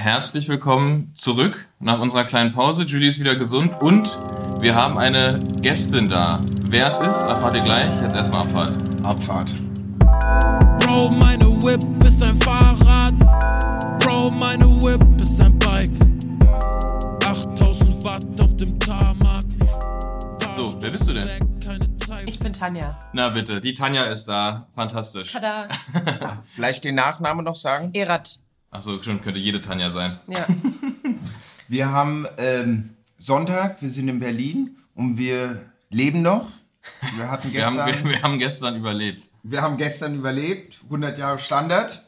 herzlich willkommen zurück nach unserer kleinen Pause. Julie ist wieder gesund und wir haben eine Gästin da. Wer es ist, erfahrt ihr gleich. Jetzt erstmal Abfahrt. Abfahrt. Bro, meine Whip ist ein Fahrrad. Bro, meine Whip ist ein Bike. 8000 Watt auf dem Tarmac. So, wer bist du denn? Ich bin Tanja. Na bitte, die Tanja ist da. Fantastisch. Tada. Vielleicht den Nachnamen noch sagen? Erat. Achso, schon könnte jede Tanja sein. Ja. Wir haben ähm, Sonntag, wir sind in Berlin und wir leben noch. Wir hatten Wir haben, gestern, wir, wir haben gestern überlebt. wir haben gestern überlebt, 100 Jahre Standard.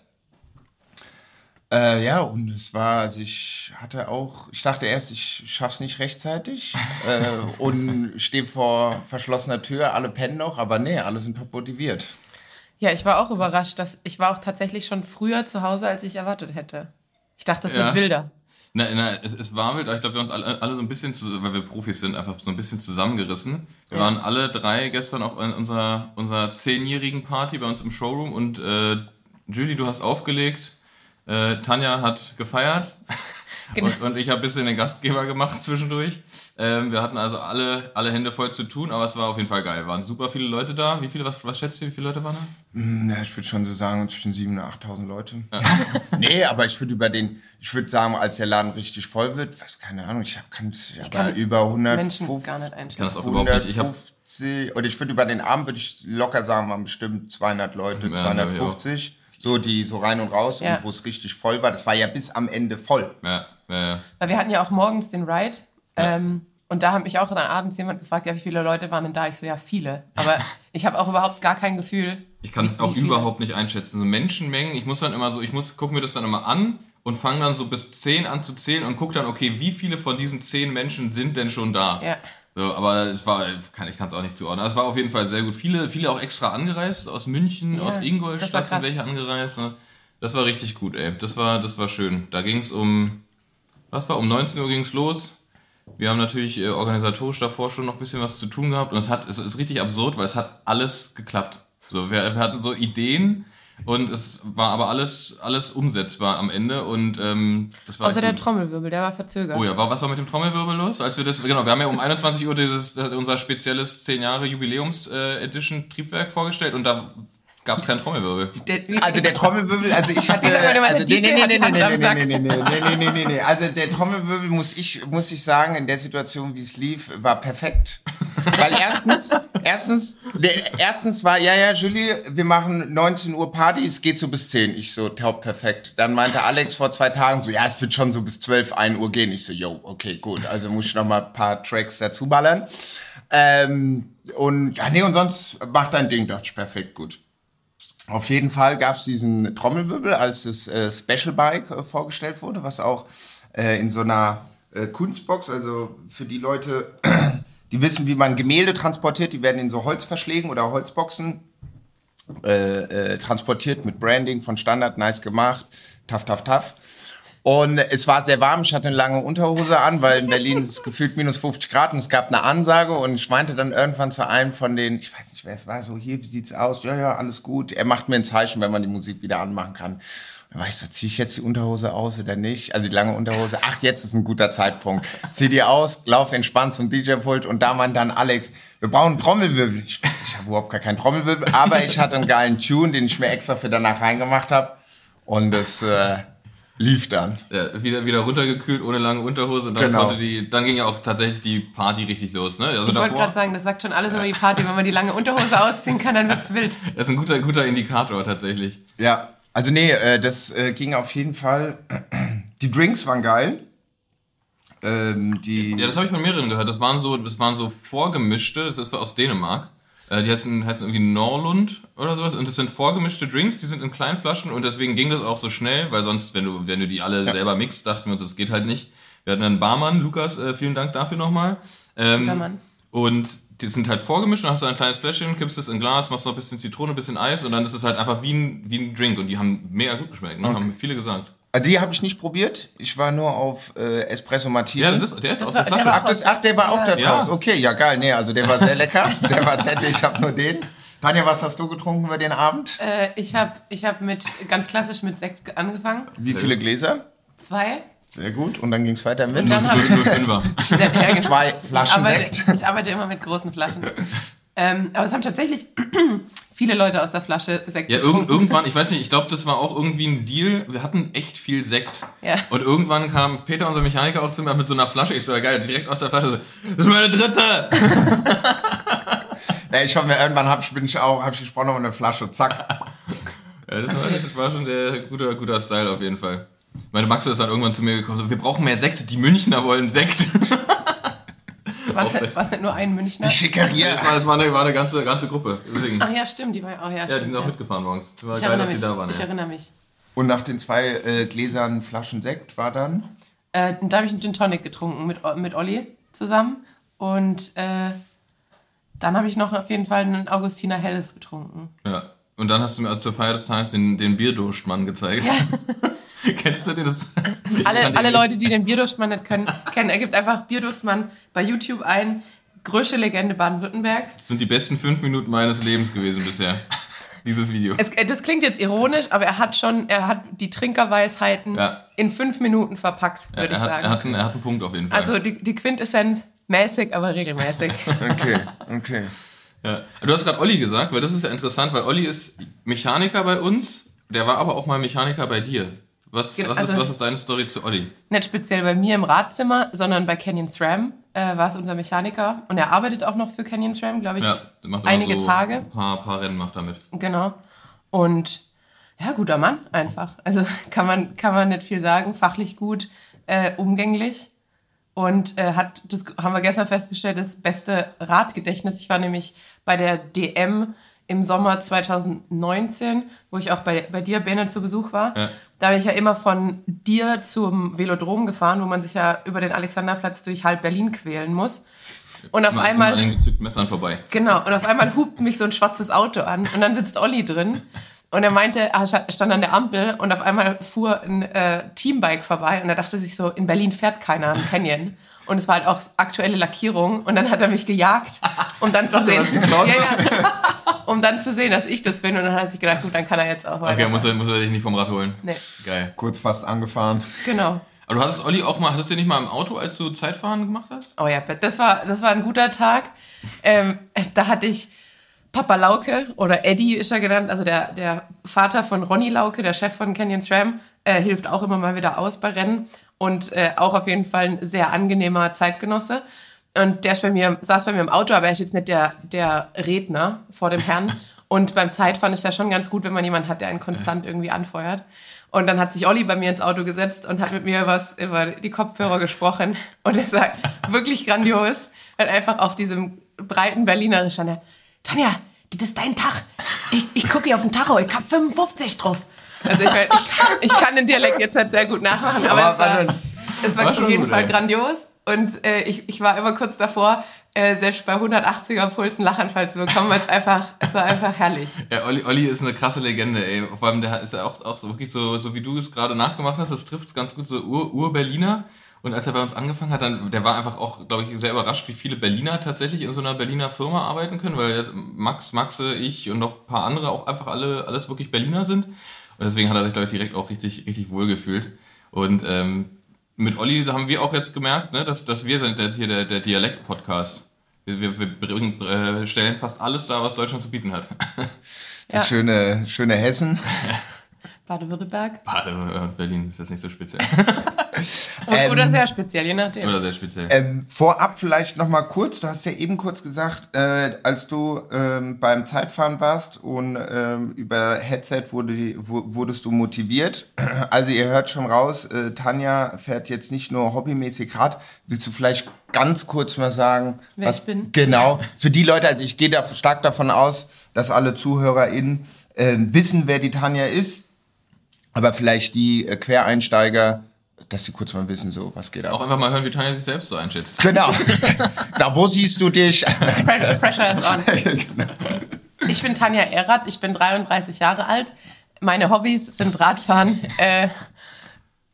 Äh, ja, und es war, also ich hatte auch, ich dachte erst, ich schaff's nicht rechtzeitig äh, und stehe vor verschlossener Tür, alle pennen noch, aber nee, alle sind top motiviert. Ja, ich war auch überrascht, dass ich war auch tatsächlich schon früher zu Hause, als ich erwartet hätte. Ich dachte, das Ja. wird wilder. Na, na, es, es war wild, aber ich glaube, wir haben uns alle, alle so ein bisschen, zu, weil wir Profis sind, einfach so ein bisschen zusammengerissen. Wir waren alle drei gestern auch in unserer, unserer zehnjährigen Party bei uns im Showroom und äh, Julie, du hast aufgelegt, äh, Tanja hat gefeiert Genau. und, und ich habe ein bisschen den Gastgeber gemacht zwischendurch. Ähm, wir hatten also alle, alle Hände voll zu tun, aber es war auf jeden Fall geil. Waren super viele Leute da. Wie viele, was, was schätzt ihr, wie viele Leute waren da? Na, ich würde schon so sagen, zwischen 7.000 und 8.000 Leute. nee, aber ich würde über den, ich würde sagen, als der Laden richtig voll wird, was, keine Ahnung, ich habe ich kann hab über 100, Menschen gar nicht Ich kann das auch überhaupt nicht. Ich 150, oder ich würde über den Abend, würde ich locker sagen, waren bestimmt 200 Leute, Ja, 250. So, die so rein und raus Ja. und wo es richtig voll war. Das war ja bis am Ende voll. ja, ja. Weil wir hatten ja auch morgens den Ride. Ähm, und da hat mich auch dann abends jemand gefragt, ja, wie viele Leute waren denn da? Ich so, ja, viele. Aber ich habe auch überhaupt gar kein Gefühl. Ich kann es auch überhaupt nicht einschätzen. So Menschenmengen, ich muss dann immer so, ich muss, gucke mir das dann immer an und fange dann so bis 10 an zu zählen und gucke dann, okay, wie viele von diesen 10 Menschen sind denn schon da? Ja. So, aber es war, kann, ich kann es auch nicht zuordnen. Es war auf jeden Fall sehr gut. Viele, viele auch extra angereist, aus München, Ja, aus Ingolstadt sind welche angereist. ne? Das war richtig gut, ey. Das war, das war schön. Da ging es um, was war, um 19 Uhr ging es los. Wir haben natürlich äh, organisatorisch davor schon noch ein bisschen was zu tun gehabt und es hat, es ist richtig absurd, weil es hat alles geklappt. So, wir, wir hatten so Ideen und es war aber alles, alles umsetzbar am Ende und ähm, das war Außer der Trommelwirbel, der war verzögert. Oh ja, war, was war mit dem Trommelwirbel los? Als wir das, genau, wir haben ja um 21 Uhr dieses, äh, unser spezielles 10 Jahre Jubiläums äh, Edition Triebwerk vorgestellt und da gab es keinen Trommelwirbel. Der, Also der Trommelwirbel, also ich hatte, also nee, DJ nee, hat nee, die nee, Hand nee, am nee, Sack. nee, nee, nee, nee, nee, nee, nee, also der Trommelwirbel muss ich, muss ich sagen, in der Situation, wie es lief, war perfekt. Weil erstens, erstens, der, erstens war, ja, ja, Julie, wir machen 19 Uhr Party, es geht so bis 10. Ich so, top, perfekt. Dann meinte Alex vor zwei Tagen so, ja, es wird schon so bis 12, 1 Uhr gehen. Ich so, yo, okay, gut, also muss ich noch mal ein paar Tracks dazu ballern. Ähm, und, ja, nee, und sonst mach dein Ding, dachte ich, perfekt, gut. Auf jeden Fall gab es diesen Trommelwirbel, als das äh, Special Bike äh, vorgestellt wurde, was auch äh, in so einer äh, Kunstbox, also für die Leute, die wissen, wie man Gemälde transportiert, die werden in so Holzverschlägen oder Holzboxen äh, äh, transportiert mit Branding von Standard, nice gemacht, tough, tough, tough. Und es war sehr warm, ich hatte eine lange Unterhose an, weil in Berlin ist es gefühlt minus 50 Grad und es gab eine Ansage und ich meinte dann irgendwann zu einem von den, ich weiß nicht wer es war, so hier, wie sieht's aus? Ja, ja, alles gut. Er macht mir ein Zeichen, wenn man die Musik wieder anmachen kann. Dann war ich so, zieh ich jetzt die Unterhose aus oder nicht? Also die lange Unterhose. Ach, jetzt ist ein guter Zeitpunkt. Zieh die aus, lauf entspannt zum DJ-Pult und da meint dann Alex, wir brauchen einen Trommelwirbel. Ich, ich habe überhaupt gar keinen Trommelwirbel, aber ich hatte einen geilen Tune, den ich mir extra für danach reingemacht habe. Und es äh, lief dann. Ja, wieder, wieder runtergekühlt, ohne lange Unterhose und dann Genau. konnte die, dann ging ja auch tatsächlich die Party richtig los, ne? Also ich wollte gerade sagen, das sagt schon alles über die Party. Wenn man die lange Unterhose ausziehen kann, dann wird's wild. das ist ein guter, guter Indikator tatsächlich. Ja, also nee, äh, das äh, ging auf jeden Fall. Die Drinks waren geil. Ähm, die Ja, das habe ich von mehreren gehört. Das waren so, das waren so vorgemischte, das ist aus Dänemark. Äh, Die heißen, heißen irgendwie Norlund oder sowas. Und das sind vorgemischte Drinks, die sind in kleinen Flaschen und deswegen ging das auch so schnell, weil sonst, wenn du, wenn du die alle selber mixt, dachten wir uns, das geht halt nicht. Wir hatten einen Barmann, Lukas, äh, vielen Dank dafür nochmal. Ähm. Und die sind halt vorgemischt, dann hast du ein kleines Fläschchen, kippst es in Glas, machst noch ein bisschen Zitrone, ein bisschen Eis und dann ist es halt einfach wie ein, wie ein Drink und die haben mega gut geschmeckt, ne? haben viele gesagt. Also die habe ich nicht probiert. Ich war nur auf äh, Espresso Martini. Ja, das ist, der ist Das aus war- der Flasche. Ach, das, ach, der war auch da Ja. draus. Okay, ja geil. Nee, also der war sehr lecker. der war sehr, ich habe nur den. Tanja, was hast du getrunken über den Abend? Äh, ich habe ich hab mit, ganz klassisch mit Sekt angefangen. Wie viele Gläser? Zwei. Sehr gut. Und dann ging es weiter mit Und dann Nur. Ja, ja, genau. zwei Flaschen ich arbeite, Sekt. Ich arbeite immer mit großen Flaschen. Ähm, aber es haben tatsächlich viele Leute aus der Flasche Sekt Ja, irgend, irgendwann, ich weiß nicht, ich glaube, das war auch irgendwie ein Deal. Wir hatten echt viel Sekt. Ja. Und irgendwann kam Peter, unser Mechaniker, auch zu mir mit so einer Flasche. Ich so, ja, geil, direkt aus der Flasche. So, das ist meine dritte! Ja, ich habe mir irgendwann hab, ich bin ich auch, hab ich gesprochen noch eine Flasche, zack. Ja, das, war, das war schon der guter, guter Style auf jeden Fall. Meine Maxe ist dann irgendwann zu mir gekommen, so, wir brauchen mehr Sekt, die Münchner wollen Sekt. Sehr- was nicht nur ein Münchner? Die Schickeria. Das war, das war, eine, war eine ganze, ganze Gruppe. Übrigens. Ach ja, stimmt, die war ja auch ja. Ja, die stimmt, sind auch ja. mitgefahren morgens. Das war Ich geil, erinnere dass mich. die da waren. ich Ja. erinnere mich. Und nach den zwei äh, Gläsern Flaschen Sekt war dann? Äh, da habe ich einen Gin Tonic getrunken mit, mit Olli zusammen. Und äh, dann habe ich noch auf jeden Fall einen Augustiner Helles getrunken. Ja. Und dann hast du mir zur Feier des Tages den, den Bierdurstmann gezeigt. Kennst du den? Das Alle, alle Leute, die den Bierdurstmann nicht können, kennen, er gibt einfach Bierdurstmann bei YouTube ein. Größte Legende Baden-Württembergs. Das sind die besten fünf Minuten meines Lebens gewesen bisher. Dieses Video. Es, äh, das klingt jetzt ironisch, aber er hat schon, er hat die Trinkerweisheiten Ja. in fünf Minuten verpackt, Ja, würde er, ich hat, sagen. er, hat einen, er hat einen Punkt auf jeden Fall. also die, die Quintessenz mäßig, aber regelmäßig. Okay, okay. ja. Du hast gerade Olli gesagt, weil das ist ja interessant, weil Olli ist Mechaniker bei uns, der war aber auch mal Mechaniker bei dir. Was, Genau, was, ist, also- was ist deine Story zu Olli? Nicht speziell bei mir im Radzimmer, sondern bei Canyon SRAM äh, war es unser Mechaniker. Und er arbeitet auch noch für Canyon SRAM, glaube ich. Ja, macht einige so Tage. Ein paar, paar Rennen macht damit. Genau. Und ja, guter Mann einfach. Also kann man, kann man nicht viel sagen. Fachlich gut, äh, umgänglich. Und äh, hat, das haben wir gestern festgestellt, das beste Radgedächtnis. Ich war nämlich bei der DM im Sommer 2019, wo ich auch bei, bei dir, Bene, zu Besuch war. Ja. Da bin ich ja immer von dir zum Velodrom gefahren, wo man sich ja über den Alexanderplatz durch halb Berlin quälen muss. Und auf Immer- einmal... immer Messern vorbei. Genau, und auf einmal hupt mich so ein schwarzes Auto an und dann sitzt Olli drin und er meinte, er sta- stand an der Ampel und auf einmal fuhr ein äh, Teambike vorbei und er dachte sich so, in Berlin fährt keiner am Canyon. Und es war halt auch aktuelle Lackierung und dann hat er mich gejagt, um dann zu sehen, ja, ja, um dann zu sehen, dass ich das bin und dann hat er sich gedacht, gut, dann kann er jetzt auch weiter. Okay, muss er, muss er dich nicht vom Rad holen. Nee, Geil. Kurz fast angefahren. genau. Aber du hattest Olli auch mal, hattest du den nicht mal im Auto, als du Zeitfahren gemacht hast? Oh ja, das war, das war ein guter Tag. Ähm, da hatte ich Papa Lauke oder Eddie ist er genannt, also der, der Vater von Ronny Lauke, der Chef von Canyon SRAM, äh, hilft auch immer mal wieder aus bei Rennen und äh, auch auf jeden Fall ein sehr angenehmer Zeitgenosse. Und der ist bei mir, saß bei mir im Auto, aber er ist jetzt nicht der, der Redner vor dem Herrn. Und beim Zeitfahren ist ja schon ganz gut, wenn man jemanden hat, der einen konstant irgendwie anfeuert. Und dann hat sich Olli bei mir ins Auto gesetzt und hat mit mir was über die Kopfhörer gesprochen. Und es war wirklich grandios. Hat einfach auf diesem breiten Berlinerisch an der, Tanja, das ist dein Tag. Ich, ich gucke hier auf den Tacho, ich hab 55 drauf. Also ich, mein, ich, kann, ich kann den Dialekt jetzt nicht sehr gut nachmachen, aber, Aber es war, warte. es war, War auf jeden gut, Fall ey. grandios. Und äh, ich, ich war immer kurz davor, äh, selbst bei 180er Puls einen Lachanfall zu bekommen, weil es einfach, es war einfach herrlich. Ja, Olli, Olli ist eine krasse Legende, ey. Vor allem, der ist ja auch, auch so wirklich so, so wie du es gerade nachgemacht hast, das trifft es ganz gut, so Ur- Ur-Berliner. Und als er bei uns angefangen hat, dann, der war einfach auch, glaube ich, sehr überrascht, wie viele Berliner tatsächlich in so einer Berliner Firma arbeiten können, weil Max, Maxe, ich und noch ein paar andere auch einfach alle, alles wirklich Berliner sind. Und deswegen hat er sich, glaube ich, direkt auch richtig, richtig wohl gefühlt. Und ähm, mit Olli haben wir auch jetzt gemerkt, ne, dass, dass wir sind jetzt hier der, der Dialekt-Podcast. Wir, wir, wir bringen, äh, stellen fast alles da, was Deutschland zu bieten hat. Ja. Das schöne, schöne Hessen. Baden-Württemberg. Baden- Berlin ist jetzt nicht so speziell. Und, oder sehr speziell, je nachdem. Oder sehr speziell. Ähm, vorab vielleicht noch mal kurz, du hast ja eben kurz gesagt, äh, als du ähm, beim Zeitfahren warst und ähm, über Headset wurde, wurdest du motiviert. Also ihr hört schon raus, äh, Tanja fährt jetzt nicht nur hobbymäßig Rad. Willst du vielleicht ganz kurz mal sagen, Wer ich bin? Genau, für die Leute, also ich gehe da stark davon aus, dass alle ZuhörerInnen äh, wissen, wer die Tanja ist, aber vielleicht die äh, Quereinsteiger, dass sie kurz mal wissen, so, was geht ab. Auch einfach mal hören, wie Tanja sich selbst so einschätzt. Genau. Na, wo siehst du dich? Pre- Pressure is on. Genau. Ich bin Tanja Erath, ich bin 33 Jahre alt. Meine Hobbys sind Radfahren. Äh,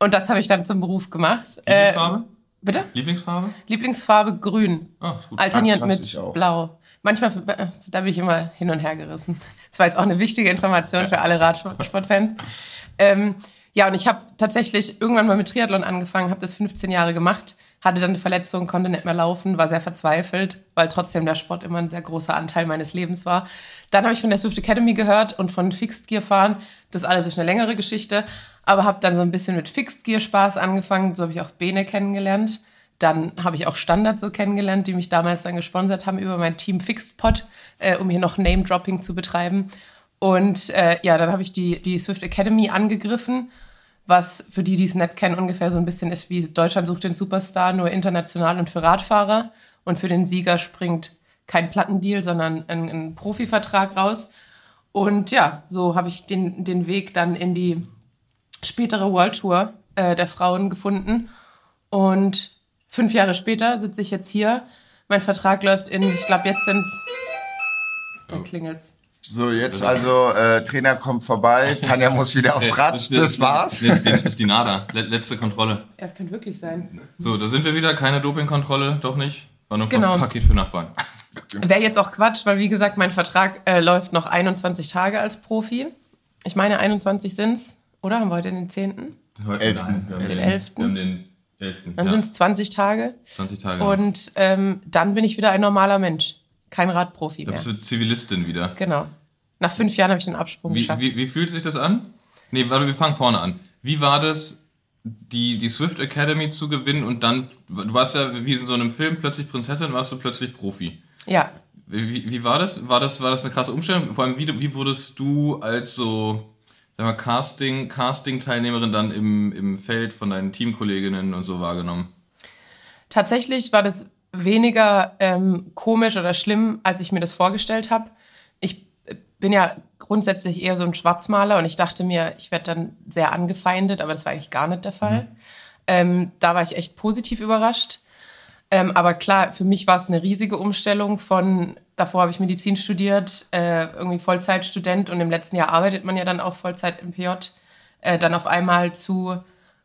und das habe ich dann zum Beruf gemacht. Äh, Lieblingsfarbe? bitte? Lieblingsfarbe? Lieblingsfarbe grün. Gut. Alternierend Ah, mit blau. Manchmal, äh, da bin ich immer hin und her gerissen. Das war jetzt auch eine wichtige Information für alle Radsportfans. Ähm, ja, und ich habe tatsächlich irgendwann mal mit Triathlon angefangen, habe das 15 Jahre gemacht, hatte dann eine Verletzung, konnte nicht mehr laufen, war sehr verzweifelt, weil trotzdem der Sport immer ein sehr großer Anteil meines Lebens war. Dann habe ich von der Swift Academy gehört und von Fixed Gear fahren. Das alles ist eine längere Geschichte, aber habe dann so ein bisschen mit Fixed Gear Spaß angefangen. So habe ich auch Bene kennengelernt. Dann habe ich auch Standard so kennengelernt, die mich damals dann gesponsert haben über mein Team Fixed Pod, äh, um hier noch Name-Dropping zu betreiben. Und äh, ja, dann habe ich die, die Swift Academy angegriffen, was für die, die es nicht kennen, ungefähr so ein bisschen ist wie Deutschland sucht den Superstar, nur international und für Radfahrer. Und für den Sieger springt kein Plattendeal, sondern ein, ein Profivertrag raus. Und ja, so habe ich den, den Weg dann in die spätere World Tour äh, der Frauen gefunden. Und fünf Jahre später sitze ich jetzt hier. Mein Vertrag läuft in, ich glaube, jetzt sind es. Dann klingelt's. So, jetzt also äh, Trainer kommt vorbei, Tanja muss wieder aufs Rad, ist, das war's. Ist die, ist die NADA, Le- letzte Kontrolle. Ja, es könnte wirklich sein. So, da sind wir wieder, keine Dopingkontrolle, doch nicht. War nur Genau. ein Paket für Nachbarn. Wäre jetzt auch Quatsch, weil wie gesagt, mein Vertrag äh, läuft noch 21 Tage als Profi. Ich meine, 21 sind's, oder? Haben wir heute den 10.? Heute, wir haben Den den, elften. Wir haben den 11. Dann ja, sind's 20 Tage. 20 Tage. noch. Und ähm, dann bin ich wieder ein normaler Mensch. Kein Radprofi da mehr. bist du Zivilistin wieder. Genau. Nach fünf Jahren habe ich den Absprung Wie, geschafft. wie, wie fühlt sich das an? Nee, warte, wir fangen vorne an. Wie war das, die, die Swift Academy zu gewinnen und dann, du warst ja wie in so einem Film, plötzlich Prinzessin, warst du plötzlich Profi. Ja, Wie, wie war das? War das, war das eine krasse Umstellung? Vor allem, wie, wie wurdest du als so, sag mal, Casting, Casting-Teilnehmerin dann im, im Feld von deinen Teamkolleginnen und so wahrgenommen? tatsächlich war das weniger ähm, komisch oder schlimm, als ich mir das vorgestellt habe. Ich bin ja grundsätzlich eher so ein Schwarzmaler und ich dachte mir, ich werde dann sehr angefeindet, aber das war eigentlich gar nicht der Fall. Ähm, da war ich echt positiv überrascht. Ähm, aber klar, für mich war es eine riesige Umstellung von, davor habe ich Medizin studiert, äh, irgendwie Vollzeitstudent und im letzten Jahr arbeitet man ja dann auch Vollzeit im PJ, äh, dann auf einmal zu,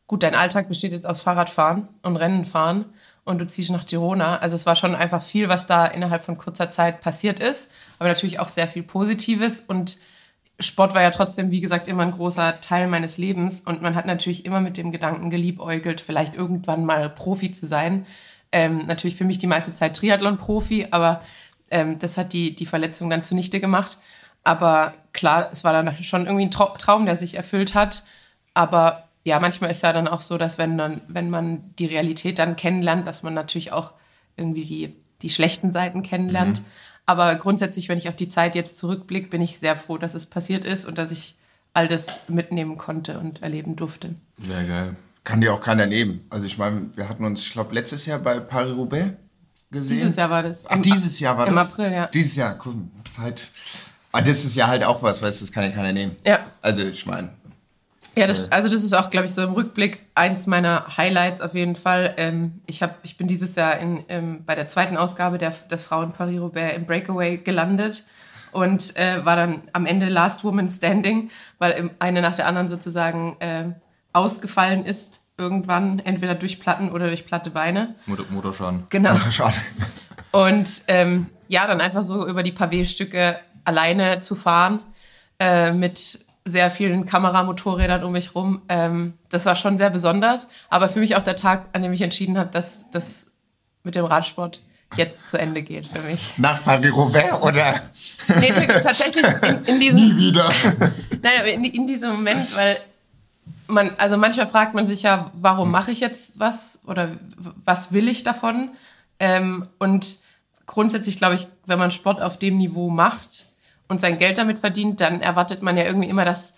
gut, dein Alltag besteht jetzt aus Fahrradfahren und Rennen fahren und du ziehst nach Girona. Also es war schon einfach viel, was da innerhalb von kurzer Zeit passiert ist, aber natürlich auch sehr viel Positives und Sport war ja trotzdem, wie gesagt, immer ein großer Teil meines Lebens und man hat natürlich immer mit dem Gedanken geliebäugelt, vielleicht irgendwann mal Profi zu sein. Ähm, natürlich für mich die meiste Zeit Triathlon-Profi, aber ähm, das hat die, die Verletzung dann zunichte gemacht. Aber klar, es war dann schon irgendwie ein Trau Traum, der sich erfüllt hat. Aber ja, manchmal ist ja dann auch so, dass wenn, dann, wenn man die Realität dann kennenlernt, dass man natürlich auch irgendwie die, die schlechten Seiten kennenlernt. Aber grundsätzlich, wenn ich auf die Zeit jetzt zurückblicke, bin ich sehr froh, dass es passiert ist und dass ich all das mitnehmen konnte und erleben durfte. Sehr geil. Kann dir auch keiner nehmen. Also ich meine, wir hatten uns, ich glaube, letztes Jahr bei Paris-Roubaix gesehen. Dieses Jahr war das. Ach, dieses Jahr war im das? April, ja. Dieses Jahr, guck, Zeit. Aber das ist ja halt auch was, weißt du, das kann ja keiner nehmen. Ja. Also ich meine, Ja, das, also das ist auch, glaube ich, so im Rückblick eins meiner Highlights auf jeden Fall. Ähm, ich, hab, ich bin dieses Jahr in, ähm, bei der zweiten Ausgabe der, der Frauen Paris-Roubaix im Breakaway gelandet und äh, war dann am Ende Last Woman Standing, weil eine nach der anderen sozusagen äh, ausgefallen ist irgendwann, entweder durch Platten oder durch platte Beine. Motor Motorschaden. Genau. schade. Und ähm, ja, dann einfach so über die Pavé-Stücke alleine zu fahren, äh, mit sehr vielen Kameramotorrädern um mich rum, ähm, das war schon sehr besonders. Aber für mich auch der Tag, an dem ich entschieden habe, dass das mit dem Radsport jetzt zu Ende geht für mich. Nach Paris-Roubaix oder Nee, tatsächlich in, in diesem nie wieder? Nein, aber in, in diesem Moment, weil man, also manchmal fragt man sich ja, warum mache ich jetzt was oder was will ich davon? Ähm, und grundsätzlich glaube ich, wenn man Sport auf dem Niveau macht und sein Geld damit verdient, dann erwartet man ja irgendwie immer, dass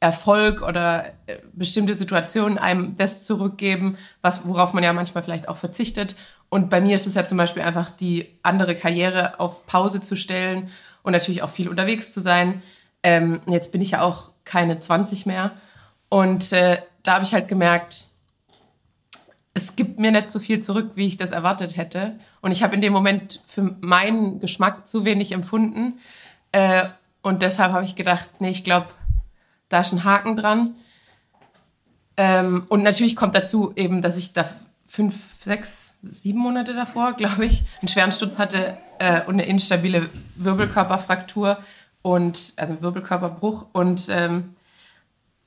Erfolg oder äh, bestimmte Situationen einem das zurückgeben, was, worauf man ja manchmal vielleicht auch verzichtet. Und bei mir ist es ja zum Beispiel einfach die andere Karriere auf Pause zu stellen und natürlich auch viel unterwegs zu sein. Ähm, jetzt bin ich ja auch keine 20 mehr. Und äh, da habe ich halt gemerkt, es gibt mir nicht so viel zurück, wie ich das erwartet hätte. Und ich habe in dem Moment für meinen Geschmack zu wenig empfunden. Äh, und deshalb habe ich gedacht, nee, ich glaube, da ist ein Haken dran. Ähm, und natürlich kommt dazu eben, dass ich da fünf, sechs, sieben Monate davor, glaube ich, einen schweren Sturz hatte äh, und eine instabile Wirbelkörperfraktur und also einen Wirbelkörperbruch. Und ähm,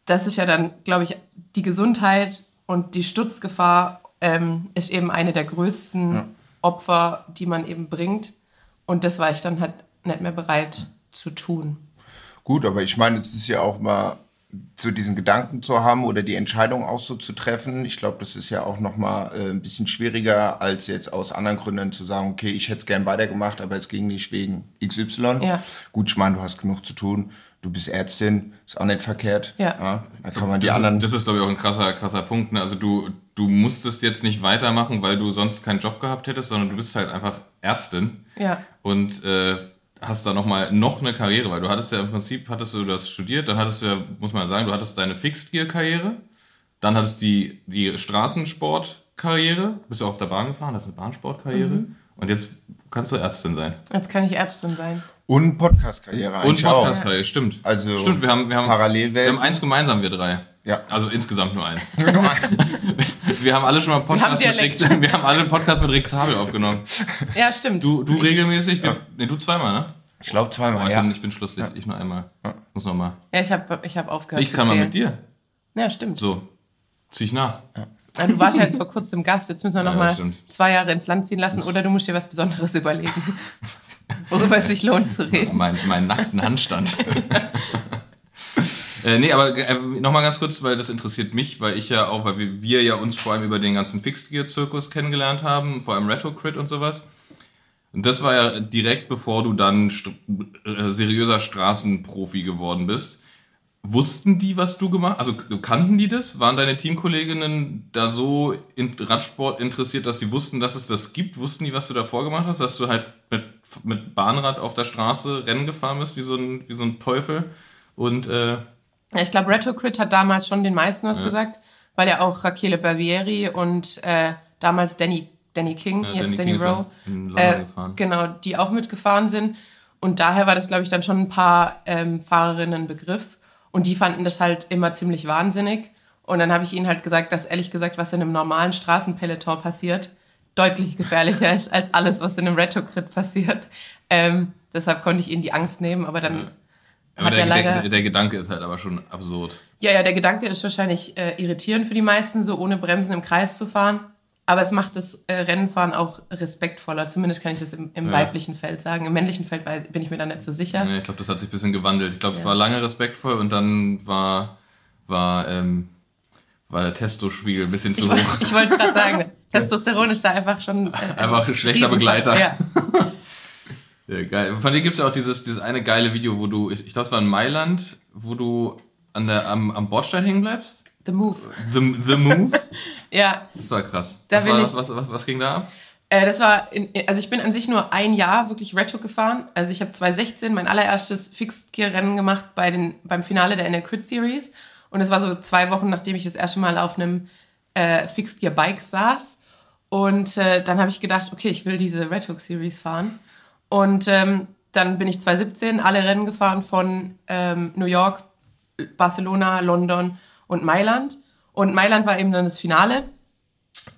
das ist ja dann, glaube ich, die Gesundheit und die Sturzgefahr ähm, ist eben eine der größten Opfer, die man eben bringt. Und das war ich dann halt nicht mehr bereit zu tun. Gut, aber ich meine, es ist ja auch mal so diesen Gedanken zu haben oder die Entscheidung auch so zu treffen. Ich glaube, das ist ja auch noch mal äh, ein bisschen schwieriger, als jetzt aus anderen Gründen zu sagen, okay, ich hätte es gern weitergemacht, aber es ging nicht wegen XY. Ja. Gut, ich meine, du hast genug zu tun. Du bist Ärztin, ist auch nicht verkehrt. Ja. Da kann man die Das anderen... ist, das ist glaube ich, auch ein krasser, krasser Punkt. Ne? Also du, du musstest jetzt nicht weitermachen, weil du sonst keinen Job gehabt hättest, sondern du bist halt einfach Ärztin Ja. und äh, hast da nochmal noch eine Karriere, weil du hattest ja im Prinzip, hattest du das studiert, dann hattest du ja, muss man ja sagen, du hattest deine Fixed-Gear-Karriere, dann hattest du die, die Straßensport-Karriere, bist du auf der Bahn gefahren, das ist eine Bahnsportkarriere Mhm. und jetzt kannst du Ärztin sein. Jetzt kann ich Ärztin sein. Und Podcast-Karriere Und eigentlich auch. Podcast-Karriere, stimmt. Also stimmt, wir haben, wir haben, wir haben eins gemeinsam, wir drei. Ja. Also insgesamt nur eins. Nur eins. Wir haben alle schon mal Podcast Wir mit haben Rick, wir haben alle einen Podcast mit Rick Zabel aufgenommen. Ja, stimmt. Du, du regelmäßig, wir, nee, du zweimal, ne? Ich glaube zweimal, ich, ja. bin, ich bin Schlusslicht, ich nur einmal. Muss noch mal. Ja, ich habe ich hab aufgehört Ich kann mal mit dir. Ja, stimmt. So, zieh ich nach. Ja, du warst ja jetzt vor kurzem Gast, jetzt müssen wir noch Ja, mal zwei Jahre ins Land ziehen lassen oder du musst dir was Besonderes überlegen, worüber es sich lohnt zu reden. Mein, meinen nackten Handstand. äh, nee, aber äh, nochmal ganz kurz, weil das interessiert mich, weil ich ja auch, weil wir, wir ja uns vor allem über den ganzen Fixed Gear Zirkus kennengelernt haben, vor allem Retro Crit und sowas. Und das war ja direkt bevor du dann st äh, seriöser Straßenprofi geworden bist. Wussten die, was du gemacht hast? Also kannten die das? Waren deine Teamkolleginnen da so in Radsport interessiert, dass die wussten, dass es das gibt? Wussten die, was du davor gemacht hast? Dass du halt mit, mit Bahnrad auf der Straße Rennen gefahren bist, wie so ein, wie so ein Teufel? Und äh, Ja, ich glaube, Retrocrit hat damals schon den meisten was gesagt, weil ja auch Rachele Barbieri und äh, damals Danny, Danny King, Ja, jetzt Danny Danny, Rowe, äh, genau, die auch mitgefahren sind. Und daher war das, glaube ich, dann schon ein paar ähm, Fahrerinnen Begriff. Und die fanden das halt immer ziemlich wahnsinnig. Und dann habe ich ihnen halt gesagt, dass ehrlich gesagt, was in einem normalen Straßenpeloton passiert, deutlich gefährlicher ist als alles, was in einem Retrocrit passiert. Ähm, deshalb konnte ich ihnen die Angst nehmen, aber dann aber hat der, er leider... der, der Gedanke ist halt aber schon absurd. Ja, ja, der Gedanke ist wahrscheinlich äh, irritierend für die meisten, so ohne Bremsen im Kreis zu fahren. Aber es macht das äh, Rennenfahren auch respektvoller. Zumindest kann ich das im, im Ja. weiblichen Feld sagen. Im männlichen Feld bin ich mir da nicht so sicher. Nee, ich glaube, das hat sich ein bisschen gewandelt. Ich glaube, es Ja. war lange respektvoll und dann war, war, ähm, war der Testospiegel ein bisschen Ich, zu woll- hoch. ich wollte gerade sagen, Testosteron ist da einfach schon. Äh, Einfach ein schlechter. Begleiter. Ja. Ja, geil. Von dir gibt es ja auch dieses, dieses eine geile Video, wo du, ich, ich glaube, es war in Mailand, wo du an der, am, am Bordstein hängen bleibst. The Move. The, the Move. Ja, Das war krass. Da was, war, das? was, was, was ging da ab? Äh, das war, in, also ich bin an sich nur ein Jahr wirklich Retro gefahren. Also ich habe 2016 mein allererstes Fixed-Gear-Rennen gemacht bei den, beim Finale der NL Crit Series. Und es war so zwei Wochen, nachdem ich das erste Mal auf einem äh, Fixed-Gear-Bike saß. Und äh, dann habe ich gedacht, okay, ich will diese Retro Series fahren. Und ähm, dann bin ich 2017 alle Rennen gefahren von ähm, New York, Barcelona, London und Mailand. Und Mailand war eben dann das Finale.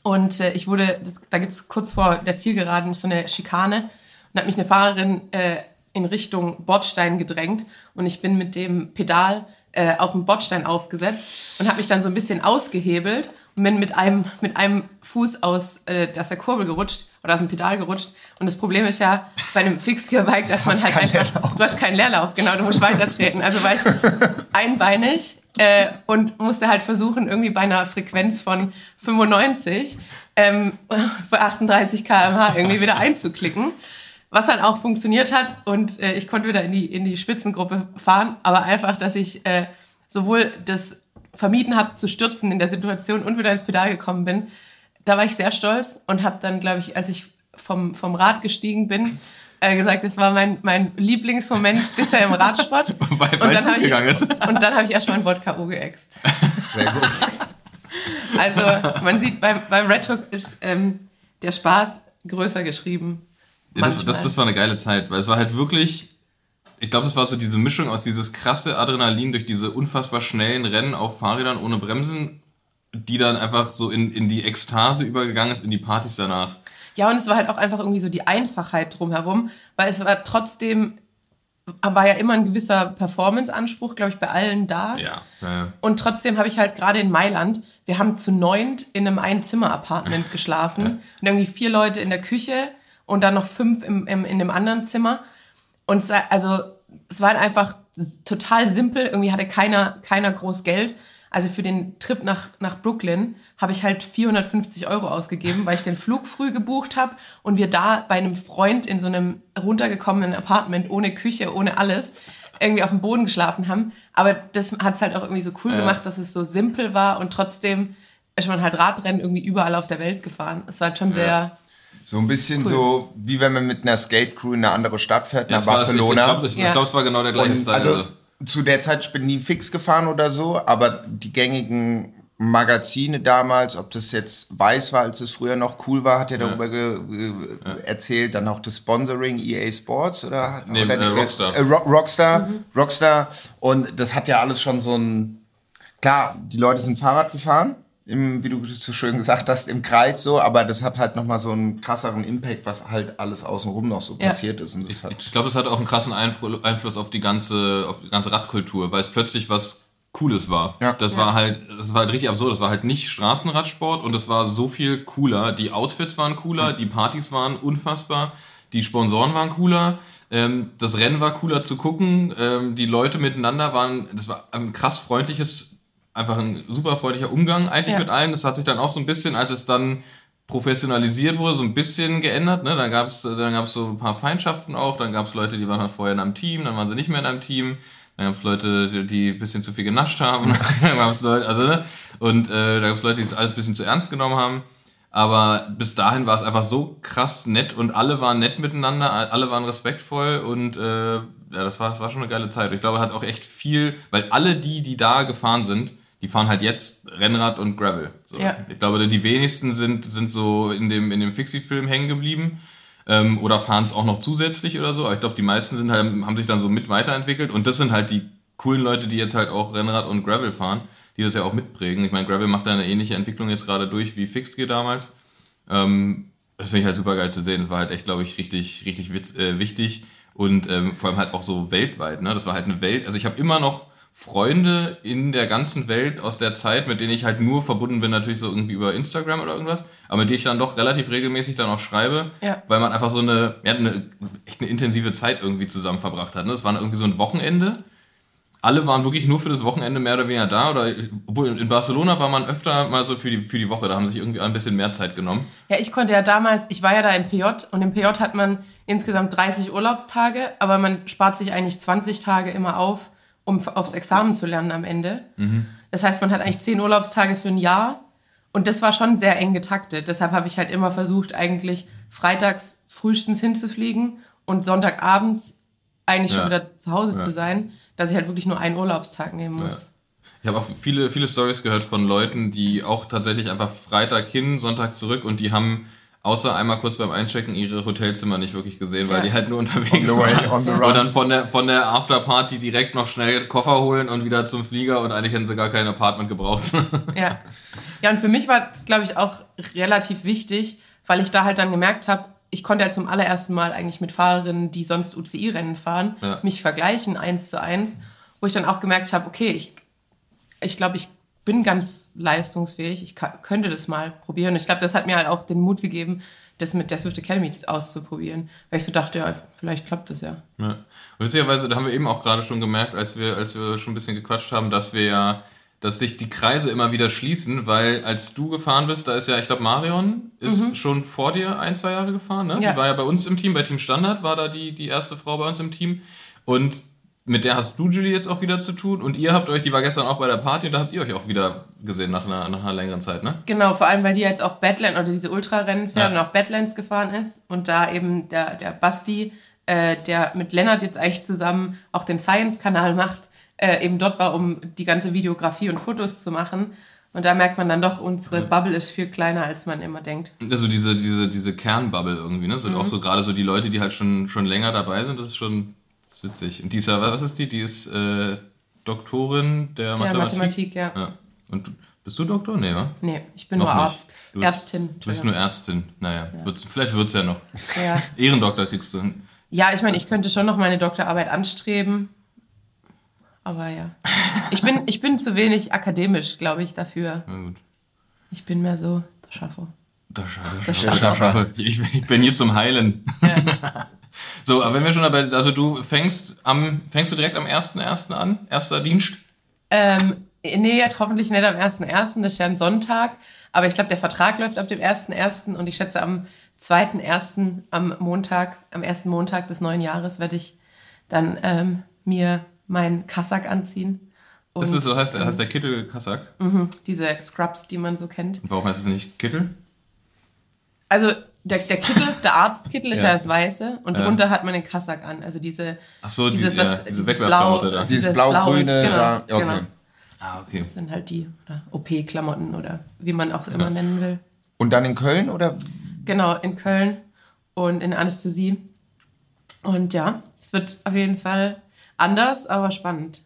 Und äh, ich wurde, das, da gibt es kurz vor der Zielgeraden so eine Schikane und hat mich eine Fahrerin äh, in Richtung Bordstein gedrängt und ich bin mit dem Pedal äh, auf den Bordstein aufgesetzt und habe mich dann so ein bisschen ausgehebelt und bin mit einem, mit einem Fuß aus, äh, aus der Kurbel gerutscht oder aus dem Pedal gerutscht. Und das Problem ist ja bei einem Fixgear-Bike, dass man halt einfach, du hast keinen Leerlauf, genau, du musst weitertreten. Also war ich einbeinig äh, und musste halt versuchen, irgendwie bei einer Frequenz von 95 ähm, für 38 km/h irgendwie wieder einzuklicken. Was halt auch funktioniert hat und äh, ich konnte wieder in die, in die Spitzengruppe fahren, aber einfach, dass ich äh, sowohl das vermieden habe zu stürzen in der Situation und wieder ins Pedal gekommen bin, da war ich sehr stolz und habe dann, glaube ich, als ich vom, vom Rad gestiegen bin, äh, gesagt, das war mein, mein Lieblingsmoment bisher im Radsport. Weil- und dann ich, ist. und dann habe ich erstmal ein Wort K.O. geäxt. Sehr gut. Also man sieht, beim, beim Red Hook ist ähm, der Spaß größer geschrieben. Ja, das, das, das war eine geile Zeit, weil es war halt wirklich, ich glaube, es war so diese Mischung aus dieses krasse Adrenalin durch diese unfassbar schnellen Rennen auf Fahrrädern ohne Bremsen, die dann einfach so in, in die Ekstase übergegangen ist, in die Partys danach. Ja, und es war halt auch einfach irgendwie so die Einfachheit drumherum, weil es war trotzdem war ja immer ein gewisser Performance-Anspruch, glaube ich, bei allen da. Ja, ja, ja. Und trotzdem habe ich halt gerade in Mailand, wir haben zu neunt in einem Einzimmer-Apartment geschlafen und irgendwie vier Leute in der Küche und dann noch fünf im, im, in dem anderen Zimmer. Und also es war halt einfach total simpel. Irgendwie hatte keiner, keiner groß Geld. Also für den Trip nach, nach Brooklyn habe ich halt 450 Euro ausgegeben, weil ich den Flug früh gebucht habe und wir da bei einem Freund in so einem runtergekommenen Apartment ohne Küche, ohne alles irgendwie auf dem Boden geschlafen haben. Aber das hat es halt auch irgendwie so cool gemacht, dass es so simpel war und trotzdem ist man halt Radrennen irgendwie überall auf der Welt gefahren. Es war halt schon sehr, So ein bisschen so, wie wenn man mit einer Skate-Crew in eine andere Stadt fährt, Ja, nach war- Barcelona. Ich glaube, das, ich Ja. glaub, es war genau der gleiche Style. also Also, zu der Zeit, ich bin nie fix gefahren oder so, aber die gängigen Magazine damals, ob das jetzt weiß war, als es früher noch cool war, hat ja darüber ge, ge, erzählt. Dann auch das Sponsoring EA Sports oder, Nee, oder äh, Rockstar. Äh, Ro- Rockstar, Rockstar. Und das hat ja alles schon so ein. Klar, die Leute sind Fahrrad gefahren, im, wie du so schön gesagt hast, im Kreis so, aber das hat halt nochmal so einen krasseren Impact, was halt alles außenrum noch so Ja. passiert ist. Und das hat, ich glaube, es hat auch einen krassen Einflu- Einfluss auf die ganze, auf die ganze Radkultur, weil es plötzlich was Cooles war. Ja. Das war halt, das war halt richtig absurd. Das war halt nicht Straßenradsport und es war so viel cooler. Die Outfits waren cooler, die Partys waren unfassbar, die Sponsoren waren cooler. Ähm, das Rennen war cooler zu gucken. Ähm, die Leute miteinander waren, das war ein krass freundliches, einfach ein super freundlicher Umgang eigentlich Ja. mit allen. Das hat sich dann auch so ein bisschen, als es dann professionalisiert wurde, so ein bisschen geändert. Ne? Dann gab es dann gab's so ein paar Feindschaften auch. Dann gab es Leute, die waren halt vorher in einem Team, dann waren sie nicht mehr in einem Team. Dann gab es Leute, die, ein bisschen zu viel genascht haben. dann gab's Leute, also, ne? Und äh, da gab es Leute, die es alles ein bisschen zu ernst genommen haben. Aber bis dahin war es einfach so krass nett und alle waren nett miteinander, alle waren respektvoll und äh, ja, das war, das war schon eine geile Zeit. Ich glaube, hat auch echt viel, weil alle die, die da gefahren sind, die fahren halt jetzt Rennrad und Gravel. So. Ja. Ich glaube, die wenigsten sind, sind so in dem, in dem Fixie-Film hängen geblieben ähm, oder fahren es auch noch zusätzlich oder so. Aber ich glaube, die meisten sind halt, haben sich dann so mit weiterentwickelt und das sind halt die coolen Leute, die jetzt halt auch Rennrad und Gravel fahren, die das ja auch mitprägen. Ich meine, Gravel macht da eine ähnliche Entwicklung jetzt gerade durch wie Fixgear damals. Ähm, das finde ich halt super geil zu sehen. Das war halt echt, glaube ich, richtig, richtig witz, äh, wichtig und ähm, vor allem halt auch so weltweit. Ne? Das war halt eine Welt. Also ich habe immer noch Freunde in der ganzen Welt aus der Zeit, mit denen ich halt nur verbunden bin, natürlich so irgendwie über Instagram oder irgendwas, aber mit denen ich dann doch relativ regelmäßig dann auch schreibe, Ja. weil man einfach so eine, ja, eine, echt eine intensive Zeit irgendwie zusammen verbracht hat. Ne? Das war irgendwie so ein Wochenende. Alle waren wirklich nur für das Wochenende mehr oder weniger da. Oder obwohl in Barcelona war man öfter mal so für die, für die Woche. Da haben sich irgendwie ein bisschen mehr Zeit genommen. Ja, ich konnte ja damals, ich war ja da im PJ und im PJ hat man insgesamt 30 Urlaubstage, aber man spart sich eigentlich 20 Tage immer auf, um aufs Examen zu lernen am Ende. Das heißt, man hat eigentlich 10 Urlaubstage für ein Jahr und das war schon sehr eng getaktet. Deshalb habe ich halt immer versucht, eigentlich freitags frühestens hinzufliegen und Sonntagabends eigentlich schon Ja. wieder zu Hause zu sein, dass ich halt wirklich nur einen Urlaubstag nehmen muss. Ich habe auch viele, viele Stories gehört von Leuten, die auch tatsächlich einfach Freitag hin, Sonntag zurück und die haben außer einmal kurz beim Einchecken ihre Hotelzimmer nicht wirklich gesehen, weil Ja. die halt nur unterwegs On the way, waren. on the run. Und dann von der, von der Afterparty direkt noch schnell Koffer holen und wieder zum Flieger und eigentlich hätten sie gar kein Apartment gebraucht. Ja. Ja, und für mich war das, glaube ich, auch relativ wichtig, weil ich da halt dann gemerkt habe, ich konnte ja zum allerersten Mal eigentlich mit Fahrerinnen, die sonst UCI-Rennen fahren, Ja. mich vergleichen, eins zu eins, wo ich dann auch gemerkt habe, okay, ich, ich glaube, ich bin ganz leistungsfähig, ich könnte das mal probieren. Und ich glaube, das hat mir halt auch den Mut gegeben, das mit der Swift Academy auszuprobieren, weil ich so dachte, ja, vielleicht klappt das ja. Ja. Und witzigerweise, da haben wir eben auch gerade schon gemerkt, als wir, als wir schon ein bisschen gequatscht haben, dass wir ja, dass sich die Kreise immer wieder schließen, weil als du gefahren bist, da ist ja, ich glaube, Marion ist schon vor dir ein, zwei Jahre gefahren, ne? Ja. Die war ja bei uns im Team, bei Team Standard war da die, die erste Frau bei uns im Team. Und mit der hast du, Julie, jetzt auch wieder zu tun. Und ihr habt euch, die war gestern auch bei der Party und da habt ihr euch auch wieder gesehen nach einer, nach einer längeren Zeit, ne? Genau, vor allem, weil die jetzt auch Badlands oder diese Ultrarennen fährt Ja. und auch Badlands gefahren ist und da eben der, der Basti, äh, der mit Lennart jetzt eigentlich zusammen auch den Science-Kanal macht, äh, eben dort war, um die ganze Videografie und Fotos zu machen. Und da merkt man dann doch, unsere Bubble ist viel kleiner, als man immer denkt. Also diese, diese, diese Kernbubble irgendwie, ne? So, Mhm. Auch so gerade so die Leute, die halt schon, schon länger dabei sind, das ist schon das ist witzig. Und die ist ja, was ist die? Die ist äh, Doktorin der, Der Mathematik. Mathematik, ja. Ja. Und du, bist du Doktor? Nee, wa? Nee, ich bin Noch nur. Arzt. Bist- Ärztin. Du bist nur Ärztin. Naja, wird's, vielleicht wird's ja noch. ja. Ehrendoktor kriegst du. Ja, ich meine, ich könnte schon noch meine Doktorarbeit anstreben. Aber ja. Ich bin, ich bin zu wenig akademisch, glaube ich, dafür. Na gut. Ich bin mehr so der Schaffer. Das schaffe ich. Ich bin hier zum Heilen. So, aber wenn wir schon dabei, also du fängst am, fängst du direkt am 1.1. an? Erster Dienst? Ähm, nee, jetzt hoffentlich nicht am 1.1., das ist ja ein Sonntag. Aber ich glaube, der Vertrag läuft ab dem 1.1. und ich schätze, am 2.1. am Montag, am ersten Montag des neuen Jahres werde ich dann ähm, mir meinen Kassak anziehen. Und, Das ist, so heißt, heißt der Kittel Kassak. ähm, diese Scrubs, die man so kennt. Und warum heißt es nicht Kittel? Also der, der Kittel, der Arztkittel ist Ja. ja, das Weiße und Ja. drunter hat man den Kassak an. Also diese, Ach so, die- dieses, ja, was, diese dieses Wegwerfklamotte da. Dieses dieses blau-grüne genau, da. Okay. Genau. Ah, okay. Das sind halt die OP-Klamotten oder wie man auch immer nennen will. Und dann in Köln oder? Genau, in Köln und in Anästhesie. Und ja, es wird auf jeden Fall anders, aber spannend.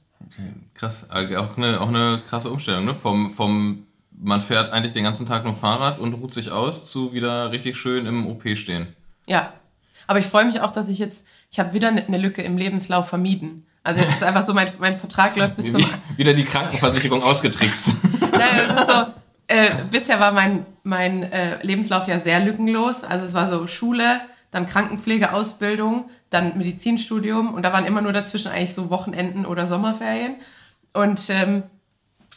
Krass. Äh, Auch eine, auch eine krasse Umstellung, ne? Vom, vom, man fährt eigentlich den ganzen Tag nur Fahrrad und ruht sich aus, zu wieder richtig schön im OP stehen. Ja. Aber ich freue mich auch, dass ich jetzt, ich habe wieder eine eine Lücke im Lebenslauf vermieden. Also jetzt ist einfach so, mein, mein Vertrag läuft bis zum Wie, wieder die Krankenversicherung ausgetrickst. Nein, es ist so, äh, bisher war mein, mein äh, Lebenslauf ja sehr lückenlos. Also es war so Schule, dann Krankenpflegeausbildung, dann Medizinstudium und da waren immer nur dazwischen eigentlich so Wochenenden oder Sommerferien. Und ähm,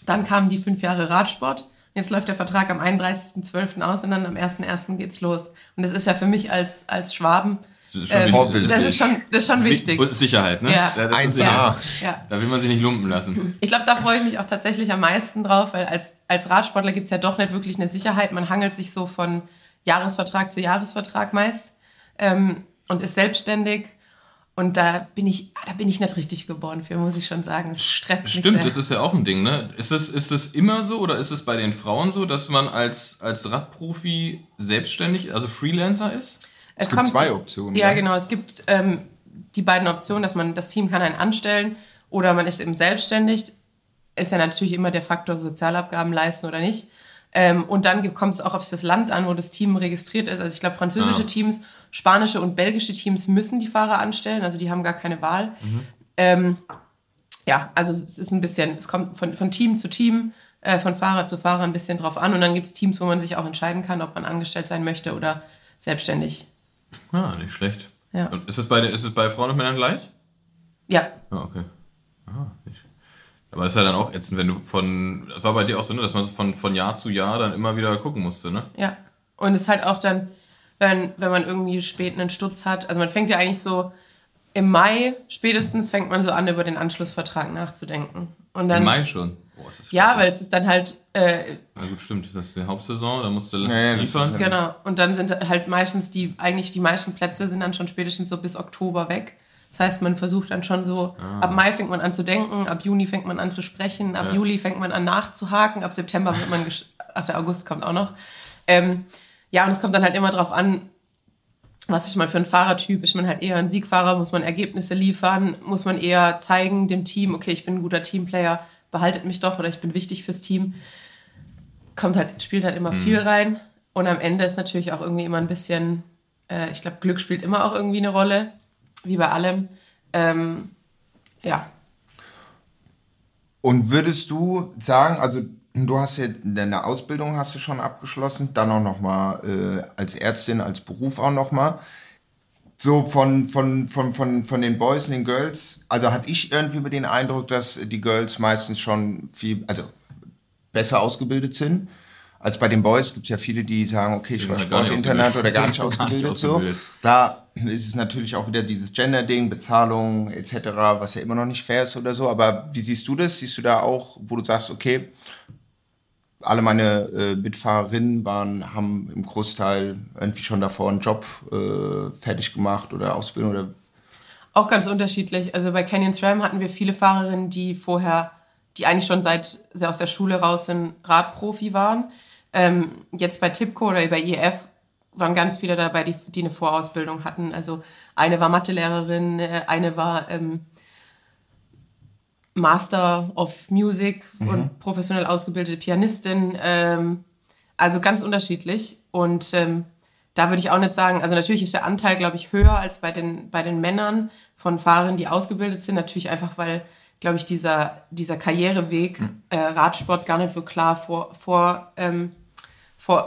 dann kamen die fünf Jahre Radsport. Jetzt läuft der Vertrag am 31.12. aus und dann am 1.1. geht's los. Und das ist ja für mich als, als Schwaben, Das ist schon ähm, wichtig. Vorbildlich. das ist schon, das ist schon wichtig. Und Sicherheit, ne? Ja. das ist 1A. ja, Ja. Da will man sich nicht lumpen lassen. Ich glaube, da freue ich mich auch tatsächlich am meisten drauf, weil als, als Radsportler gibt es ja doch nicht wirklich eine Sicherheit. Man hangelt sich so von Jahresvertrag zu Jahresvertrag meist ähm, und ist selbstständig. Und da bin ich, ah, da bin ich nicht richtig geboren für, muss ich schon sagen. Es stresst mich Stimmt, sehr. das ist ja auch ein Ding, ne? Ist es, ist es immer so oder ist es bei den Frauen so, dass man als, als Radprofi selbstständig, also Freelancer ist? es gibt zwei Optionen, Ja, ja. genau. Es gibt ähm, die beiden Optionen, dass man das Team kann einen anstellen oder man ist eben selbstständig. Ist ja natürlich immer der Faktor Sozialabgaben leisten oder nicht. Ähm, und dann kommt es auch auf das Land an, wo das Team registriert ist. Also ich glaube, französische Ah. Teams, spanische und belgische Teams müssen die Fahrer anstellen. Also die haben gar keine Wahl. Mhm. Ähm, ja, also es ist ein bisschen, es kommt von, von Team zu Team, äh, von Fahrer zu Fahrer ein bisschen drauf an. Und dann gibt es Teams, wo man sich auch entscheiden kann, ob man angestellt sein möchte oder selbstständig. Ah, nicht schlecht. Ja. Und ist es bei, ist es bei Frauen und Männern gleich? Ja, Ja, okay. Ah, nicht. Aber das ist ja dann auch ätzend, wenn du von, das war bei dir auch so, ne, dass man so von, von Jahr zu Jahr dann immer wieder gucken musste, ne? Ja. Und es ist halt auch dann, wenn, wenn man irgendwie spät einen Sturz hat, also man fängt ja eigentlich so im Mai spätestens fängt man so an, über den Anschlussvertrag nachzudenken. Und dann, Im Mai schon. Boah, ist das ja, weil es ist dann halt, äh, Na gut, stimmt. Das ist die Hauptsaison, da musst du das liefern. genau. Und dann sind halt meistens die, eigentlich die meisten Plätze sind dann schon spätestens so bis Oktober weg. Das heißt, man versucht dann schon so, ab Mai fängt man an zu denken, ab Juni fängt man an zu sprechen, ab Ja. Juli fängt man an nachzuhaken, ab September wird man, ach, der August kommt auch noch. Ähm, ja, und es kommt dann halt immer drauf an, was ist man für ein Fahrertyp? Ist man halt eher ein Siegfahrer? Muss man Ergebnisse liefern? Muss man eher zeigen dem Team, okay, ich bin ein guter Teamplayer, behaltet mich doch oder ich bin wichtig fürs Team? Kommt halt, spielt halt immer viel rein. Und am Ende ist natürlich auch irgendwie immer ein bisschen, äh, ich glaube, Glück spielt immer auch irgendwie eine Rolle, wie bei allem. Ähm, ja, Und würdest du sagen, also du hast ja deine Ausbildung hast du schon abgeschlossen, dann auch noch mal äh, als Ärztin, als Beruf auch noch mal. So von, von, von, von, von den Boys und den Girls, also hatte ich irgendwie über den Eindruck, dass die Girls meistens schon viel, also besser ausgebildet sind. Als bei den Boys gibt es ja viele, die sagen, okay, ich war Sportinternat oder gar nicht ausgebildet. Gar nicht ausgebildet. So. Klar ist es natürlich auch wieder dieses Gender-Ding, Bezahlung etc., was ja immer noch nicht fair ist oder so. Aber wie siehst du das? Siehst du da auch, wo du sagst, okay, alle meine äh, Mitfahrerinnen waren, haben im Großteil irgendwie schon davor einen Job äh, fertig gemacht oder Ausbildung oder Auch ganz unterschiedlich. Also bei Canyon SRAM hatten wir viele Fahrerinnen, die vorher, die eigentlich schon seit sie aus der Schule raus sind, Radprofi waren. Ähm, jetzt bei Tipco oder bei IEF waren ganz viele dabei, die, die eine Vorausbildung hatten. Also eine war Mathelehrerin, äh, eine war ähm, Master of Music und professionell ausgebildete Pianistin. Ähm, also ganz unterschiedlich. Und ähm, da würde ich auch nicht sagen, also natürlich ist der Anteil, glaube ich, höher als bei den, bei den Männern von Fahrern, die ausgebildet sind. Natürlich einfach, weil, glaube ich, dieser, dieser Karriereweg äh, Radsport gar nicht so klar vor, vor, ähm, vor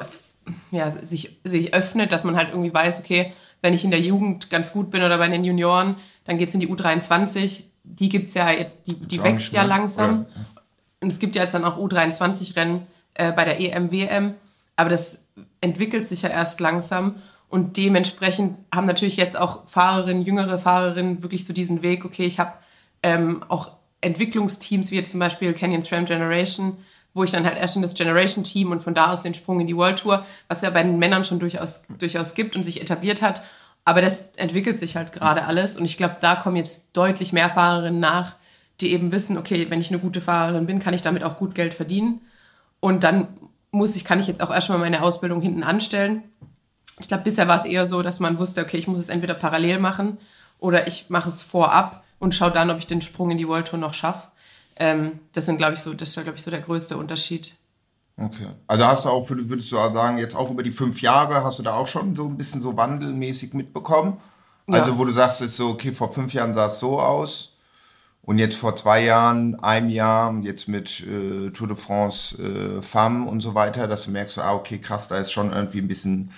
ja, sich, sich öffnet, dass man halt irgendwie weiß, okay, wenn ich in der Jugend ganz gut bin oder bei den Junioren, dann geht es in die U23. Die gibt es ja jetzt, die, die wächst ja langsam. Oder? Und es gibt ja jetzt dann auch U23-Rennen äh, bei der EM, WM. Aber das entwickelt sich ja erst langsam. Und dementsprechend haben natürlich jetzt auch Fahrerinnen, jüngere Fahrerinnen wirklich so diesen Weg, okay, ich habe ähm, auch Entwicklungsteams, wie jetzt zum Beispiel Canyon SRAM Generation, wo ich dann halt erst in das Generation-Team und von da aus den Sprung in die World Tour, was ja bei den Männern schon durchaus, durchaus gibt und sich etabliert hat. Aber das entwickelt sich halt gerade alles. Und ich glaube, da kommen jetzt deutlich mehr Fahrerinnen nach, die eben wissen, okay, wenn ich eine gute Fahrerin bin, kann ich damit auch gut Geld verdienen. Und dann muss ich, kann ich jetzt auch erstmal meine Ausbildung hinten anstellen. Ich glaube, bisher war es eher so, dass man wusste, okay, ich muss es entweder parallel machen oder ich mache es vorab und schaue dann, ob ich den Sprung in die World Tour noch schaffe. Ähm, das sind, glaube ich, so, das ist, glaube ich, so der größte Unterschied. Okay. Also hast du auch, würdest du sagen, jetzt auch über die fünf Jahre, hast du da auch schon so ein bisschen so wandelmäßig mitbekommen? Ja. Also wo du sagst jetzt so, okay, vor fünf Jahren sah es so aus und jetzt vor zwei Jahren, einem Jahr, jetzt mit äh, Tour de France, äh, Femme und so weiter, dass du merkst, ah, okay, krass, da ist schon irgendwie ein bisschen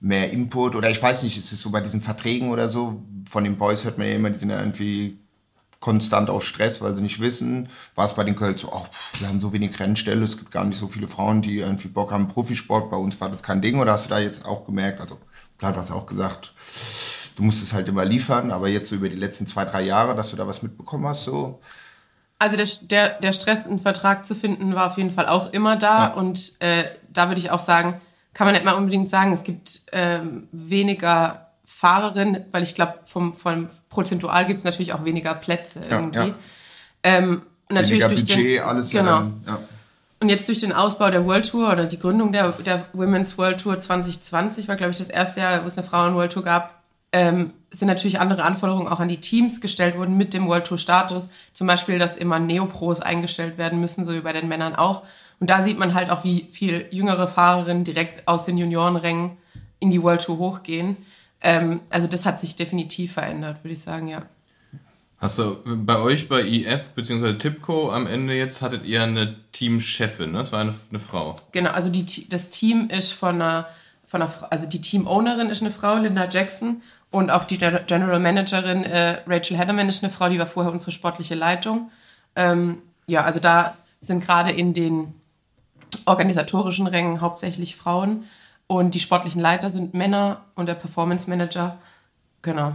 mehr Input. Oder ich weiß nicht, ist es so bei diesen Verträgen oder so? Von den Boys hört man ja immer, die sind ja irgendwie konstant auf Stress, weil sie nicht wissen. War es bei den Köln so, oh, pff, wir haben so wenig Rennstelle, es gibt gar nicht so viele Frauen, die irgendwie Bock haben, Profisport. Bei uns war das kein Ding. Oder hast du da jetzt auch gemerkt, also klar, du hast auch gesagt, du musst es halt immer liefern, aber jetzt so über die letzten zwei, drei Jahre, dass du da was mitbekommen hast, so. Also der, der, der Stress, einen Vertrag zu finden, war auf jeden Fall auch immer da. Ja. Und äh, da würde ich auch sagen, kann man nicht mal unbedingt sagen, es gibt ähm, weniger Fahrerinnen, weil ich glaube, vom, vom prozentual gibt es natürlich auch weniger Plätze irgendwie. Ja, ja. Ähm, natürlich durch Budget, den, alles genau. Dann, ja. Und jetzt durch den Ausbau der World Tour oder die Gründung der, der Women's World Tour 2020 war, glaube ich, das erste Jahr, wo es eine Frauen-World Tour gab, ähm, sind natürlich andere Anforderungen auch an die Teams gestellt worden mit dem World Tour Status. Zum Beispiel, dass immer Neopros eingestellt werden müssen, so wie bei den Männern auch. Und da sieht man halt auch, wie viel jüngere Fahrerinnen direkt aus den Juniorenrängen in die World Tour hochgehen. Ähm, also das hat sich definitiv verändert, würde ich sagen, ja. Hast du bei euch bei IF bzw. Tipco am Ende jetzt hattet ihr eine Teamchefin, ne? Das war eine, eine Frau. Genau, also die, das Team ist von einer, von einer also die Team-Ownerin ist eine Frau, Linda Jackson, und auch die General Managerin äh, Rachel Hedderman ist eine Frau, die war vorher unsere sportliche Leitung. Ähm, ja, also da sind gerade in den organisatorischen Rängen hauptsächlich Frauen. Und die sportlichen Leiter sind Männer und der Performance Manager, genau.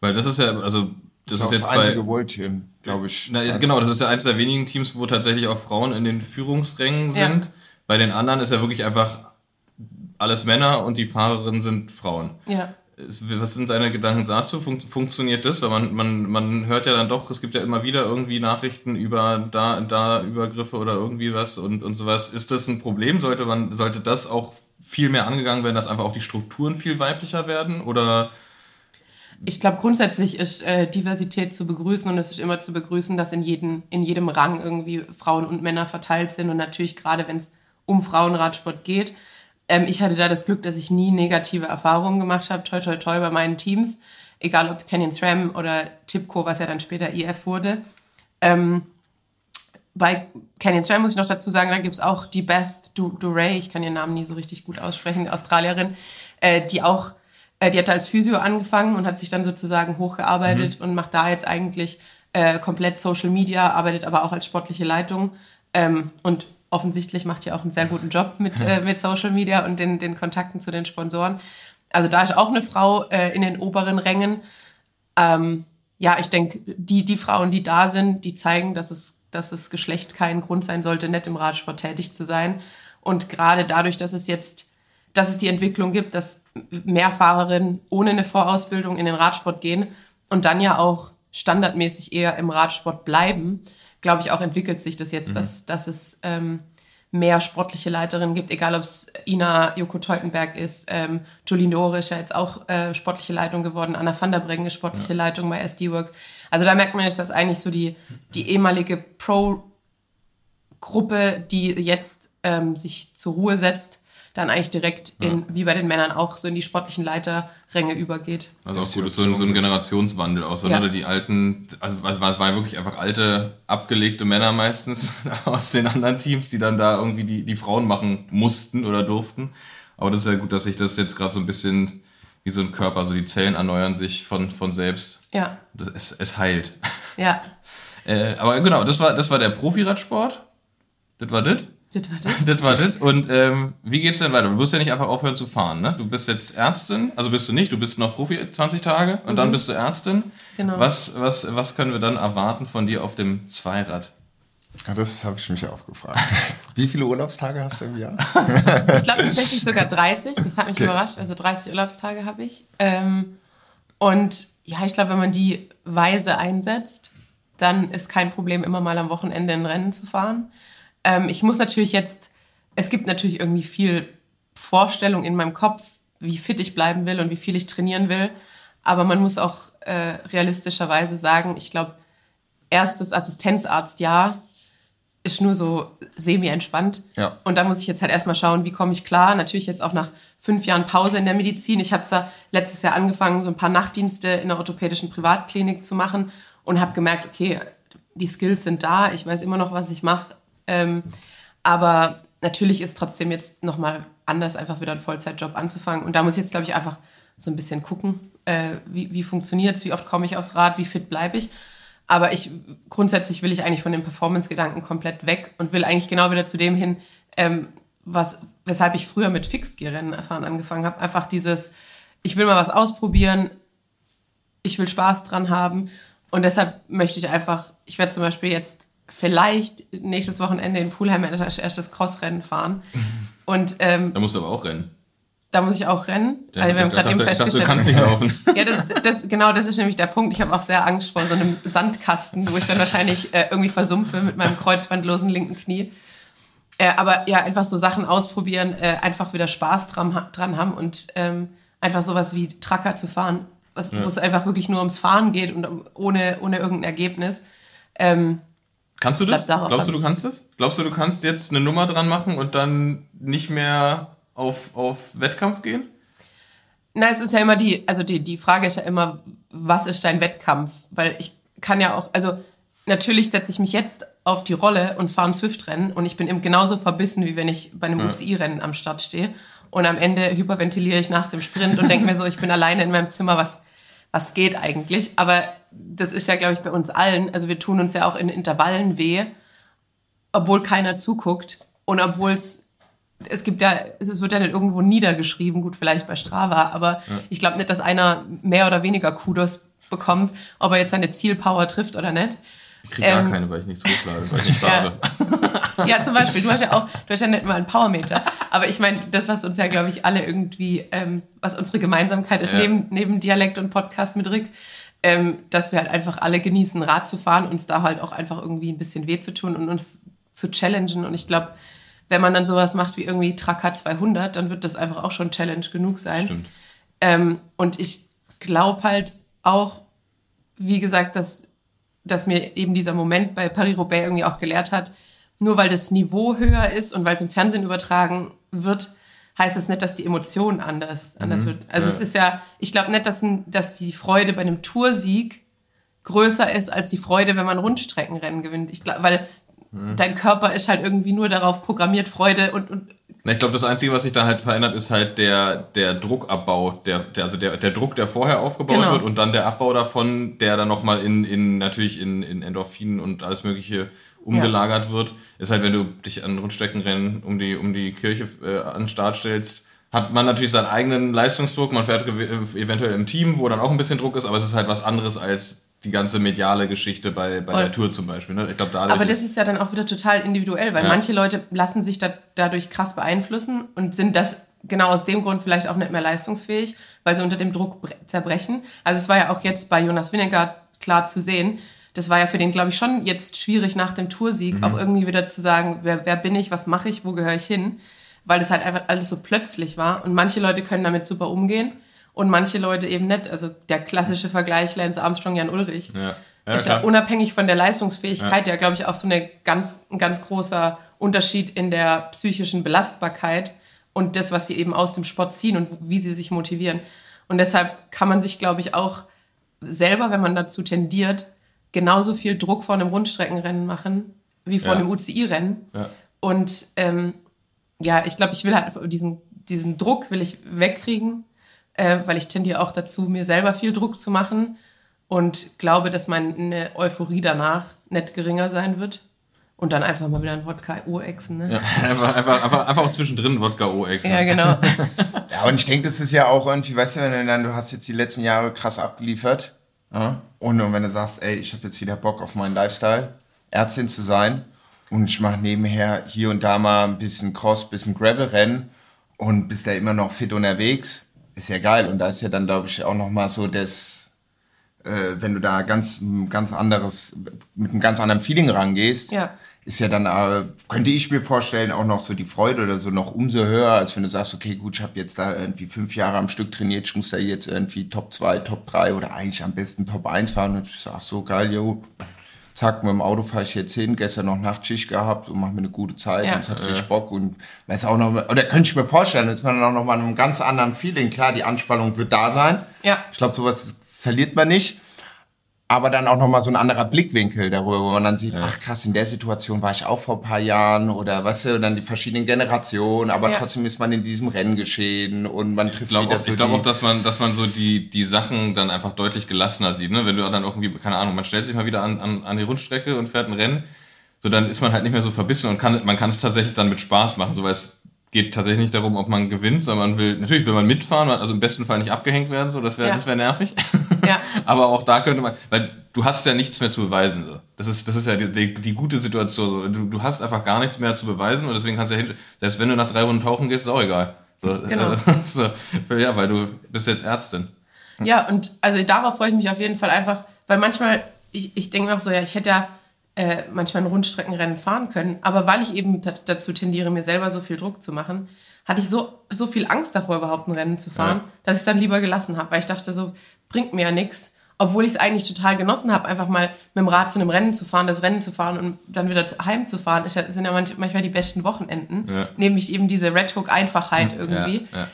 Weil das ist ja, also das, das ist, ist jetzt das einzige bei, World Team, glaube ich. Na, genau, das ist ja eines der wenigen Teams, wo tatsächlich auch Frauen in den Führungsrängen sind. Ja. Bei den anderen ist ja wirklich einfach alles Männer und die Fahrerinnen sind Frauen. Ja. Was sind deine Gedanken dazu? Fun funktioniert das? Weil man, man, man hört ja dann doch, es gibt ja immer wieder irgendwie Nachrichten über da, da Übergriffe oder irgendwie was und, und sowas. Ist das ein Problem? Sollte man, sollte das auch viel mehr angegangen werden, dass einfach auch die Strukturen viel weiblicher werden? Oder ich glaube, grundsätzlich ist äh, Diversität zu begrüßen und es ist immer zu begrüßen, dass in, jeden, in jedem Rang irgendwie Frauen und Männer verteilt sind und natürlich gerade, wenn es um Frauenradsport geht. Ähm, ich hatte da das Glück, dass ich nie negative Erfahrungen gemacht habe, toi toi toi bei meinen Teams, egal ob Canyon SRAM oder Tipco, was ja dann später EF wurde. Ähm, bei Canyon SRAM muss ich noch dazu sagen, da gibt es auch die Beth Duray, ich kann ihren Namen nie so richtig gut aussprechen, die Australierin, äh, die auch, äh, die hat als Physio angefangen und hat sich dann sozusagen hochgearbeitet mhm. und macht da jetzt eigentlich äh, komplett Social Media, arbeitet aber auch als sportliche Leitung ähm, und offensichtlich macht ihr auch einen sehr guten Job mit, äh, mit Social Media und den, den Kontakten zu den Sponsoren. Also da ist auch eine Frau äh, in den oberen Rängen. Ähm, ja, ich denke, die, die Frauen, die da sind, die zeigen, dass es, dass es Geschlecht kein Grund sein sollte, nicht im Radsport tätig zu sein. Und gerade dadurch, dass es jetzt, dass es die Entwicklung gibt, dass mehr Fahrerinnen ohne eine Vorausbildung in den Radsport gehen und dann ja auch standardmäßig eher im Radsport bleiben, glaube ich, auch entwickelt sich das jetzt, mhm. dass, dass es ähm, mehr sportliche Leiterinnen gibt, egal ob es Ina Joko Teutenberg ist, ähm, Julie Nore ist ja jetzt auch äh, sportliche Leitung geworden, Anna van der Breggen ist sportliche ja. Leitung bei SD Works. Also da merkt man jetzt, dass eigentlich so die, die ehemalige Pro- Gruppe, die jetzt ähm, sich zur Ruhe setzt, dann eigentlich direkt in, wie bei den Männern auch, so in die sportlichen Leiterränge übergeht. Also auch gut, ist so ein, so ein Generationswandel auch so, Ja. ne? Die alten, also es war, es waren wirklich einfach alte, abgelegte Männer meistens aus den anderen Teams, die dann da irgendwie die, die Frauen machen mussten oder durften. Aber das ist ja gut, dass sich das jetzt gerade so ein bisschen wie so ein Körper, so die Zellen erneuern sich von, von selbst. Ja, Das, es, es heilt. ja. Äh, aber genau, das war, das war der Profiradsport. Das war das. Das war das. Das war das. Und ähm, wie geht's denn weiter? Du wirst ja nicht einfach aufhören zu fahren, ne? Du bist jetzt Ärztin, also bist du nicht, du bist noch Profi 20 Tage und dann bist du Ärztin. Genau. Was, was, was können wir dann erwarten von dir auf dem Zweirad? Ja, das habe ich mich auch gefragt. Wie viele Urlaubstage hast du im Jahr? Ich glaube tatsächlich sogar 30, das hat mich überrascht. Also 30 Urlaubstage habe ich. Ähm, und ja, ich glaube, wenn man die weise einsetzt, dann ist kein Problem, immer mal am Wochenende ein Rennen zu fahren. Ähm, ich muss natürlich jetzt, es gibt natürlich irgendwie viel Vorstellung in meinem Kopf, wie fit ich bleiben will und wie viel ich trainieren will. Aber man muss auch äh, realistischerweise sagen, ich glaube, erstes Assistenzarztjahr ist nur so semi-entspannt. Ja. Und da muss ich jetzt halt erstmal schauen, wie komme ich klar. Natürlich jetzt auch nach fünf Jahren Pause in der Medizin. Ich habe zwar letztes Jahr angefangen, so ein paar Nachtdienste in der orthopädischen Privatklinik zu machen und habe gemerkt, okay, die Skills sind da, ich weiß immer noch, was ich mache. Ähm, aber natürlich ist trotzdem jetzt nochmal anders, einfach wieder einen Vollzeitjob anzufangen. Und da muss ich jetzt, glaube ich, einfach so ein bisschen gucken, äh, wie, wie funktioniert es, wie oft komme ich aufs Rad, wie fit bleibe ich. Aber ich grundsätzlich will ich eigentlich von dem Performance-Gedanken komplett weg und will eigentlich genau wieder zu dem hin, ähm, was, weshalb ich früher mit Fixed-Gear-Rennen erfahren angefangen habe. Einfach dieses, ich will mal was ausprobieren, ich will Spaß dran haben. Und deshalb möchte ich einfach, ich werde zum Beispiel jetzt vielleicht nächstes Wochenende in Pulheim als erstes Crossrennen fahren. Und ähm, Da musst du aber auch rennen. da muss ich auch rennen. Ja, also wir haben gerade eben dachte, du festgestellt. kannst nicht laufen. Ja, das, das, genau, das ist nämlich der Punkt. Ich habe auch sehr Angst vor so einem Sandkasten, wo ich dann wahrscheinlich äh, irgendwie versumpfe mit meinem kreuzbandlosen linken Knie. Äh, aber ja, einfach so Sachen ausprobieren, äh, einfach wieder Spaß dran, dran haben und ähm, einfach sowas wie Tracker zu fahren, was, wo es einfach wirklich nur ums Fahren geht und um, ohne, ohne irgendein Ergebnis. Ähm, Kannst du Ich glaub, das? darauf Glaubst du, du kannst das? Glaubst du, du kannst jetzt eine Nummer dran machen und dann nicht mehr auf, auf Wettkampf gehen? Na, es ist ja immer die, also die, die Frage ist ja immer, was ist dein Wettkampf? Weil ich kann ja auch, also natürlich setze ich mich jetzt auf die Rolle und fahre ein Swift-Rennen und ich bin eben genauso verbissen, wie wenn ich bei einem UCI-Rennen am Start stehe. Und am Ende hyperventiliere ich nach dem Sprint und denke mir so, ich bin alleine in meinem Zimmer, was, was geht eigentlich? Aber das ist ja, glaube ich, bei uns allen. Also wir tun uns ja auch in Intervallen weh, obwohl keiner zuguckt und obwohl es es gibt ja, es wird ja nicht irgendwo niedergeschrieben, gut, vielleicht bei Strava, aber ich glaube nicht, dass einer mehr oder weniger Kudos bekommt, ob er jetzt seine Zielpower trifft oder nicht. Ich krieg gar Ähm, keine, weil ich nichts hochlade, weil ich nicht Ja. fahre. Ja, zum Beispiel, du hast ja auch, du hast ja nicht mal einen Powermeter. Aber ich meine, das, was uns ja, glaube ich, alle irgendwie, ähm, was unsere Gemeinsamkeit ist, Ja. neben, neben Dialekt und Podcast mit Rick, ähm, dass wir halt einfach alle genießen, Rad zu fahren, uns da halt auch einfach irgendwie ein bisschen weh zu tun und uns zu challengen. Und ich glaube, wenn man dann sowas macht wie irgendwie Tracker 200, dann wird das einfach auch schon Challenge genug sein. Stimmt. Ähm, und ich glaube halt auch, wie gesagt, dass, dass mir eben dieser Moment bei Paris-Roubaix irgendwie auch gelehrt hat, nur weil das Niveau höher ist und weil es im Fernsehen übertragen wird, heißt das nicht, dass die Emotion anders, anders wird. Also Ja. es ist ja, ich glaube nicht, dass, dass die Freude bei einem Toursieg größer ist als die Freude, wenn man Rundstreckenrennen gewinnt. Ich glaub, weil dein Körper ist halt irgendwie nur darauf programmiert, Freude und, und Ich glaube, das Einzige, was sich da halt verändert, ist halt der, der Druckabbau, der, der, also der, der Druck, der vorher aufgebaut Genau. wird und dann der Abbau davon, der dann nochmal in, in, natürlich in, in Endorphinen und alles Mögliche umgelagert wird, ist halt, wenn du dich an Rundstreckenrennen um die, um die Kirche äh, an den Start stellst, hat man natürlich seinen eigenen Leistungsdruck, man fährt gew- eventuell im Team, wo dann auch ein bisschen Druck ist, aber es ist halt was anderes als die ganze mediale Geschichte bei, bei Voll. der Tour zum Beispiel. Ne? Ich dadurch Aber das ist, ist ja dann auch wieder total individuell, weil Ja. manche Leute lassen sich da, dadurch krass beeinflussen und sind das genau aus dem Grund vielleicht auch nicht mehr leistungsfähig, weil sie unter dem Druck bre- zerbrechen. Also es war ja auch jetzt bei Jonas Vingegaard klar zu sehen. Das war ja für den, glaube ich, schon jetzt schwierig nach dem Toursieg auch irgendwie wieder zu sagen, wer, wer bin ich, was mache ich, wo gehöre ich hin, weil das halt einfach alles so plötzlich war. Und manche Leute können damit super umgehen und manche Leute eben nicht. Also der klassische Vergleich Lance Armstrong, Jan Ulrich ja. Ja, ist ja unabhängig von der Leistungsfähigkeit ja, glaube ich, auch so eine ganz, ein ganz großer Unterschied in der psychischen Belastbarkeit und das, was sie eben aus dem Sport ziehen und wie sie sich motivieren. Und deshalb kann man sich, glaube ich, auch selber, wenn man dazu tendiert, genauso viel Druck vor einem Rundstreckenrennen machen wie vor Ja. einem UCI-Rennen. Ja. Und ähm, ja, ich glaube, ich will halt diesen, diesen Druck will ich wegkriegen, äh, weil ich tendiere auch dazu, mir selber viel Druck zu machen und glaube, dass meine Euphorie danach nicht geringer sein wird. Und dann einfach mal wieder ein Wodka urexen, ne? Einfach, einfach, einfach, einfach auch zwischendrin Wodka OX. Ja, genau. Ja, und ich denke, das ist ja auch irgendwie, weißt du, wenn du dann, du hast jetzt die letzten Jahre krass abgeliefert. Ja? Und, und wenn du sagst, ey, ich habe jetzt wieder Bock auf meinen Lifestyle, Ärztin zu sein und ich mache nebenher hier und da mal ein bisschen Cross, bisschen Gravel-Rennen und bist da immer noch fit unterwegs, ist ja geil. Und da ist ja dann, glaube ich, auch nochmal so das, äh, wenn du da ganz, ganz anderes, mit einem ganz anderen Feeling rangehst, Ja. Ist ja dann, äh, könnte ich mir vorstellen, auch noch so die Freude oder so noch umso höher, als wenn du sagst, okay, gut, ich habe jetzt da irgendwie fünf Jahre am Stück trainiert, ich muss da jetzt irgendwie Top 2, Top 3 oder eigentlich am besten Top 1 fahren und ich sag, ach so geil, jo, zack, mit dem Auto fahre ich jetzt hin, gestern noch Nachtschicht gehabt und mache mir eine gute Zeit Ja. und es hat richtig Bock und weiß auch noch, oder könnte ich mir vorstellen, jetzt man auch noch mal in einem ganz anderen Feeling, klar, die Anspannung wird da sein, Ja. ich glaube, sowas verliert man nicht. Aber dann auch nochmal so ein anderer Blickwinkel darüber, wo man dann sieht, ach krass, in der Situation war ich auch vor ein paar Jahren oder weißt du, dann die verschiedenen Generationen, aber Ja. trotzdem ist man in diesem Rennen geschehen und man trifft Ich glaube wieder auch, so ich glaub die, auch, dass man, dass man so die, die Sachen dann einfach deutlich gelassener sieht. Ne? Wenn du dann irgendwie, keine Ahnung, man stellt sich mal wieder an, an, an die Rundstrecke und fährt ein Rennen, so dann ist man halt nicht mehr so verbissen und kann, man kann es tatsächlich dann mit Spaß machen, so weil es geht tatsächlich nicht darum, ob man gewinnt, sondern man will, natürlich will man mitfahren, also im besten Fall nicht abgehängt werden, so, das wäre Ja. das wäre nervig. Ja. Aber auch da könnte man, weil du hast ja nichts mehr zu beweisen. So. Das ist, das ist ja die, die, die gute Situation. Du, du hast einfach gar nichts mehr zu beweisen und deswegen kannst du ja, selbst wenn du nach drei Runden tauchen gehst, ist auch egal. So, Genau. äh, so, ja, weil du bist jetzt Ärztin. Ja, und also darauf freue ich mich auf jeden Fall einfach, weil manchmal, ich, ich denke mir auch so, ja, ich hätte ja äh, manchmal ein Rundstreckenrennen fahren können, aber weil ich eben da- dazu tendiere, mir selber so viel Druck zu machen, hatte ich so, so viel Angst davor, überhaupt ein Rennen zu fahren, Ja. dass ich es dann lieber gelassen habe, weil ich dachte so, bringt mir ja nichts. Obwohl ich es eigentlich total genossen habe, einfach mal mit dem Rad zu einem Rennen zu fahren, das Rennen zu fahren und dann wieder zu- heimzufahren, ja, sind ja manch, manchmal die besten Wochenenden. Ja. Nämlich eben diese Red Hook Einfachheit irgendwie. Ja, ja.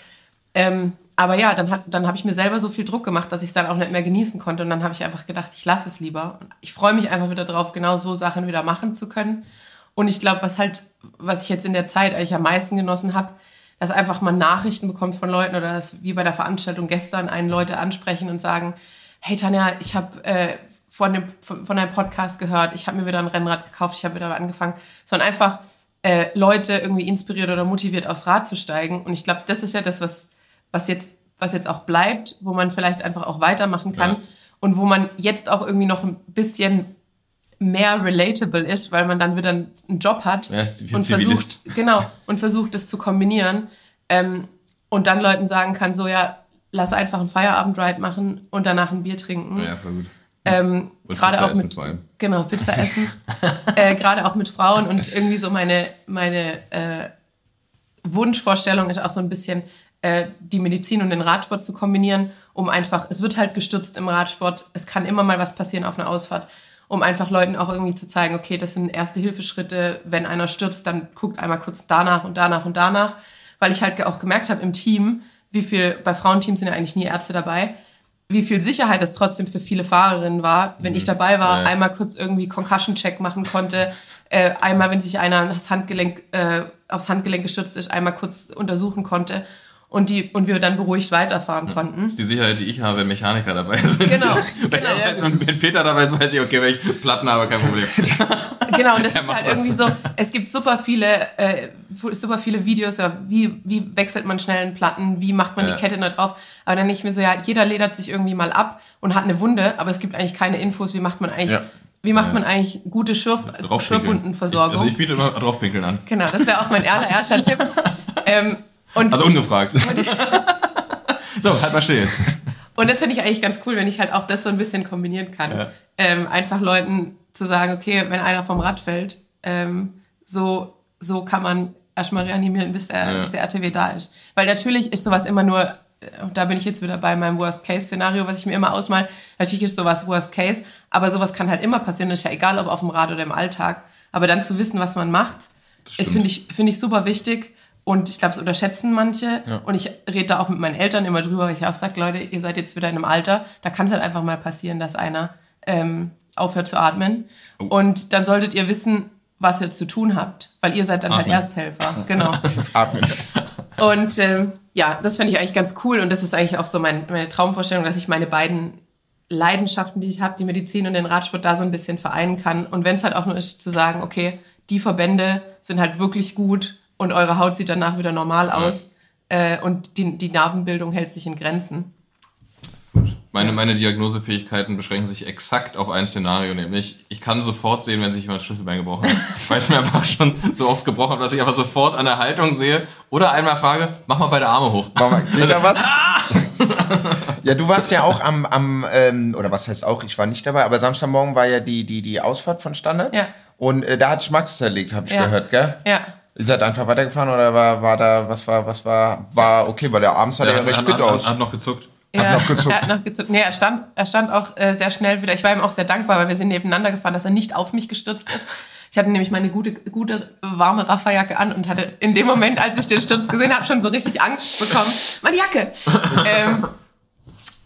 Ähm, aber ja, dann, hat, dann habe ich mir selber so viel Druck gemacht, dass ich es dann auch nicht mehr genießen konnte. Und dann habe ich einfach gedacht, ich lasse es lieber. Und ich freue mich einfach wieder drauf, genau so Sachen wieder machen zu können. Und ich glaube, was halt, was ich jetzt in der Zeit eigentlich am meisten genossen habe, dass einfach man Nachrichten bekommt von Leuten oder dass wie bei der Veranstaltung gestern einen Leute ansprechen und sagen, hey Tanja, ich habe äh, von, dem, von, von deinem Podcast gehört, ich habe mir wieder ein Rennrad gekauft, ich habe wieder angefangen, sondern einfach äh, Leute irgendwie inspiriert oder motiviert aufs Rad zu steigen. Und ich glaube, das ist ja das, was, was, jetzt, was jetzt auch bleibt, wo man vielleicht einfach auch weitermachen kann Ja. und wo man jetzt auch irgendwie noch ein bisschen mehr relatable ist, weil man dann wieder einen Job hat Ja, und Zivilist. versucht, genau, und versucht es zu kombinieren ähm, und dann Leuten sagen kann, so ja, lass einfach einen Feierabend-Ride machen und danach ein Bier trinken. ja, voll gut. Ähm, gerade auch essen mit, genau, Pizza essen, äh, gerade auch mit Frauen und irgendwie so meine, meine äh, Wunschvorstellung ist auch so ein bisschen äh, die Medizin und den Radsport zu kombinieren, um einfach, es wird halt gestürzt im Radsport, es kann immer mal was passieren auf einer Ausfahrt, um einfach Leuten auch irgendwie zu zeigen, okay, das sind erste Hilfeschritte, wenn einer stürzt, dann guckt einmal kurz danach und danach und danach, weil ich halt auch gemerkt habe im Team, wie viel, bei Frauenteams sind ja eigentlich nie Ärzte dabei, wie viel Sicherheit es trotzdem für viele Fahrerinnen war, wenn ich dabei war, Mhm. Ja. einmal kurz irgendwie Concussion-Check machen konnte, äh, einmal, wenn sich einer das Handgelenk, äh, aufs Handgelenk gestützt ist, einmal kurz untersuchen konnte und, die, und wir dann beruhigt weiterfahren konnten. Das ist die Sicherheit, die ich habe, wenn Mechaniker dabei sind. Genau, Wenn, Ja, das ist- wenn Peter dabei ist, weiß ich, okay, wenn ich Platten habe, kein Problem. Genau, und das ist halt das. irgendwie so, es gibt super viele, äh, super viele Videos, ja, wie, wie wechselt man schnell einen Platten, wie macht man Ja. die Kette neu drauf. Aber dann nicht mehr so, ja, jeder ledert sich irgendwie mal ab und hat eine Wunde, aber es gibt eigentlich keine Infos, wie macht man eigentlich, Ja. wie macht man eigentlich gute Schürf. Schürfwundenversorgung. Also ich biete immer draufpinkeln an. genau, das wäre auch mein allererster Tipp. Ähm, und Also ungefragt. so, halt mal still jetzt. Und das finde ich eigentlich ganz cool, wenn ich halt auch das so ein bisschen kombinieren kann. Ja. Ähm, einfach Leuten zu sagen, okay, wenn einer vom Rad fällt, ähm, so, so kann man erstmal reanimieren, bis der, Ja. bis der RTW da ist. Weil natürlich ist sowas immer nur, äh, und da bin ich jetzt wieder bei meinem Worst-Case-Szenario, was ich mir immer ausmal. Natürlich ist sowas Worst-Case, aber sowas kann halt immer passieren. Das ist ja egal, ob auf dem Rad oder im Alltag. Aber dann zu wissen, was man macht, finde ich, finde ich super wichtig, Und ich glaube, es unterschätzen manche. Und ich rede da auch mit meinen Eltern immer drüber, weil ich auch sage, Leute, ihr seid jetzt wieder in einem Alter, da kann es halt einfach mal passieren, dass einer ähm, aufhört zu atmen. Und dann solltet ihr wissen, was ihr zu tun habt, weil ihr seid dann halt Atmen. Ersthelfer. Genau. Atmen. Und ähm, ja, das finde ich eigentlich ganz cool und das ist eigentlich auch so mein, meine Traumvorstellung, dass ich meine beiden Leidenschaften, die ich habe, die Medizin und den Radsport, da so ein bisschen vereinen kann. Und wenn es halt auch nur ist, zu sagen, okay, die Verbände sind halt wirklich gut und eure Haut sieht danach wieder normal aus äh, und die, die Narbenbildung hält sich in Grenzen. Meine, meine Diagnosefähigkeiten beschränken sich exakt auf ein Szenario, nämlich ich kann sofort sehen, wenn sich jemand das Schlüsselbein gebrochen hat. Weil es mir einfach schon so oft gebrochen hat, dass ich einfach sofort an der Haltung sehe oder einmal frage, mach mal beide Arme hoch. Mama, geht da was? ja, du warst ja auch am, am ähm, oder was heißt auch, ich war nicht dabei, aber Samstagmorgen war ja die, die, die Ausfahrt von Standard. Ja. Und äh, da hat Schmacks zerlegt, habe ich Ja. gehört, gell? Ja. Ihr seid einfach weitergefahren oder war, war da, was war, was war, war okay, weil der abends sah ja hat, recht hat, fit hat, aus. hat noch gezuckt. Ja, noch gezuckt. Er hat noch gezuckt. Nee, er stand, er stand auch äh, sehr schnell wieder. Ich war ihm auch sehr dankbar, weil wir sind nebeneinander gefahren, dass er nicht auf mich gestürzt ist. Ich hatte nämlich meine gute, gute warme Rafferjacke an und hatte in dem Moment, als ich den Sturz gesehen habe, schon so richtig Angst bekommen. Meine Jacke! ähm,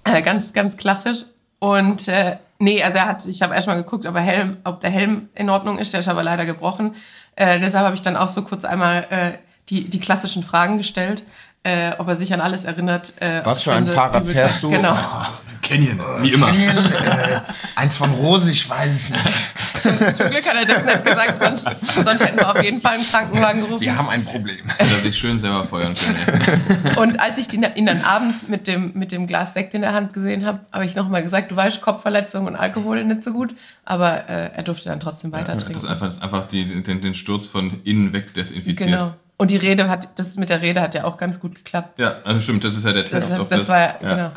äh, ganz, ganz klassisch. Und äh, nee, also er hat, ich habe erstmal geguckt, ob, er Helm, ob der Helm in Ordnung ist, der ist aber leider gebrochen. Äh, deshalb habe ich dann auch so kurz einmal äh, die, die klassischen Fragen gestellt, äh, ob er sich an alles erinnert. Äh, Was für ein Fahrrad fährst du? Genau. Canyon, wie immer. äh, eins von Rose, ich weiß es nicht. Zum Glück hat er das nicht gesagt, sonst, sonst hätten wir auf jeden Fall einen Krankenwagen gerufen. Wir haben ein Problem. Dass er sich schön selber feuern kann. Und als ich ihn dann abends mit dem, mit dem Glas Sekt in der Hand gesehen habe, habe ich nochmal gesagt, du weißt, Kopfverletzung und Alkohol nicht so gut. Aber äh, er durfte dann trotzdem weiter Das trinken. ist einfach, das ist einfach die, den, den Sturz von innen weg desinfiziert. Genau. Und die Rede hat, das mit der Rede hat ja auch ganz gut geklappt. Ja, also stimmt, das ist ja der Das, Test. ob das, war, genau.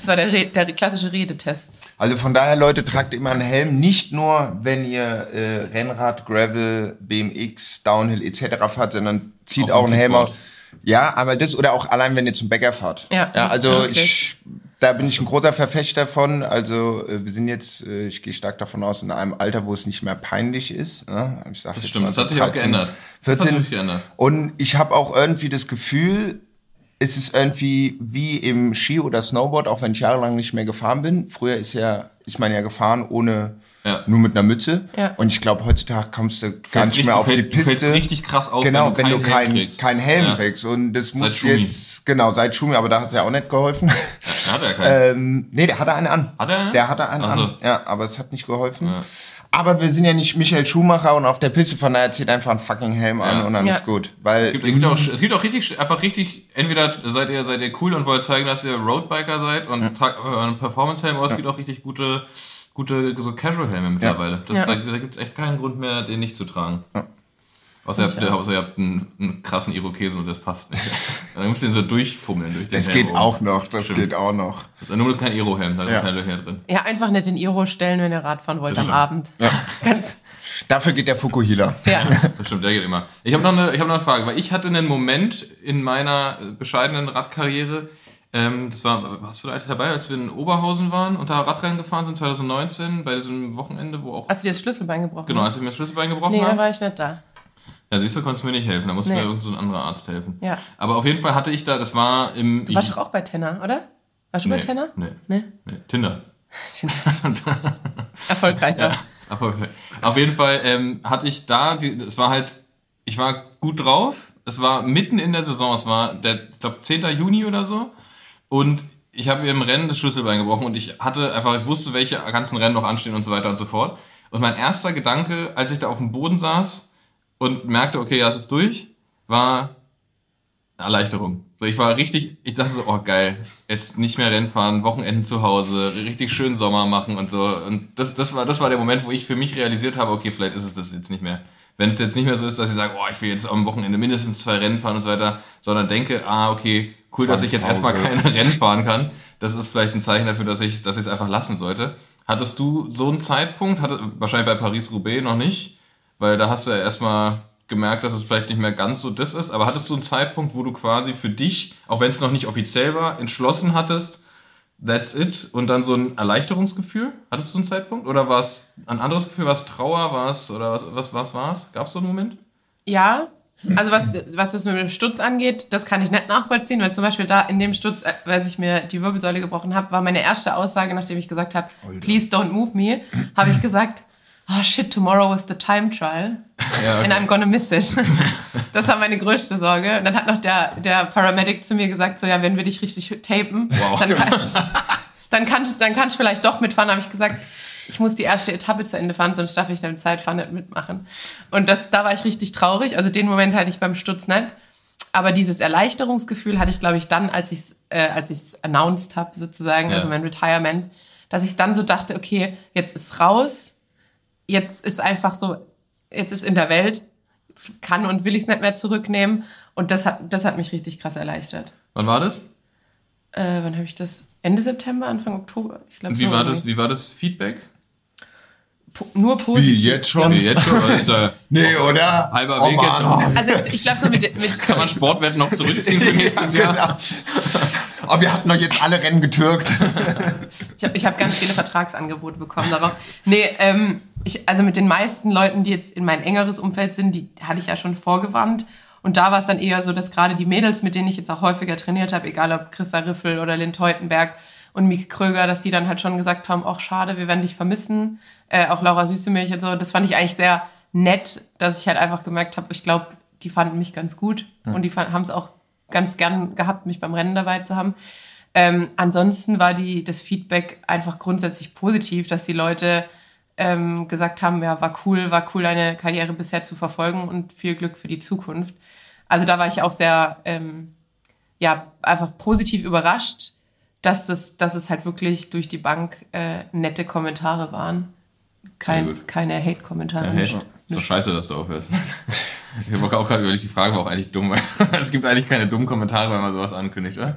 Das war der, Re der klassische Redetest. Also von daher, Leute, tragt immer einen Helm. Nicht nur, wenn ihr äh, Rennrad, Gravel, BMX, Downhill etc. fahrt, sondern zieht Auch auch, einen Helm auf. Ja, aber das oder auch allein, wenn ihr zum Bäcker fahrt. Ja. ja also okay. ich, da bin ich ein großer Verfechter von. Also äh, wir sind jetzt, äh, ich gehe stark davon aus, in einem Alter, wo es nicht mehr peinlich ist. Ne? Ich sag Das stimmt, mal das hat sich auch 13, geändert. Das hat 14. sich geändert. Und ich habe auch irgendwie das Gefühl, es ist irgendwie wie im Ski oder Snowboard, auch wenn ich jahrelang nicht mehr gefahren bin. Früher ist ja ist man ja gefahren ohne Ja. nur mit einer Mütze. Ja. Und ich glaube, heutzutage kommst du gar nicht mehr auf richtig- die Piste. richtig krass auf, genau, wenn du keinen Helm kriegst. keinen Helm Ja. kriegst. Und das muss Schumi. jetzt, genau, seit Schumi, aber da hat es ja auch nicht geholfen. Da hat er keinen. ähm, nee, der hatte einen an. Hat er einen? Der hatte einen Ach so. an. Ja, aber es hat nicht geholfen. Aber wir sind ja nicht Michael Schumacher und auf der Piste, von daher zieht einfach einen fucking Helm an Ja. und dann Ja. ist gut. Weil Es gibt, es, gibt auch, es gibt auch richtig, einfach richtig, entweder seid ihr, seid ihr cool und wollt zeigen, dass ihr Roadbiker seid und tragt euren Performance-Helm aus, es gibt auch richtig gute, gute so Casual-Helme mittlerweile. Das, Ja. Da, da gibt es echt keinen Grund mehr, den nicht zu tragen. Außer, ihr habt, außer ihr habt einen, einen krassen Irokesen und das passt nicht. Dann müsst ihr den so durchfummeln durch den Das Helm. geht oben. auch noch, das Stimmt. geht auch noch. Das ist nur kein Iro-Helm, da sind Ja. keine Löcher drin. Ja, einfach nicht in Iro stellen, wenn ihr Radfahren wollt Das am stimmt. Abend. Ganz, Dafür geht der Fukuhila. ja. Das stimmt, der geht immer. Ich habe noch, eine- ich hab noch eine Frage, weil ich hatte einen Moment in meiner äh, bescheidenen Radkarriere, ähm, das war, warst du da dabei, als wir in Oberhausen waren und da Radrennen gefahren sind, 2019, bei diesem Wochenende, wo auch, Hast du dir das Schlüsselbein gebrochen? genau, als ich mir das Schlüsselbein gebrochen Nee, da habe. war ich nicht da. Ja, siehst du, konntest mir nicht helfen, da musste Nee. mir irgendein so ein anderer Arzt helfen. Ja. Aber auf jeden Fall hatte ich da, das war im... Du warst doch auch bei Tenner, oder? Warst du bei nee, Tenner? Nee, Nee? nee, Tinder. Erfolgreich, ja. Aber auf jeden Fall ähm, hatte ich da, die, es war halt, ich war gut drauf. Es war mitten in der Saison, es war der, ich glaube, 10. Juni oder so. Und ich habe mir im Rennen das Schlüsselbein gebrochen und ich hatte einfach, ich wusste, welche ganzen Rennen noch anstehen und so weiter und so fort. Und mein erster Gedanke, als ich da auf dem Boden saß und merkte, okay, ja, es ist durch, war Erleichterung. So, ich war richtig, ich dachte so, oh geil, jetzt nicht mehr Rennen fahren, Wochenenden zu Hause, richtig schön Sommer machen und so. Und das, das war, das war der Moment, wo ich für mich realisiert habe, okay, vielleicht ist es das jetzt nicht mehr. Wenn es jetzt nicht mehr so ist, dass ich sage, oh, ich will jetzt am Wochenende mindestens zwei Rennen fahren und so weiter, sondern denke, ah, okay, cool, dass ich jetzt erstmal keine Rennen fahren kann. Das ist vielleicht ein Zeichen dafür, dass ich, dass ich es einfach lassen sollte. Hattest du so einen Zeitpunkt, hatte, wahrscheinlich bei Paris-Roubaix noch nicht, weil da hast du ja erstmal gemerkt, dass es vielleicht nicht mehr ganz so das ist, aber hattest du einen Zeitpunkt, wo du quasi für dich, auch wenn es noch nicht offiziell war, entschlossen hattest, that's it, und dann so ein Erleichterungsgefühl? Hattest du einen Zeitpunkt? Oder war es ein anderes Gefühl? War es Trauer? War es, oder was, was, was war es? Gab es so einen Moment? Ja, Also was, was das mit dem Sturz angeht, das kann ich nicht nachvollziehen, weil zum Beispiel da in dem Sturz, äh, als ich mir die Wirbelsäule gebrochen habe, war meine erste Aussage, nachdem ich gesagt habe, please don't move me, habe ich gesagt, oh shit, tomorrow is the time trial and I'm gonna miss it. Das war meine größte Sorge. Und dann hat noch der, der Paramedic zu mir gesagt, so ja, wenn wir dich richtig tapen, Wow. dann, kann, dann, kann, dann kannst du vielleicht doch mitfahren, habe ich gesagt. Ich muss die erste Etappe zu Ende fahren, sonst schaffe ich beim Zeitfahren nicht mitmachen. Und das, da war ich richtig traurig. Also den Moment hatte ich beim Sturz nicht. Aber dieses Erleichterungsgefühl hatte ich, glaube ich, dann, als ich es äh, als ich's announced habe, sozusagen, Ja. also mein Retirement, dass ich dann so dachte, okay, jetzt ist raus, jetzt ist einfach so, jetzt ist in der Welt, jetzt kann und will ich es nicht mehr zurücknehmen. Und das hat, das hat mich richtig krass erleichtert. Wann war das? Äh, wann habe ich das? Ende September, Anfang Oktober? Ich glaube Und wie war das, wie war das Feedback? Nur positiv. Wie, jetzt schon? Nee, jetzt schon, er Nee, oder? halber Oh Weg jetzt Mann. schon? Also ich glaube so mit, mit Kann man Sportwetten noch zurückziehen für nächstes Ja, Jahr? Aber wir hatten doch jetzt alle Rennen getürkt. Ich habe ich hab ganz viele Vertragsangebote bekommen darauf. Nee, ähm, ich, also mit den meisten Leuten, die jetzt in mein engeres Umfeld sind, die hatte ich ja schon vorgewarnt. Und da war es dann eher so, dass gerade die Mädels, mit denen ich jetzt auch häufiger trainiert habe, egal ob Christa Riffel oder Lind Teutenberg und Mieke Kröger, dass die dann halt schon gesagt haben, ach schade, wir werden dich vermissen. Äh, auch Laura Süßemilch und so. Das fand ich eigentlich sehr nett, dass ich halt einfach gemerkt habe, ich glaube, die fanden mich ganz gut und die haben es auch ganz gern gehabt, mich beim Rennen dabei zu haben. Ähm, ansonsten war die, das Feedback einfach grundsätzlich positiv, dass die Leute ähm, gesagt haben, ja, war cool, war cool, deine Karriere bisher zu verfolgen und viel Glück für die Zukunft. Also da war ich auch sehr, ähm, ja, einfach positiv überrascht, dass, das, dass es halt wirklich durch die Bank äh, nette Kommentare waren. Kein, keine Hate-Kommentare. Ja, hey, ist doch scheiße, dass du aufhörst. Ich habe auch gerade überlegt, die Frage war auch eigentlich dumm. weil Es gibt eigentlich keine dummen Kommentare, wenn man sowas ankündigt, oder?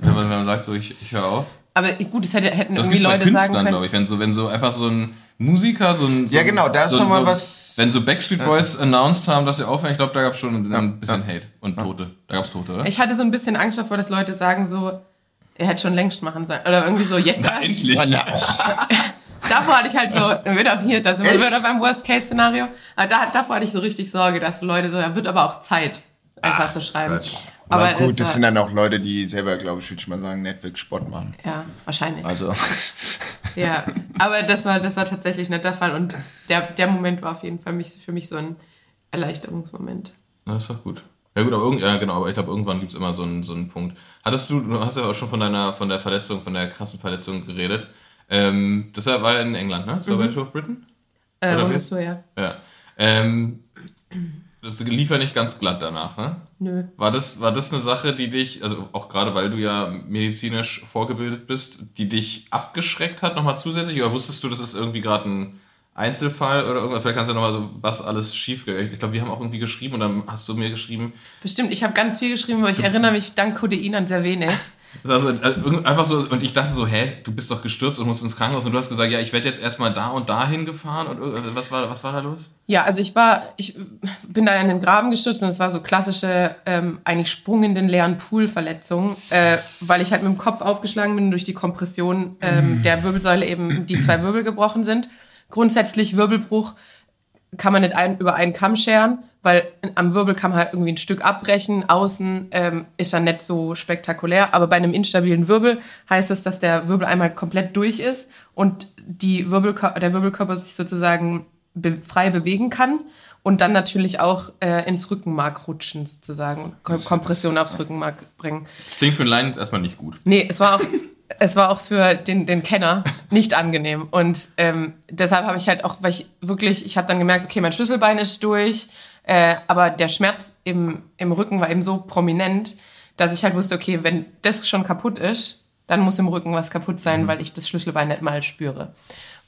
Wenn man, wenn man sagt, so, ich, ich höre auf. Aber gut, es hätte, hätten Das irgendwie Leute sagen Künstlern, können. glaube ich. Wenn so, wenn so einfach so ein Musiker, so ein. So Ja, genau, da ist so, noch mal so, was- Wenn so Backstreet Boys announced haben, dass sie aufhören, ich glaube, da gab es schon ein bisschen Hate und Tote. Da gab es Tote, oder? Ich hatte so ein bisschen Angst davor, dass Leute sagen so, er hätte schon längst machen sollen. Oder irgendwie so, jetzt erst. Endlich. Davor hatte ich halt so, wieder hier, da sind wir wieder beim Worst-Case-Szenario. Aber da, davor hatte ich so richtig Sorge, dass Leute so, ja, wird aber auch Zeit, einfach zu schreiben. Aber, Aber gut, das war- sind dann auch Leute, die selber, glaube ich, würde ich mal sagen, wirklich Sport machen. Ja, wahrscheinlich. Also, Ja, aber das war, das war tatsächlich nicht der Fall. Und der, der Moment war auf jeden Fall mich, für mich so ein Erleichterungsmoment. Na, das ist doch gut. Ja gut, aber irgend, ja, genau, aber ich glaube, irgendwann gibt es immer so einen, so einen Punkt. Hattest du, du hast ja auch schon von deiner, von der Verletzung, von der krassen Verletzung geredet. Ähm, das war in England, ne? Das war bei Tour of Britain? Äh, Oder so, ja. Ja. Ähm, das lief ja nicht ganz glatt danach, ne? Nö. War das, war das eine Sache, die dich, also auch gerade weil du ja medizinisch vorgebildet bist, die dich abgeschreckt hat nochmal zusätzlich? Oder wusstest du, das ist irgendwie gerade ein Einzelfall oder irgendwas? Vielleicht kannst du nochmal so, was alles schief Ich glaube, wir haben auch irgendwie geschrieben und dann hast du mir geschrieben, Bestimmt, ich habe ganz viel geschrieben, aber ich erinnere mich dank Codein an sehr wenig. also, äh, irgend- einfach so, und ich dachte so, hä, du bist doch gestürzt und musst ins Krankenhaus und du hast gesagt, ja, ich werde jetzt erstmal da und dahin gefahren und irg- was war, was war da los? Ja, also ich war, ich bin da in den Graben gestürzt und es war so klassische, ähm, eigentlich Sprung in den leeren Pool-Verletzung, äh, weil ich halt mit dem Kopf aufgeschlagen bin durch die Kompression ähm, der Wirbelsäule eben die zwei Wirbel gebrochen sind. Grundsätzlich Wirbelbruch kann man nicht ein, über einen Kamm scheren, weil am Wirbel kann man halt irgendwie ein Stück abbrechen. Außen ähm, ist dann nicht so spektakulär, aber bei einem instabilen Wirbel heißt es, dass der Wirbel einmal komplett durch ist und die Wirbelkör der Wirbelkörper sich sozusagen be frei bewegen kann und dann natürlich auch äh, ins Rückenmark rutschen sozusagen, Kom Kompression aufs Rückenmark bringen. Das klingt für einen Laien jetzt erstmal nicht gut. Nee, es war auch, es war auch für den, den Kenner nicht angenehm. Und ähm, deshalb habe ich halt auch, weil ich wirklich, ich habe dann gemerkt, okay, mein Schlüsselbein ist durch, äh, aber der Schmerz im, im Rücken war eben so prominent, dass ich halt wusste, okay, wenn das schon kaputt ist, dann muss im Rücken was kaputt sein, weil ich das Schlüsselbein nicht mal spüre.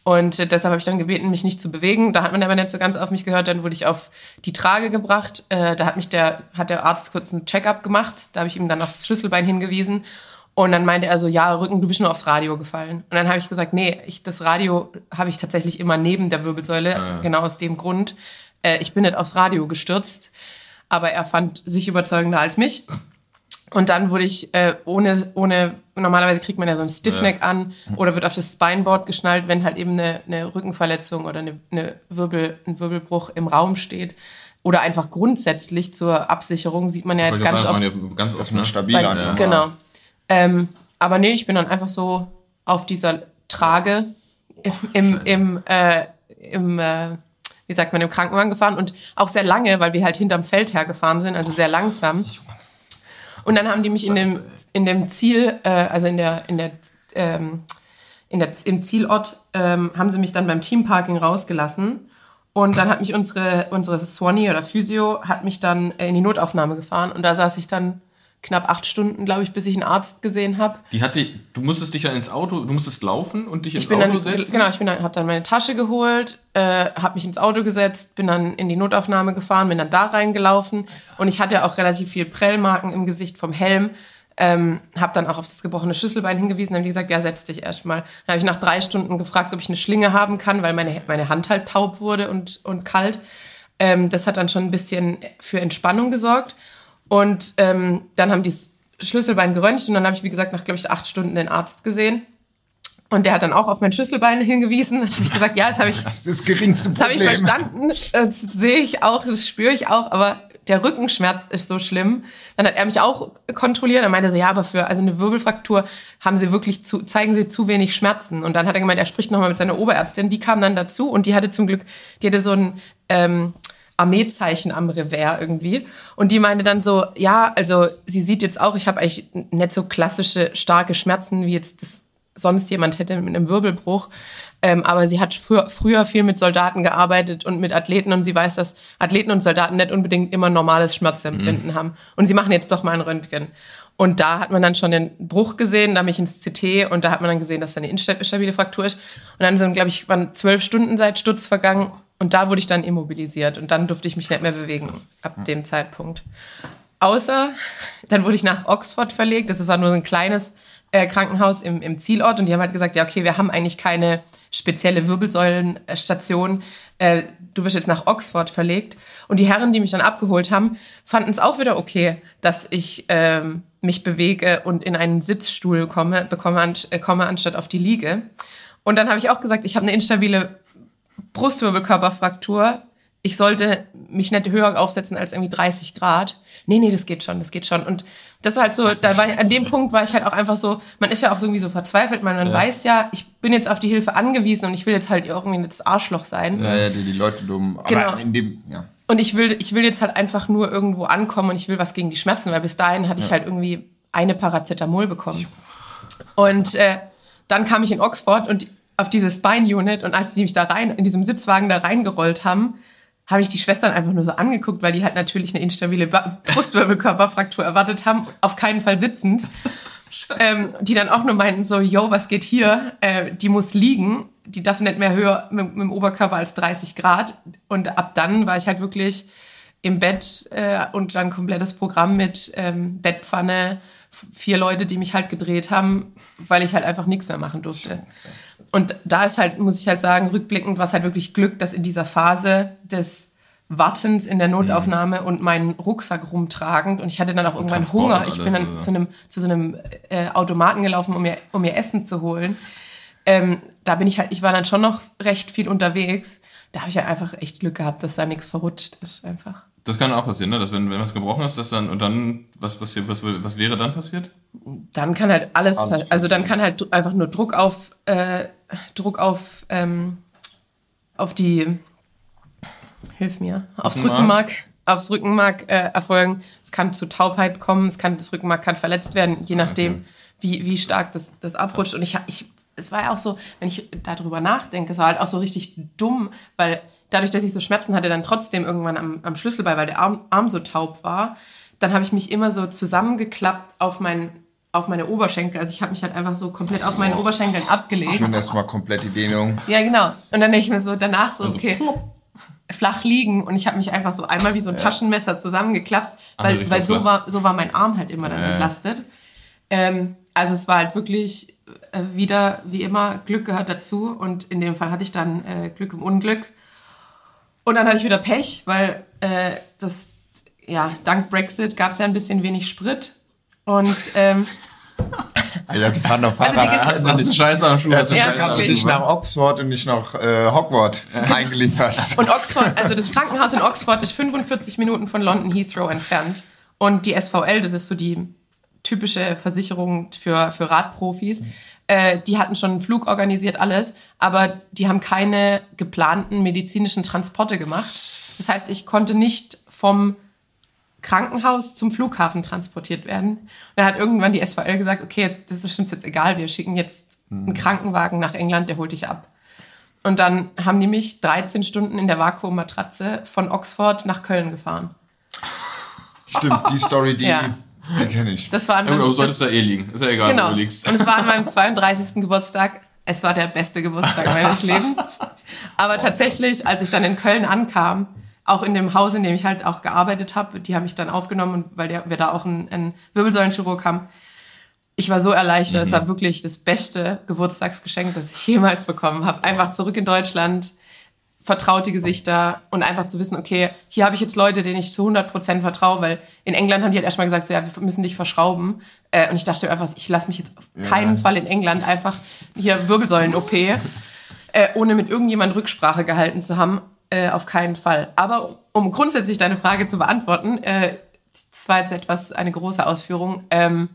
Und äh, deshalb habe ich dann gebeten, mich nicht zu bewegen. Da hat man aber nicht so ganz auf mich gehört. Dann wurde ich auf die Trage gebracht. Äh, da hat mich der, hat der Arzt kurz einen Check-up gemacht. Da habe ich ihm dann auf das Schlüsselbein hingewiesen. Und dann meinte er so, ja, Rücken, du bist nur aufs Radio gefallen. Und dann habe ich gesagt, nee, ich, das Radio habe ich tatsächlich immer neben der Wirbelsäule, genau aus dem Grund. Äh, ich bin nicht aufs Radio gestürzt. Aber er fand sich überzeugender als mich. Und dann wurde ich äh, ohne, ohne, normalerweise kriegt man ja so ein Stiffneck an oder wird auf das Spineboard geschnallt, wenn halt eben eine, eine Rückenverletzung oder eine, eine Wirbel, ein Wirbelbruch im Raum steht. oder einfach grundsätzlich zur Absicherung sieht man ja jetzt ganz sagen, oft. man ja ganz oft, man ne? stabil Weil, einfach. Genau. Ähm, aber nee, ich bin dann einfach so auf dieser Trage im, im, im, äh, im äh, wie sagt man, im Krankenwagen gefahren und auch sehr lange, weil wir halt hinterm Feld hergefahren sind, also sehr langsam. Und dann haben die mich in dem, in dem Ziel, äh, also in der, in der, ähm, in der, im Zielort, ähm, haben sie mich dann beim Teamparking rausgelassen. Und dann hat mich unsere, unsere Swanee oder Physio hat mich dann äh, in die Notaufnahme gefahren. Und da saß ich dann knapp acht Stunden, glaube ich, bis ich einen Arzt gesehen habe. Die hatte, du musstest dich ja ins Auto, du musstest laufen und dich ins Auto dann, setzen. genau, ich bin dann, habe dann meine Tasche geholt, äh, habe mich ins Auto gesetzt, bin dann in die Notaufnahme gefahren, bin dann da reingelaufen und ich hatte auch relativ viel Prellmarken im Gesicht vom Helm. Ähm, habe dann auch auf das gebrochene Schlüsselbein hingewiesen, dann haben die gesagt, ja, setz dich erstmal. Dann habe ich nach drei Stunden gefragt, ob ich eine Schlinge haben kann, weil meine, meine Hand halt taub wurde und, und kalt. Ähm, das hat dann schon ein bisschen für Entspannung gesorgt. Und ähm, dann haben die das Schlüsselbein geröntgt und dann habe ich, wie gesagt, nach, glaube ich, acht Stunden den Arzt gesehen. Und der hat dann auch auf mein Schlüsselbein hingewiesen. Dann habe ich gesagt, ja, das habe ich, Das ist das geringste das habe ich verstanden. Das sehe ich auch, das spüre ich auch, aber der Rückenschmerz ist so schlimm. Dann hat er mich auch kontrolliert. Er meinte so, ja, aber für also eine Wirbelfraktur haben sie wirklich zu, zeigen sie zu wenig Schmerzen. Und dann hat er gemeint, er spricht nochmal mit seiner Oberärztin. Die kam dann dazu und die hatte zum Glück, die hatte so ein ähm, Armeezeichen am Revers irgendwie. Und die meinte dann so, ja, also sie sieht jetzt auch, ich habe eigentlich nicht so klassische starke Schmerzen, wie jetzt das sonst jemand hätte mit einem Wirbelbruch. Ähm, aber sie hat früher, früher viel mit Soldaten gearbeitet und mit Athleten und sie weiß, dass Athleten und Soldaten nicht unbedingt immer normales Schmerzempfinden haben. Und sie machen jetzt doch mal ein Röntgen. Und da hat man dann schon den Bruch gesehen, da mich ins CT und da hat man dann gesehen, dass da eine instabile Fraktur ist. Und dann sind, glaube ich, waren zwölf Stunden seit Sturz vergangen und da wurde ich dann immobilisiert und dann durfte ich mich nicht mehr bewegen ab dem Zeitpunkt. Außer, dann wurde ich nach Oxford verlegt. Das war nur so ein kleines äh, Krankenhaus im, im Zielort. Und die haben halt gesagt, ja, okay, wir haben eigentlich keine spezielle Wirbelsäulenstation. Äh, du wirst jetzt nach Oxford verlegt. Und die Herren, die mich dann abgeholt haben, fanden es auch wieder okay, dass ich ähm, mich bewege und in einen Sitzstuhl komme, bekomme, an, äh, komme anstatt auf die Liege. Und dann habe ich auch gesagt, ich habe eine instabile Brustwirbelkörperfraktur. Ich sollte mich nicht höher aufsetzen als irgendwie 30 Grad. Nee, nee, das geht schon, das geht schon. Und das war halt so, da war ich, an dem Punkt war ich halt auch einfach so, man ist ja auch irgendwie so verzweifelt, man, man weiß ja, ich bin jetzt auf die Hilfe angewiesen und ich will jetzt halt irgendwie nicht das Arschloch sein. Ja, ja, die, die Leute dumm. Aber Genau. in dem, ja. Und ich will, ich will jetzt halt einfach nur irgendwo ankommen und ich will was gegen die Schmerzen, weil bis dahin hatte ich halt irgendwie eine Paracetamol bekommen. Und äh, dann kam ich in Oxford und auf dieses Spine-Unit und als die mich da rein, in diesem Sitzwagen da reingerollt haben, habe ich die Schwestern einfach nur so angeguckt, weil die halt natürlich eine instabile Brustwirbelkörperfraktur erwartet haben, auf keinen Fall sitzend. Ähm, die dann auch nur meinten so, yo, was geht hier? Äh, die muss liegen, die darf nicht mehr höher mit, mit dem Oberkörper als 30 Grad. Und ab dann war ich halt wirklich im Bett äh, und dann komplettes Programm mit ähm, Bettpfanne, vier Leute, die mich halt gedreht haben, weil ich halt einfach nichts mehr machen durfte. Und da ist halt, muss ich halt sagen, rückblickend war es halt wirklich Glück, dass in dieser Phase des Wartens in der Notaufnahme und meinen Rucksack rumtragend und ich hatte dann auch irgendwann Hunger. Ich bin dann zu einem, zu so einem äh, Automaten gelaufen, um mir, um mir Essen zu holen. Ähm, da bin ich halt, ich war dann schon noch recht viel unterwegs. Da habe ich ja einfach echt Glück gehabt, dass da nichts verrutscht ist einfach. Das kann auch passieren, ne? Dass wenn, wenn was gebrochen ist, dass dann und dann was passiert, was, was wäre dann passiert? dann kann halt alles, Alles also dann kann halt einfach nur Druck auf äh, Druck auf ähm, auf die hilf mir aufs Rückenmark? Rückenmark aufs Rückenmark äh, erfolgen. Es kann zu Taubheit kommen, es kann das Rückenmark kann verletzt werden, je nachdem Okay. wie wie stark das das abrutscht. Und ich ich es war ja auch so, wenn ich darüber nachdenke, es war halt auch so richtig dumm, weil dadurch, dass ich so Schmerzen hatte, dann trotzdem irgendwann am, am Schlüsselbein, weil der Arm, Arm so taub war, dann habe ich mich immer so zusammengeklappt auf mein auf meine Oberschenkel. Also ich habe mich halt einfach so komplett auf meinen Oberschenkeln abgelegt. Schön erstmal komplett die Dehnung. Ja, genau. Und dann denke ich mir so danach so, Also okay, flach liegen und ich habe mich einfach so einmal wie so ein Taschenmesser zusammengeklappt, weil, Richtung weil so flach. war, so war mein Arm halt immer dann Ja, ja. entlastet. Ähm, also es war halt wirklich äh, wieder, wie immer, Glück gehört dazu und in dem Fall hatte ich dann äh, Glück im Unglück. Und dann hatte ich wieder Pech, weil äh, das, ja, dank Brexit gab es ja ein bisschen wenig Sprit und ähm, Alter, die fahren doch Also die Fahrrad. Geschichte- Hast, hast du Scheiße am Schuh? Ja, zum Ja, haben nach Oxford und nicht nach äh, Hogwarts eingeliefert. Und Oxford, also das Krankenhaus in Oxford ist 45 Minuten von London Heathrow entfernt. Und die SVL, das ist so die typische Versicherung für, für Radprofis, äh, die hatten schon einen Flug organisiert, alles, aber die haben keine geplanten medizinischen Transporte gemacht. Das heißt, ich konnte nicht vom Krankenhaus zum Flughafen transportiert werden. Und dann hat irgendwann die SVL gesagt, okay, das ist uns jetzt egal, wir schicken jetzt einen Krankenwagen nach England, der holt dich ab. Und dann haben die mich 13 Stunden in der Vakuummatratze von Oxford nach Köln gefahren. Stimmt, die Story, die, Ja. Die kenne ich. Das war an meinem, du solltest das, da eh liegen. Ist ja egal, genau. wo du Und liegst. es war an meinem 32. Geburtstag. Es war der beste Geburtstag meines Lebens. Aber tatsächlich, als ich dann in Köln ankam, auch in dem Haus, in dem ich halt auch gearbeitet habe, die haben mich dann aufgenommen, weil der, wir da auch einen, einen Wirbelsäulenchirurg haben. Ich war so erleichtert. Es war wirklich das beste Geburtstagsgeschenk, das ich jemals bekommen habe. Einfach zurück in Deutschland, vertraute Gesichter und einfach zu wissen, okay, hier habe ich jetzt Leute, denen ich zu 100% vertraue, weil in England haben die halt erstmal gesagt, so, ja, wir müssen dich verschrauben. Äh, und ich dachte mir einfach, ich lasse mich jetzt auf keinen Fall in England einfach hier Wirbelsäulen-OP, äh, ohne mit irgendjemand Rücksprache gehalten zu haben, äh, auf keinen Fall. Aber um grundsätzlich deine Frage zu beantworten, äh, das war jetzt etwas eine große Ausführung. Ähm,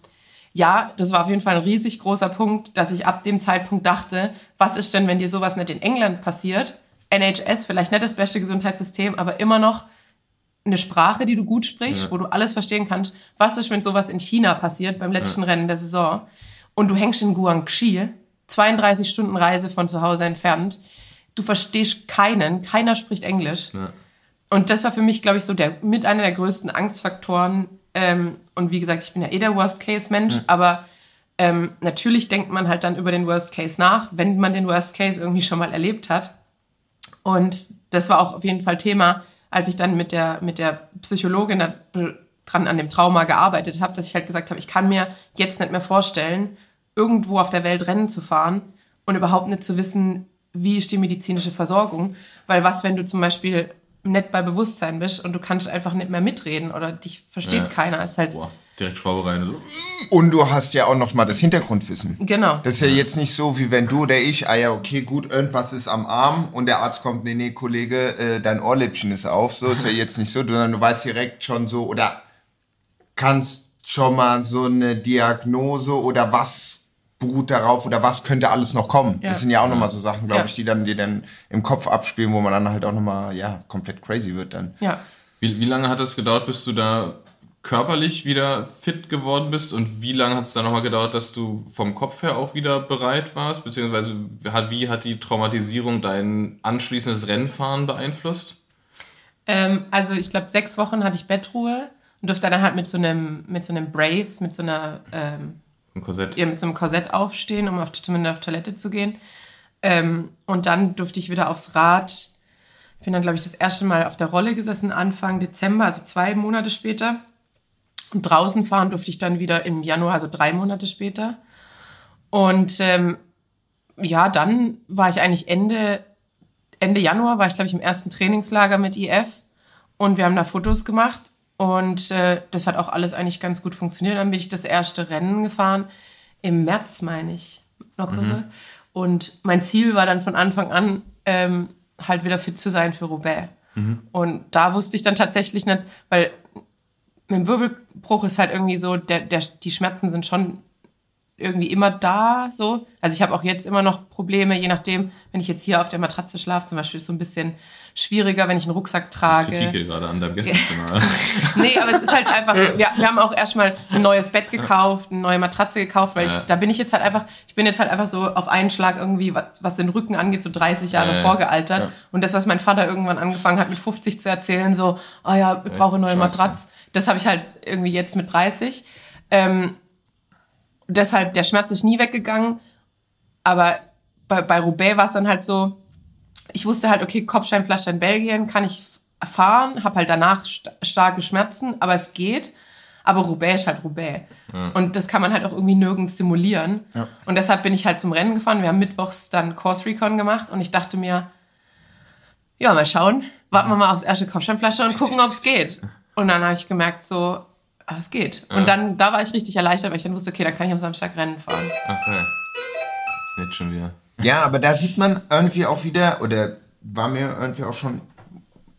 ja, das war auf jeden Fall ein riesig großer Punkt, dass ich ab dem Zeitpunkt dachte, was ist denn, wenn dir sowas nicht in England passiert? NHS, vielleicht nicht das beste Gesundheitssystem, aber immer noch eine Sprache, die du gut sprichst, wo du alles verstehen kannst. Was ist, wenn sowas in China passiert beim letzten Rennen der Saison und du hängst in Guangxi, 32 Stunden Reise von zu Hause entfernt, du verstehst keinen, keiner spricht Englisch. Und das war für mich, glaube ich, so der mit einer der größten Angstfaktoren. Ähm, und wie gesagt, ich bin ja eh der Worst-Case-Mensch, aber ähm, natürlich denkt man halt dann über den Worst Case nach, wenn man den Worst Case irgendwie schon mal erlebt hat. Und das war auch auf jeden Fall Thema, als ich dann mit der, mit der Psychologin dran an dem Trauma gearbeitet habe, dass ich halt gesagt habe, ich kann mir jetzt nicht mehr vorstellen, irgendwo auf der Welt Rennen zu fahren und überhaupt nicht zu wissen, wie ist die medizinische Versorgung. Weil was, wenn du zum Beispiel nicht bei Bewusstsein bist und du kannst einfach nicht mehr mitreden oder dich versteht Ja. keiner. Ist halt, Boah, direkt Schraube rein. So. Und du hast ja auch noch mal das Hintergrundwissen. genau. Das ist ja jetzt nicht so, wie wenn du oder ich, ah ja, okay, gut, irgendwas ist am Arm und der Arzt kommt, nee, nee, Kollege, äh, dein Ohrläppchen ist auf. So ist ja jetzt nicht so, sondern du weißt direkt schon so oder kannst schon mal so eine Diagnose oder was beruht darauf oder was könnte alles noch kommen. Ja. Das sind ja auch noch mal so Sachen, glaube Ja. ich, die dann dir dann im Kopf abspielen, wo man dann halt auch noch mal, ja, komplett crazy wird dann. Ja. Wie, wie lange hat es gedauert, bis du da körperlich wieder fit geworden bist? Und wie lange hat es dann nochmal gedauert, dass du vom Kopf her auch wieder bereit warst? Beziehungsweise wie hat die Traumatisierung dein anschließendes Rennfahren beeinflusst? Ähm, also ich glaube, sechs Wochen hatte ich Bettruhe und durfte dann halt mit so einem, mit so einem Brace, mit so einer, ähm, Ein Korsett? ja, mit so einem Korsett aufstehen, um auf, zumindest auf Toilette zu gehen. Ähm, und dann durfte ich wieder aufs Rad. Ich bin dann, glaube ich, das erste Mal auf der Rolle gesessen, Anfang Dezember, also zwei Monate später. Und draußen fahren durfte ich dann wieder im Januar, also drei Monate später. Und ähm, ja, dann war ich eigentlich Ende, Ende Januar, war ich, glaube ich, im ersten Trainingslager mit IF. Und wir haben da Fotos gemacht. Und äh, das hat auch alles eigentlich ganz gut funktioniert. Dann bin ich das erste Rennen gefahren. Im März, meine ich, lockere. Und mein Ziel war dann von Anfang an, ähm, halt wieder fit zu sein für Roubaix. Und da wusste ich dann tatsächlich nicht, weil mit dem Wirbelbruch ist halt irgendwie so, der, der, die Schmerzen sind schon irgendwie immer da, so. Also ich habe auch jetzt immer noch Probleme, je nachdem, wenn ich jetzt hier auf der Matratze schlafe, zum Beispiel ist es so ein bisschen schwieriger, wenn ich einen Rucksack trage. hier gerade an deinem Gästezimmer. Nee, aber es ist halt einfach, wir, wir haben auch erstmal ein neues Bett gekauft, eine neue Matratze gekauft, weil ich, Ja. da bin ich jetzt halt einfach, ich bin jetzt halt einfach so auf einen Schlag irgendwie, was, was den Rücken angeht, so 30 Jahre Ja, ja. vorgealtert. Und das, was mein Vater irgendwann angefangen hat mit 50 zu erzählen, so, oh ja, ich brauche eine neue. Matratze, das habe ich halt irgendwie jetzt mit 30. Ähm, deshalb, der Schmerz ist nie weggegangen, aber bei, bei Roubaix war es dann halt so, ich wusste halt, okay, Kopfsteinpflaster in Belgien kann ich fahren, habe halt danach st starke Schmerzen, aber es geht. Aber Roubaix ist halt Roubaix. Und das kann man halt auch irgendwie nirgends simulieren. Und deshalb bin ich halt zum Rennen gefahren. Wir haben mittwochs dann Course Recon gemacht und ich dachte mir, ja, mal schauen, warten wir mal aufs erste Kopfsteinpflaster und gucken, ob es geht. Und dann habe ich gemerkt, so, aber es geht. Und dann, da war ich richtig erleichtert, weil ich dann wusste, okay, dann kann ich am Samstag Rennen fahren. Okay. Jetzt schon wieder. Ja, aber da sieht man irgendwie auch wieder, oder war mir irgendwie auch schon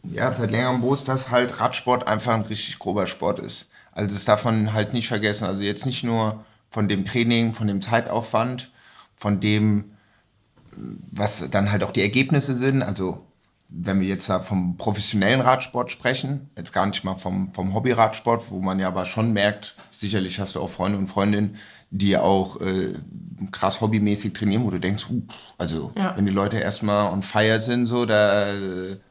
ja, seit längerem bewusst, dass halt Radsport einfach ein richtig grober Sport ist. Also das darf man halt nicht vergessen. Also jetzt nicht nur von dem Training, von dem Zeitaufwand, von dem, was dann halt auch die Ergebnisse sind. Also wenn wir jetzt da vom professionellen Radsport sprechen, jetzt gar nicht mal vom, vom Hobby-Radsport, wo man ja aber schon merkt, sicherlich hast du auch Freunde und Freundinnen, die auch äh, krass hobbymäßig trainieren, wo du denkst, huh, also Ja. wenn die Leute erstmal on fire sind, so, da,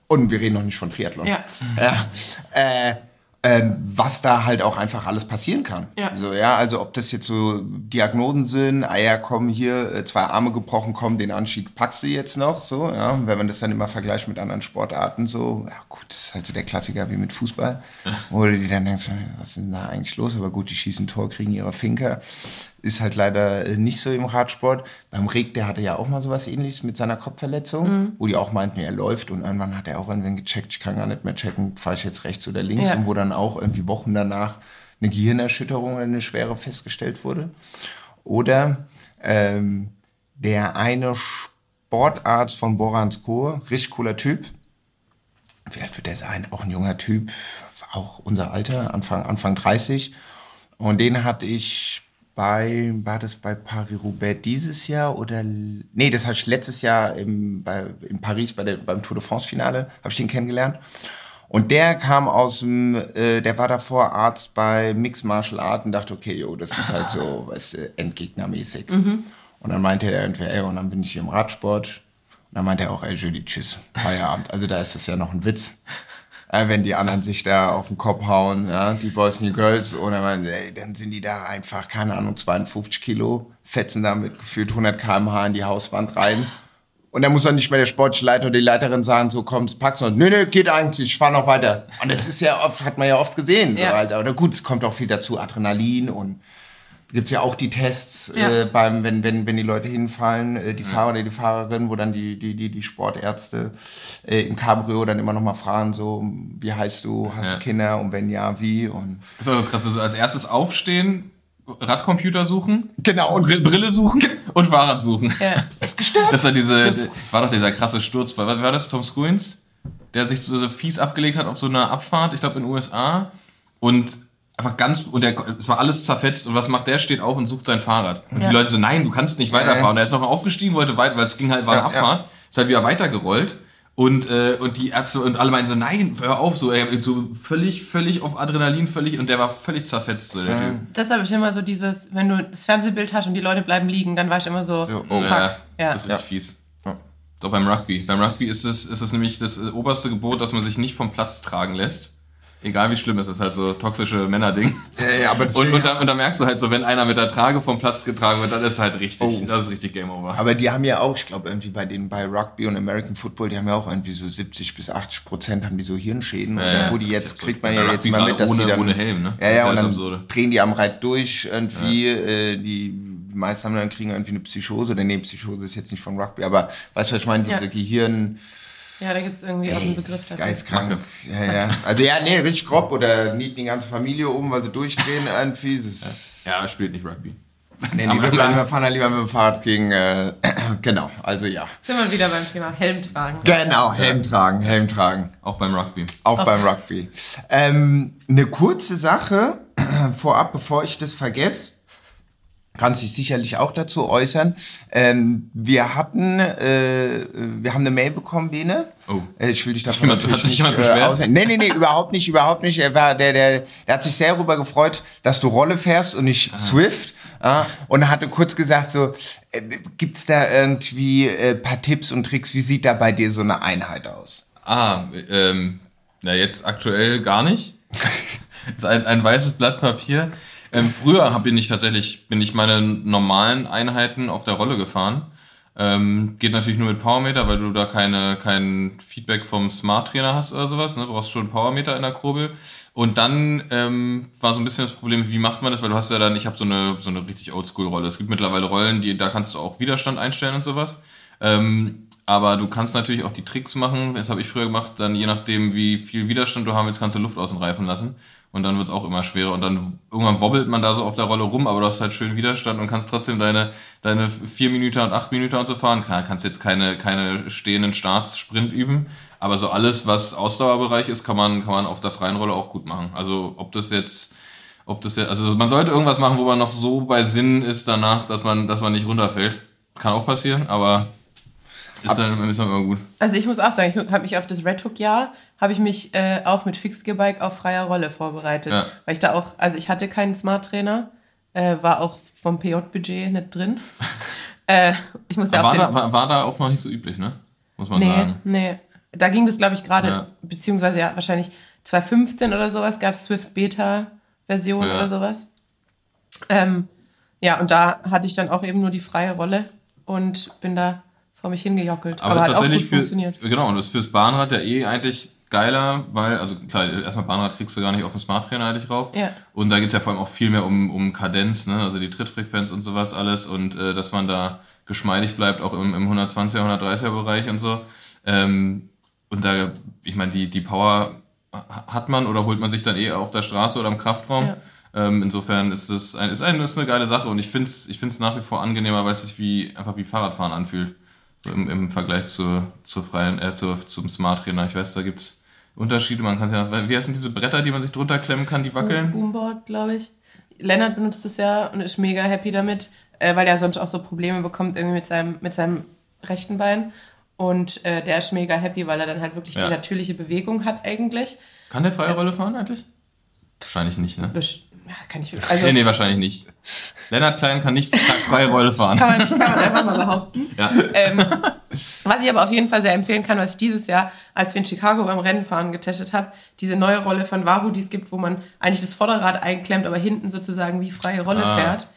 und wir reden noch nicht von Triathlon. Ja. ja äh, ähm, was da halt auch einfach alles passieren kann. Ja. So, ja, also ob das jetzt so Diagnosen sind, Eier kommen hier, äh, zwei Arme gebrochen, kommen, den Anstieg packst du jetzt noch, so, ja, wenn man das dann immer vergleicht mit anderen Sportarten, so, ja gut, das ist halt so der Klassiker wie mit Fußball, wo du dir dann denkst, was ist denn da eigentlich los? Aber gut, die schießen Tor, kriegen ihre Finker. Ist halt leider äh, nicht so im Radsport. Beim Rick, der hatte ja auch mal sowas ähnliches mit seiner Kopfverletzung, wo die auch meinten, er läuft und irgendwann hat er auch irgendwann gecheckt, ich kann gar nicht mehr checken, fahre ich jetzt rechts oder links Ja. und wo dann auch irgendwie Wochen danach eine Gehirnerschütterung oder eine schwere festgestellt wurde. Oder ähm, der eine Sportarzt von Boransko, richtig cooler Typ. Alt wird der sein? Auch ein junger Typ, auch unser Alter, Anfang, Anfang 30. Und den hatte ich bei, war das bei Paris-Roubaix dieses Jahr oder, nee, das hatte ich letztes Jahr im, bei, in Paris bei der, beim Tour de France-Finale, habe ich den kennengelernt. Und der kam aus dem, äh, der war davor Arzt bei Mixed Martial Art und dachte, okay, jo, das ist halt so, weißt du, Endgegnermäßig. Und dann meinte er irgendwie, ey, und dann bin ich hier im Radsport. Und dann meinte er auch, ey, Julie, tschüss, Feierabend. Also da ist das ja noch ein Witz. Äh, wenn die anderen sich da auf den Kopf hauen, ja, die Boys and Girls, dann, meinte, ey, dann sind die da einfach, keine Ahnung, 52 Kilo, fetzen da mit gefühlt 100 km/h in die Hauswand rein. Und dann muss dann nicht mehr der sportliche Leiter oder die Leiterin sagen, so komm, du. Und, nö, nö, geht eigentlich, ich fahr noch weiter. Und das ist ja oft, hat man ja oft gesehen. So, Ja. halt. Oder gut, es kommt auch viel dazu, Adrenalin und gibt's ja auch die Tests, Ja. äh, beim, wenn, wenn, wenn die Leute hinfallen, äh, die Fahrer oder die Fahrerin, wo dann die, die, die, die Sportärzte äh, im Cabrio dann immer noch mal fragen, so, wie heißt du, hast Ja. du Kinder und wenn ja, wie? Und Das ist das Krasse. So als erstes aufstehen, Radcomputer suchen, genau, und Br- Brille suchen und Fahrrad suchen. Ja. ist gestört. Das war diese, Das- das war doch dieser krasse Sturz. War, war das Tom Scruins? Der sich so, so fies abgelegt hat auf so einer Abfahrt, ich glaube in den USA. Und einfach ganz, und der, es war alles zerfetzt. Und was macht der? Steht auf und sucht sein Fahrrad. Und Ja. die Leute so, nein, du kannst nicht weiterfahren. Ja. Er ist nochmal aufgestiegen, wollte weiter, weil es ging halt, war Ja, Abfahrt. Ist halt wieder weitergerollt. Und, äh, und die Ärzte und alle meinen so, nein, hör auf, so, ey, so völlig, völlig auf Adrenalin, völlig, und der war völlig zerfetzt, so, der Typ. Das habe ich immer so dieses, wenn du das Fernsehbild hast und die Leute bleiben liegen, dann war ich immer so, So, oh fuck. Ja, Ja. das ist fies. Ja. So beim Rugby. Beim Rugby ist es, ist es nämlich das äh, oberste Gebot, dass man sich nicht vom Platz tragen lässt. Egal wie schlimm es ist, halt so toxische Männerding. Ja, ja, aber, Und, deswegen- und, dann, und dann merkst du halt so, wenn einer mit der Trage vom Platz getragen wird, dann ist halt richtig, Oh. das ist richtig Game Over. Aber die haben ja auch, ich glaube, irgendwie bei den bei Rugby und American Football, die haben ja auch irgendwie so 70 bis 80 Prozent haben die so Hirnschäden. Ja, und ja, wo die jetzt kriegt man ja jetzt Rugby mal mit, dass ohne- die dann ohne Helm, ne? Ja, Das ist ja, ja und dann Absurde. drehen die am Reit durch irgendwie. Äh, die, meisten haben dann kriegen irgendwie eine Psychose. Oder nee, Psychose ist jetzt nicht von Rugby, aber weißt du, was ich meine? Diese Ja. Gehirn. Ja, da gibt es irgendwie auch einen das Begriff ist dafür. geistkrank. Ja, ja. Also ja, nee, richtig grob oder nieten die ganze Familie um, weil sie durchdrehen irgendwie. Das ist, Ja, er spielt nicht Rugby. nee, wir, bleiben, wir fahren ja lieber mit dem Fahrrad gegen, äh, genau, also ja. Sind wir wieder beim Thema Helm tragen. Genau, Helm tragen, Helm tragen. Auch beim Rugby. Auch beim Rugby. Ähm, eine kurze Sache vorab, bevor ich das vergesse. Kannst dich sicherlich auch dazu äußern. Ähm, wir hatten, äh, wir haben eine Mail bekommen, Bene. Oh. Äh, Ich will dich davon jemand- hat sich nicht, jemand äh, beschwert? ausnehmen. Nee, nee, nee, überhaupt nicht, überhaupt nicht. Er war, der, der, der hat sich sehr darüber gefreut, dass du Rolle fährst und nicht Ah. Swift. Ja, und er hatte kurz gesagt so, äh, gibt's da irgendwie äh, paar Tipps und Tricks? Wie sieht da bei dir so eine Einheit aus? Ah, ähm, na jetzt aktuell gar nicht. ist ein, ein weißes Blatt Papier. Ähm, früher hab- ich tatsächlich, bin ich meine normalen Einheiten auf der Rolle gefahren. Ähm, geht natürlich nur mit Powermeter, weil du da keine, kein Feedback vom Smart Trainer hast oder sowas. Ne? Du brauchst schon Powermeter in der Kurbel. Und dann ähm, war so ein bisschen das Problem, wie macht man das? Weil du hast ja dann, ich habe so eine, so eine richtig Oldschool-Rolle. Es gibt mittlerweile Rollen, die, da kannst du auch Widerstand einstellen und sowas. Ähm, aber du kannst natürlich auch die Tricks machen. Das habe ich früher gemacht. Dann je nachdem, wie viel Widerstand du haben willst, kannst du Luft aus den Reifen lassen. Und dann wird's auch immer schwerer. Und dann irgendwann wobbelt man da so auf der Rolle rum, aber du hast halt schön Widerstand und kannst trotzdem deine, deine vier Minuten und acht Minuten und so fahren. Klar, kannst jetzt keine, keine stehenden Starts Sprint üben. Aber so alles, was Ausdauerbereich ist, kann man, kann man auf der freien Rolle auch gut machen. Also ob das jetzt, ob das jetzt, also man sollte irgendwas machen, wo man noch so bei Sinn ist danach, dass man, dass man nicht runterfällt. Kann auch passieren, aber ist dann ist dann immer gut. Also ich muss auch sagen, ich habe mich auf das Red Hook Jahr habe ich mich äh, auch mit Fixgear-Bike auf freier Rolle vorbereitet, Ja. weil ich da auch, also ich hatte keinen Smart Trainer, äh, war auch vom PJ-Budget nicht drin. äh, ich muss ja Aber war, da, war, war da auch noch nicht so üblich, ne? Muss man nee, sagen. nee, da ging das glaube ich gerade, Ja. beziehungsweise ja wahrscheinlich 2015 oder sowas gab es Swift Beta Version Ja. oder sowas. Ähm, ja und da hatte ich dann auch eben nur die freie Rolle und bin da vor mich hingejockelt. Aber, es hat auch tatsächlich gut für, funktioniert. genau, und das ist fürs Bahnrad ja eh eigentlich geiler, weil, also klar, erstmal Bahnrad kriegst du gar nicht auf den Smart Trainer eigentlich rauf. Ja. Und da geht's ja vor allem auch viel mehr um, um Kadenz, ne? also die Trittfrequenz und sowas alles und äh, dass man da geschmeidig bleibt, auch im, im 120er, 130er Bereich und so. Ähm, und da, ich meine, die, die Power hat man oder holt man sich dann eh auf der Straße oder im Kraftraum. Ja. Ähm, insofern ist es ein, ist, ein, ist eine geile Sache und ich finde es ich find's nach wie vor angenehmer, weil es sich wie, einfach wie Fahrradfahren anfühlt. Im, Im Vergleich zur, zur freien, äh, zur, zum Smart Trainer. Ich weiß, da gibt's Unterschiede. Man kann ja, wie heißen diese Bretter, die man sich drunter klemmen kann, die wackeln? Boomboard, glaube ich. Lennart benutzt es ja und ist mega happy damit, äh, weil er sonst auch so Probleme bekommt irgendwie mit seinem, mit seinem rechten Bein. Und äh, der ist mega happy, weil er dann halt wirklich Ja. die natürliche Bewegung hat eigentlich. Kann der freie Rolle fahren eigentlich? Wahrscheinlich nicht, ne? Besch- ja, kann ich also Nee, nee, wahrscheinlich nicht. Lennart Klein kann nicht freie Rolle fahren. kann, man, kann man einfach mal behaupten. Ja. Ähm, was ich aber auf jeden Fall sehr empfehlen kann, was ich dieses Jahr, als wir in Chicago beim Rennenfahren getestet habe, diese neue Rolle von Wahoo, die es gibt, wo man eigentlich das Vorderrad einklemmt, aber hinten sozusagen wie freie Rolle Ah. fährt.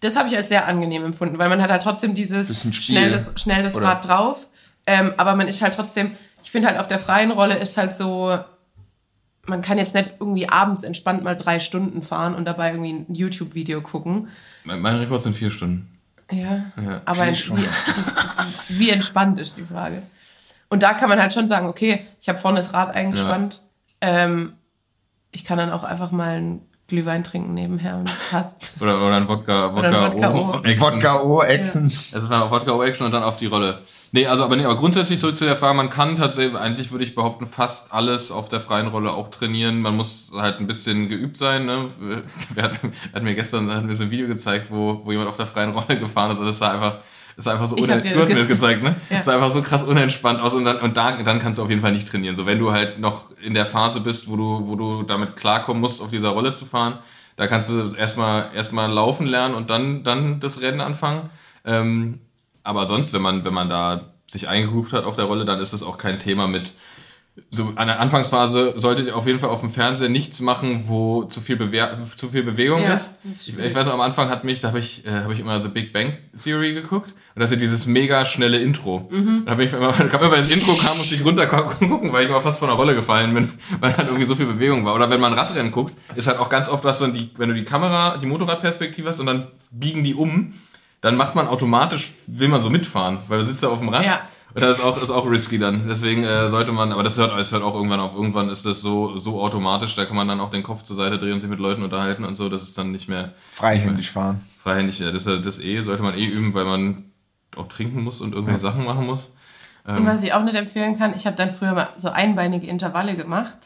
Das habe ich als sehr angenehm empfunden, weil man hat halt trotzdem dieses schnell das, schnell das oder? Rad drauf, ähm, aber man ist halt trotzdem, ich finde halt auf der freien Rolle ist halt so, man kann jetzt nicht irgendwie abends entspannt mal drei Stunden fahren und dabei irgendwie ein YouTube-Video gucken. Mein, mein Rekord sind vier Stunden. Ja, Ja, aber wie, wie entspannt ist die Frage. Und da kann man halt schon sagen, okay, ich habe vorne das Rad eingespannt. Ähm, ich kann dann auch einfach mal einen Glühwein trinken nebenher und das passt. Oder, oder ein Wodka, Oder ein Wodka, Wodka O. Wodka O, Exen. Also war Wodka O Exen und dann auf die Rolle. Nee, also aber, nee, aber grundsätzlich zurück zu der Frage, man kann tatsächlich, eigentlich würde ich behaupten, fast alles auf der freien Rolle auch trainieren. Man muss halt ein bisschen geübt sein. Ne? Wer hat, hat mir gestern hat mir so ein Video gezeigt, wo, wo jemand auf der freien Rolle gefahren ist und das sah einfach, sah einfach so unen- Du hast mir das ge- gezeigt, ne? Ja. Sah einfach so krass unentspannt aus und dann, und da, dann kannst du auf jeden Fall nicht trainieren. So, wenn du halt noch in der Phase bist, wo du, wo du damit klarkommen musst, auf dieser Rolle zu fahren, da kannst du erstmal, erstmal laufen lernen und dann, dann das Rennen anfangen. Ähm, aber sonst, wenn man, wenn man da sich eingegroovt hat auf der Rolle, dann ist es auch kein Thema mit. So an der Anfangsphase solltet ihr auf jeden Fall auf dem Fernseher nichts machen, wo zu viel, Bewer zu viel Bewegung Ja, ist. ist Ich, ich weiß am Anfang hat mich, da habe ich, äh, hab ich immer The Big Bang Theory geguckt. Und das ist ja dieses mega schnelle Intro. Mhm. Da hab ich immer, kam immer, wenn das Intro kam, musste ich runter gucken, weil ich mal fast von der Rolle gefallen bin, weil halt irgendwie so viel Bewegung war. Oder wenn man Radrennen guckt, ist halt auch ganz oft was, dann die, wenn du die Kamera, die Motorradperspektive hast und dann biegen die um, dann macht man automatisch, will man so mitfahren, weil du sitzt ja auf dem Rad. Ja. Das ist auch, ist auch risky dann. Deswegen äh, sollte man, aber das hört, es hört auch irgendwann auf. Irgendwann ist das so, so automatisch, da kann man dann auch den Kopf zur Seite drehen und sich mit Leuten unterhalten und so. Das ist dann nicht mehr Freihändig fahren. freihändig. Ja, das, ist ja- das eh sollte man eh üben, weil man auch trinken muss und irgendwelche Sachen machen muss. Und was ich auch nicht empfehlen kann, ich habe dann früher mal so einbeinige Intervalle gemacht.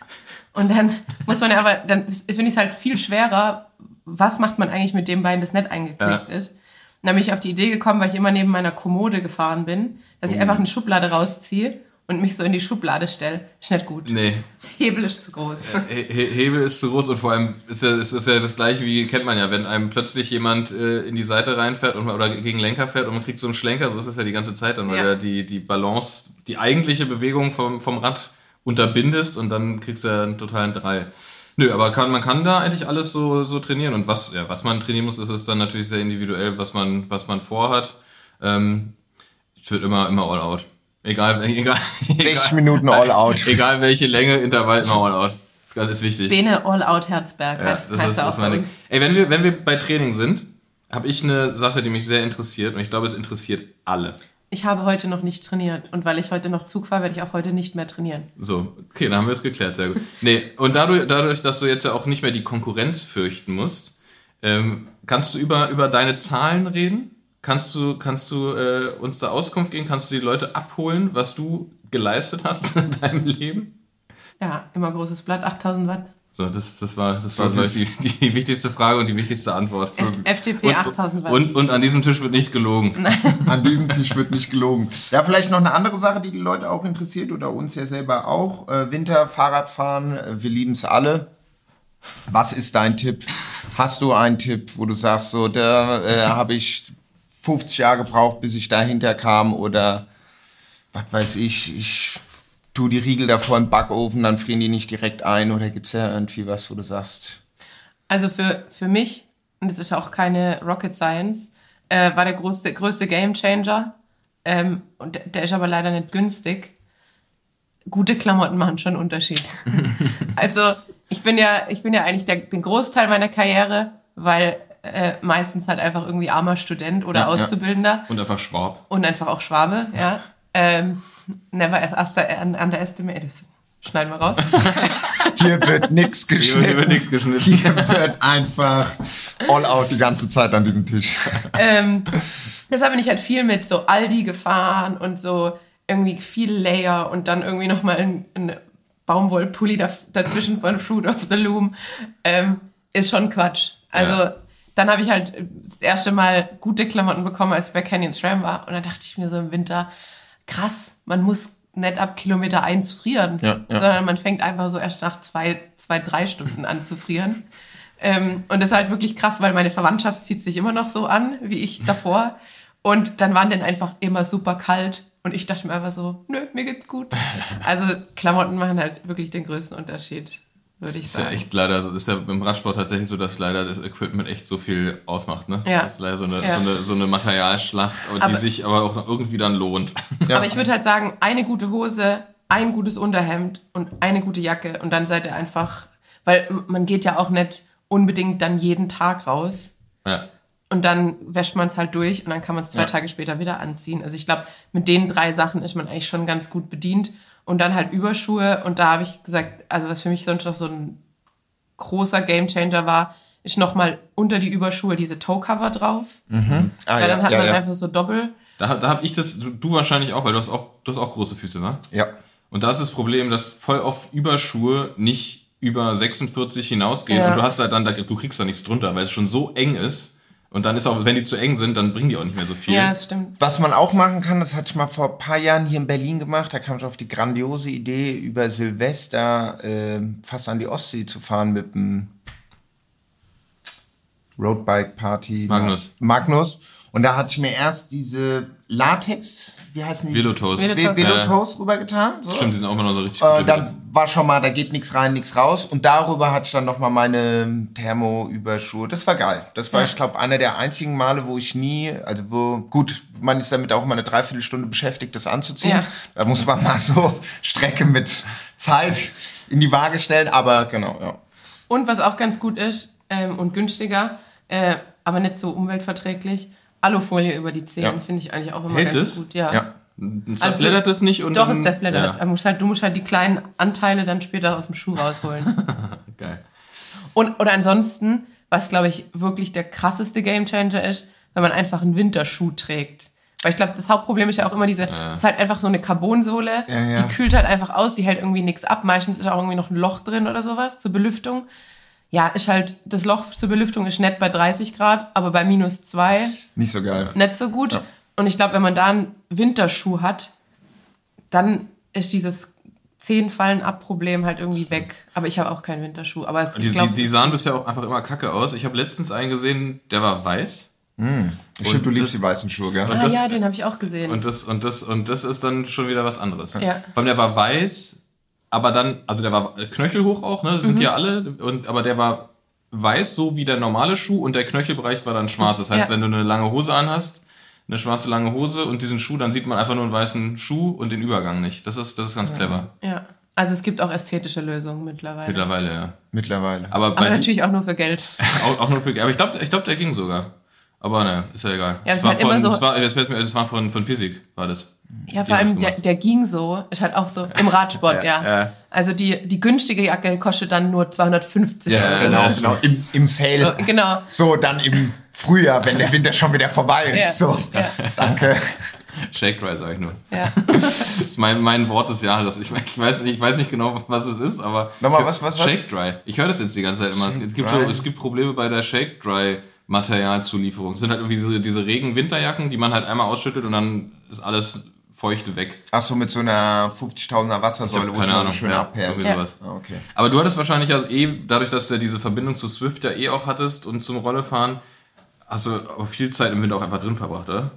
Und dann muss man ja aber, dann finde ich es halt viel schwerer, was macht man eigentlich mit dem Bein, das nicht eingeklickt Ja. ist. Und dann bin ich auf die Idee gekommen, weil ich immer neben meiner Kommode gefahren bin, dass ich einfach eine Schublade rausziehe und mich so in die Schublade stelle. Ist nicht gut. Nee, Hebel ist zu groß. He He- Hebel ist zu groß und vor allem ist ja, ist, ist ja das gleiche wie, kennt man ja, wenn einem plötzlich jemand äh, in die Seite reinfährt und, oder gegen Lenker fährt und man kriegt so einen Schlenker, so ist es ja die ganze Zeit dann, weil Ja. du ja die, die Balance, die eigentliche Bewegung vom, vom Rad unterbindest und dann kriegst du ja einen totalen Drall. Nö, aber kann, man kann da eigentlich alles so, so trainieren und was, ja, was man trainieren muss, ist es dann natürlich sehr individuell, was man, was man vorhat. Ähm, ich würde immer, immer all out. Egal, egal. 60 egal, Minuten all out. Egal welche Länge, Intervall, immer all out. Das ist ganz- ist wichtig. Bene All Out Herzberg Ja, heißt, das heißt ist, das auch ist meine. Ey, wenn wir, wenn wir bei Training sind, habe ich eine Sache, die mich sehr interessiert und ich glaube, es interessiert alle. Ich habe heute noch nicht trainiert. Und weil ich heute noch Zug fahre, werde ich auch heute nicht mehr trainieren. So, okay, dann haben wir es geklärt, sehr gut. Nee, und dadurch, dadurch, dass du jetzt ja auch nicht mehr die Konkurrenz fürchten musst, ähm, kannst du über, über deine Zahlen reden? Kannst du, kannst du äh, uns da Auskunft geben? Kannst du die Leute abholen, was du geleistet hast in deinem Leben? Ja, immer großes Blatt, 8000 Watt. So, das, das war, das war So glaub ich, die, die wichtigste Frage und die wichtigste Antwort. So. F- FTP 8000 Watt. Und, und an diesem Tisch wird nicht gelogen. An diesem Tisch wird nicht gelogen. Ja, vielleicht noch eine andere Sache, die die Leute auch interessiert oder uns ja selber auch. Äh, Winter, Fahrradfahren, äh, wir lieben es alle. Was ist dein Tipp? Hast du einen Tipp, wo du sagst, so, da äh, habe ich 50 Jahre gebraucht, bis ich dahinter kam oder was weiß ich, ich tu die Riegel davor im Backofen, dann frieren die nicht direkt ein oder gibt es ja irgendwie was, wo du sagst, Also für, für mich, und das ist auch keine Rocket Science, äh, war der größte, größte Game Changer. Ähm, und der, der ist aber leider nicht günstig. Gute Klamotten machen schon einen Unterschied. also ich bin ja, ich bin ja eigentlich der, den Großteil meiner Karriere, weil äh, meistens halt einfach irgendwie armer Student oder Ja, ja. Auszubildender Und einfach Schwab. und einfach auch Schwabe, ja. Ähm, never under- underestimate. Das schneiden wir raus. hier wird nichts Hier geschnitten. wird nichts geschnitten. Hier wird einfach all out die ganze Zeit an diesem Tisch. ähm, deshalb bin ich halt viel mit so Aldi gefahren und so irgendwie viel Layer und dann irgendwie nochmal ein, ein Baumwollpulli da, dazwischen von Fruit of the Loom. Ähm, ist schon Quatsch. Also Ja. dann habe ich halt das erste Mal gute Klamotten bekommen, als ich bei Canyon SRAM war. Und dann dachte ich mir so im Winter, krass, man muss nicht ab Kilometer eins frieren, Ja, ja. sondern man fängt einfach so erst nach zwei, zwei drei Stunden an zu frieren. Ähm, und das ist halt wirklich krass, weil meine Verwandtschaft zieht sich immer noch so an, wie ich davor. Und dann waren den einfach immer super kalt. Und ich dachte mir einfach so, nö, mir geht's gut. Also Klamotten machen halt wirklich den größten Unterschied, würde ich ist ja sagen. echt leider, also ist ja im Radsport tatsächlich so, dass leider das Equipment echt so viel ausmacht, ne? Ja. Das ist leider so eine, Ja. so eine, so eine Materialschlacht, aber die Aber- sich aber auch noch irgendwie dann lohnt. Aber ich würde halt sagen, eine gute Hose, ein gutes Unterhemd und eine gute Jacke. Und dann seid ihr einfach, weil man geht ja auch nicht unbedingt dann jeden Tag raus. Ja. Und dann wäscht man es halt durch und dann kann man es zwei Ja. Tage später wieder anziehen. Also ich glaube, mit den drei Sachen ist man eigentlich schon ganz gut bedient. Und dann halt Überschuhe. Und da habe ich gesagt, also was für mich sonst noch so ein großer Gamechanger war, ist nochmal unter die Überschuhe diese Toe-Cover drauf. Ah, weil dann hat ja, man ja. einfach so doppel. Da, da habe ich das, du, wahrscheinlich auch, weil du hast auch, du hast auch große Füße, ne? ja. Und da ist das Problem, dass voll oft Überschuhe nicht über 46 hinausgehen Ja. und du hast halt dann, da, du kriegst da nichts drunter, weil es schon so eng ist. Und dann ist auch, wenn die zu eng sind, dann bringen die auch nicht mehr so viel. Ja, das stimmt. Was man auch machen kann, das hatte ich mal vor ein paar Jahren hier in Berlin gemacht, da kam ich auf die grandiose Idee, über Silvester äh, fast an die Ostsee zu fahren mit dem Roadbike-Party. Magnus. Magnus. Und da hatte ich mir erst diese Latex, wie heißen die? Velotoast. Velo- Ve- Velotoast rübergetan. So. Stimmt, die sind auch immer noch so richtig Äh, gut. dann war schon mal, da geht nichts rein, nichts raus. Und darüber hatte ich dann noch mal meine Thermo-Überschuhe. Das war geil. Das war, Ja. ich glaube, einer der einzigen Male, wo ich nie, also wo, gut, man ist damit auch mal eine Dreiviertelstunde beschäftigt, das anzuziehen. Ja. Da muss man mal so Strecke mit Zeit in die Waage stellen. Aber genau, ja. Und was auch ganz gut ist ähm, und günstiger, äh, aber nicht so umweltverträglich, Alufolie über die Zehen Ja. finde ich eigentlich auch immer Hält ganz es? gut. Ja. ja. Zerfleddert das nicht? Und Doch, dann, der Flatter. Ja, Du, musst halt, du musst halt die kleinen Anteile dann später aus dem Schuh rausholen. geil. und, oder ansonsten, was glaube ich wirklich der krasseste Gamechanger ist, wenn man einfach einen Winterschuh trägt. Weil ich glaube, das Hauptproblem ist ja auch immer diese, es ist halt einfach so eine Carbonsohle, Ja, ja. die kühlt halt einfach aus, die hält irgendwie nichts ab. Meistens ist auch irgendwie noch ein Loch drin oder sowas zur Belüftung. Ja, ist halt, das Loch zur Belüftung ist nett bei 30 Grad, aber bei minus 2 Nicht so geil. nicht so gut. Und ich glaube, wenn man da einen Winterschuh hat, dann ist dieses Zehenfallen ab Problem halt irgendwie weg. Aber ich habe auch keinen Winterschuh. Aber es, Die, ich glaub, die, die sahen bisher auch einfach immer kacke aus. Ich habe letztens einen gesehen, der war weiß. Stimmt, du liebst das- die weißen Schuhe, gell? ah das- ja, den habe ich auch gesehen. Und das, und das, und das ist dann schon wieder was anderes. Ja. Vor allem der war weiß, aber dann, also der war knöchelhoch auch, ne? Das Mhm. sind ja alle, und, aber der war weiß, so wie der normale Schuh und der Knöchelbereich war dann schwarz. Das heißt, ja. wenn du eine lange Hose anhast, eine schwarze lange Hose und diesen Schuh, dann sieht man einfach nur einen weißen Schuh und den Übergang nicht. Das ist, das ist ganz clever. ja. Also es gibt auch ästhetische Lösungen mittlerweile. Mittlerweile, ja. Mittlerweile. Aber, Aber natürlich auch nur für Geld. auch, auch nur für, aber ich glaube, ich glaub, der ging sogar. Aber ne, ist ja egal. Ja, es das ist war halt immer von, so- das war, das, mir- das war von, von Physik, war das. Ja, vor allem der, der ging so, ist halt auch so im Radsport, ja. ja. Also die, die günstige Jacke kostet dann nur 250 Ja, Euro. Genau, Ja, genau. Im, Im Sale. Genau. So, dann im Frühjahr, wenn der Winter schon wieder vorbei ist. Ja. So, danke. Shake Dry, sag ich nur. Ja. Das ist mein, mein Wort des Jahres. Ich, ich, weiß nicht, ich weiß nicht genau, was es ist, aber. Nochmal, was, was, was? Shake Dry. Ich höre das jetzt die ganze Zeit immer. Es gibt, so, es gibt Probleme bei der Shake Dry Materialzulieferung. Es sind halt irgendwie diese, diese Regen-Winterjacken, die man halt einmal ausschüttelt und dann ist alles feuchte weg. Ach so, mit so einer 50.000er Wassersäule, wo es Ahnung. schön ja, abperlt. Ja. sowas. Ah, okay. Aber du hattest wahrscheinlich also eh, dadurch, dass du ja diese Verbindung zu Swift ja eh auch hattest und zum Rollefahren, hast du aber viel Zeit im Winter auch einfach drin verbracht, oder?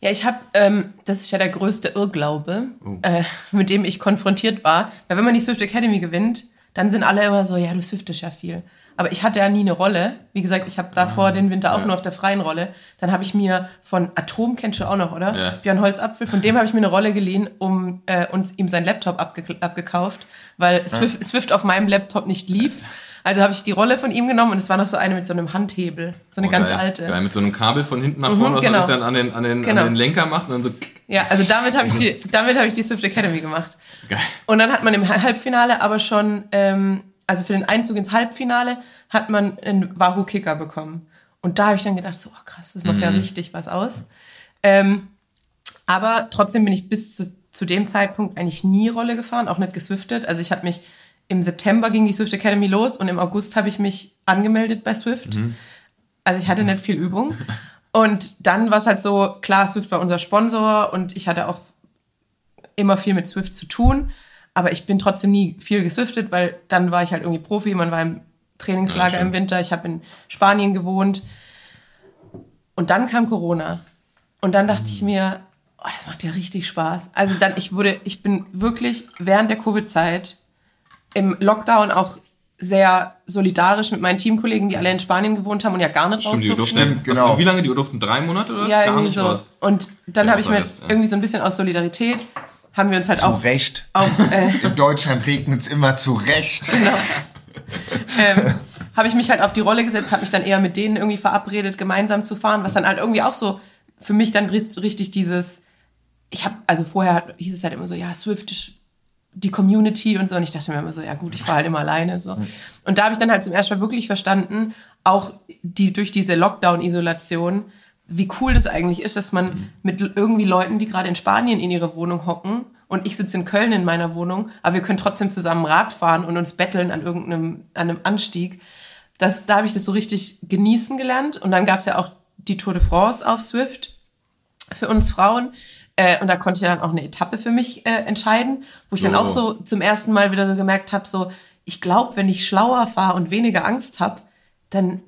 Ja, ich habe, ähm, das ist ja der größte Irrglaube, Oh. äh, mit dem ich konfrontiert war. Weil wenn man die Swift Academy gewinnt, dann sind alle immer so, ja, du swiftest ja viel. Aber ich hatte ja nie eine Rolle. Wie gesagt, ich habe davor den Winter auch Ah, ja. nur auf der freien Rolle. Dann habe ich mir von Atom, kennst du auch noch, oder? Ja. Björn Holzapfel, von dem habe ich mir eine Rolle geliehen, um äh, uns ihm sein Laptop abge abgekauft, weil Swift, Swift auf meinem Laptop nicht lief. Also habe ich die Rolle von ihm genommen und es war noch so eine mit so einem Handhebel. So eine Oh, ganz geil. alte. Geil, mit so einem Kabel von hinten nach vorne, was genau. man sich dann an den, an den, Genau. an den Lenker macht und dann so. Ja, also damit habe ich die, damit habe ich die Swift Academy gemacht. Geil. Und dann hat man im Halbfinale aber schon, ähm, also für den Einzug ins Halbfinale hat man einen Wahoo Kicker bekommen. Und da habe ich dann gedacht, so oh krass, das macht ja richtig was aus. Ähm, aber trotzdem bin ich bis zu, zu dem Zeitpunkt eigentlich nie Rolle gefahren, auch nicht geswiftet. Also ich habe mich im September ging die Swift Academy los und im August habe ich mich angemeldet bei Swift. Also ich hatte nicht viel Übung. Und dann war es halt so, klar, Swift war unser Sponsor und ich hatte auch immer viel mit Swift zu tun. Aber ich bin trotzdem nie viel geswiftet, weil dann war ich halt irgendwie Profi. Man war im Trainingslager Ja, im. Winter. Ich habe in Spanien gewohnt. Und dann kam Corona. Und dann dachte ich mir, oh, das macht ja richtig Spaß. Also dann, ich wurde, ich bin wirklich während der Covid-Zeit im Lockdown auch sehr solidarisch mit meinen Teamkollegen, die alle in Spanien gewohnt haben und ja gar nicht Stimmt, die raus durften, durften. Stimmt, genau. wie lange? Die durften drei Monate oder was? Ja, Gar irgendwie nicht so. raus. Und dann Ja, habe ich mir ja. irgendwie so ein bisschen aus Solidarität, haben wir uns halt Zu auch, Recht. auch äh, In Deutschland regnet es immer zu Recht. ähm, habe ich mich halt auf die Rolle gesetzt, habe mich dann eher mit denen irgendwie verabredet, gemeinsam zu fahren, was dann halt irgendwie auch so für mich dann richtig dieses, ich habe, also vorher hieß es halt immer so, ja, Swift ist die Community und so. Und ich dachte mir immer so, ja gut, ich fahre halt immer alleine. So. Und da habe ich dann halt zum ersten Mal wirklich verstanden, auch die, durch diese Lockdown-Isolation, wie cool das eigentlich ist, dass man mit irgendwie Leuten, die gerade in Spanien in ihre Wohnung hocken und ich sitze in Köln in meiner Wohnung, aber wir können trotzdem zusammen Rad fahren und uns betteln an irgendeinem an einem Anstieg. Das, da habe ich das so richtig genießen gelernt. Und dann gab es ja auch die Tour de France auf Swift für uns Frauen. Äh, und da konnte ich dann auch eine Etappe für mich äh, entscheiden, wo ich dann Oh. auch so zum ersten Mal wieder so gemerkt habe, so, ich glaube, wenn ich schlauer fahre und weniger Angst habe, dann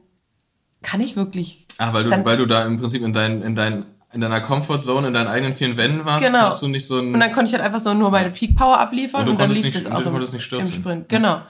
kann ich wirklich. Ah, weil du, dann, weil du da im Prinzip in, dein, in, dein, in deiner Comfortzone, in deinen eigenen vier Wänden warst, Genau. hast du nicht so ein... Und dann konnte ich halt einfach so nur meine Peak Power abliefern Und und, dann lief nicht- das auch du im, konntest nicht im stürzen. Sprint. Genau.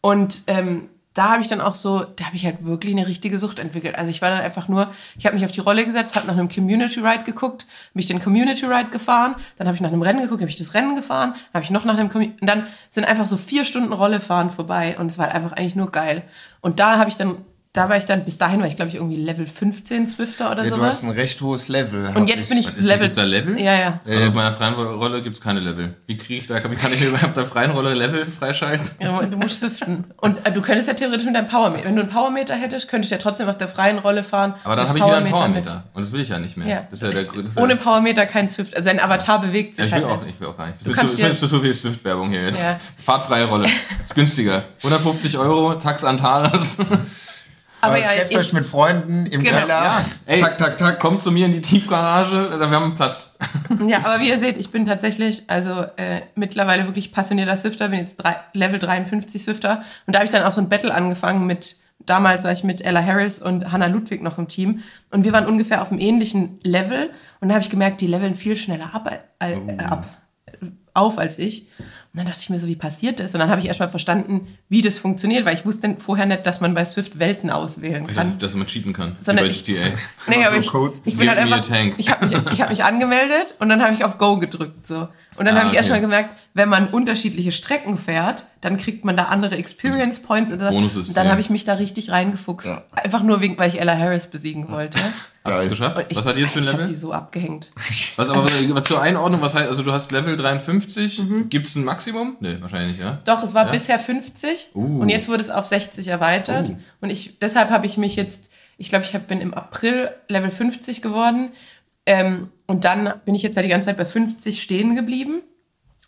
Und ähm, da habe ich dann auch so, da habe ich halt wirklich eine richtige Sucht entwickelt. Also ich war dann einfach nur, ich habe mich auf die Rolle gesetzt, habe nach einem Community Ride geguckt, mich den Community Ride gefahren, dann habe ich nach einem Rennen geguckt, habe ich das Rennen gefahren, habe ich noch nach einem Community und dann sind einfach so vier Stunden Rollefahren vorbei und es war halt einfach eigentlich nur geil. Und da habe ich dann, da war ich dann, bis dahin war ich glaube ich irgendwie Level 15 Swifter oder Ja, du sowas. hast ein recht hohes Level. Und jetzt bin ich Ist, Level. gibt's da Level? Ja, ja. Also auf meiner freien Rolle gibt es keine Level. Wie kriege ich da, wie kann ich mir auf der freien Rolle Level freischalten? Ja, du musst swiften. Und äh, du könntest ja theoretisch mit deinem Powermeter, wenn du einen Powermeter hättest, könntest du ja trotzdem auf der freien Rolle fahren. Aber dann Das habe ich wieder einen Powermeter Powermeter. Und das will ich ja nicht mehr. Ja. Das ist ja der, das ist ja Ohne Powermeter kein Swift. Also dein Avatar bewegt Ja, sich ich will halt auch, nicht. ich will auch gar nicht. Wird kannst zu, wird zu viel Swift-Werbung hier jetzt. Ja. Fahrtfreie Rolle. Ist günstiger. 150 Euro, Tax Antares. Aber Äh, ja, Trefft euch mit Freunden im Genau. Keller. Ja, ey. tak, tak, tak. Kommt zu mir in die Tiefgarage, da wir haben Platz. ja, aber wie ihr seht, ich bin tatsächlich also äh, mittlerweile wirklich passionierter Swifter, bin jetzt drei, Level 53 Swifter. Und da habe ich dann auch so ein Battle angefangen mit, damals war ich mit Ella Harris und Hannah Ludwig noch im Team. Und wir waren ungefähr auf einem ähnlichen Level. Und da habe ich gemerkt, die leveln viel schneller ab, äh, äh, ab auf als ich. Und dann dachte ich mir so, wie passiert das? Und dann habe ich erstmal verstanden, wie das funktioniert, weil ich wusste vorher nicht, dass man bei Swift Welten auswählen kann. Dass, dass man cheaten kann. Sondern ich- GTA. Nee, aber so ich, Codes. ich bin halt einfach, tank. ich habe mich, ich hab mich angemeldet und dann habe ich auf Go gedrückt so. Und dann Ah, habe ich erst okay. mal gemerkt, wenn man unterschiedliche Strecken fährt, dann kriegt man da andere Experience Points und. Bonussystem. und dann habe ich mich da richtig reingefuchst. Ja. Einfach nur wegen, weil ich Ella Harris besiegen wollte. Hast du es geschafft? Ich, Was hat die jetzt für ein Ich habe die Level? so abgehängt. Was aber was zur Einordnung, was heißt, also du hast Level 53, Gibt es ein Maximum? Nee, wahrscheinlich, ja. Doch, es war Ja? bisher 50 Uh. und jetzt wurde es auf 60 erweitert. Oh. Und ich, deshalb habe ich mich jetzt, ich glaube, ich hab, bin im April Level 50 geworden. Ähm, und dann bin ich jetzt ja die ganze Zeit bei 50 stehen geblieben.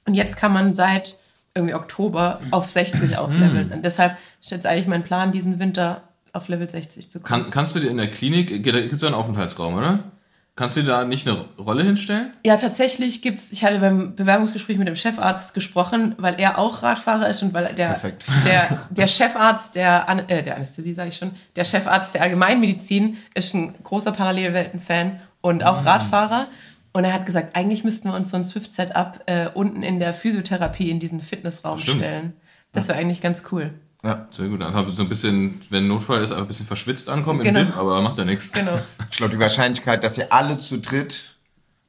Und jetzt kann man seit irgendwie Oktober auf 60 aufleveln. Und deshalb ist jetzt eigentlich mein Plan, diesen Winter auf Level 60 zu kommen. Kann, kannst du dir in der Klinik, gibt es einen Aufenthaltsraum, oder? Kannst du dir da nicht eine Rolle hinstellen? Ja, tatsächlich gibt's, ich hatte beim Bewerbungsgespräch mit dem Chefarzt gesprochen, weil er auch Radfahrer ist und weil der, Perfekt. der, der Chefarzt der, äh, der Anästhesie, sage ich schon, der Chefarzt der Allgemeinmedizin ist ein großer Parallelwelten-Fan und auch Mhm. Radfahrer. Und er hat gesagt, eigentlich müssten wir uns so ein Swift-Setup äh, unten in der Physiotherapie in diesen Fitnessraum Stimmt. stellen. Das wäre eigentlich ganz cool. Ja. Sehr gut. Einfach so ein bisschen, wenn Notfall ist, einfach ein bisschen verschwitzt ankommen Genau. im Bib, aber macht ja nichts. Genau. Ich glaube, die Wahrscheinlichkeit, dass ihr alle zu dritt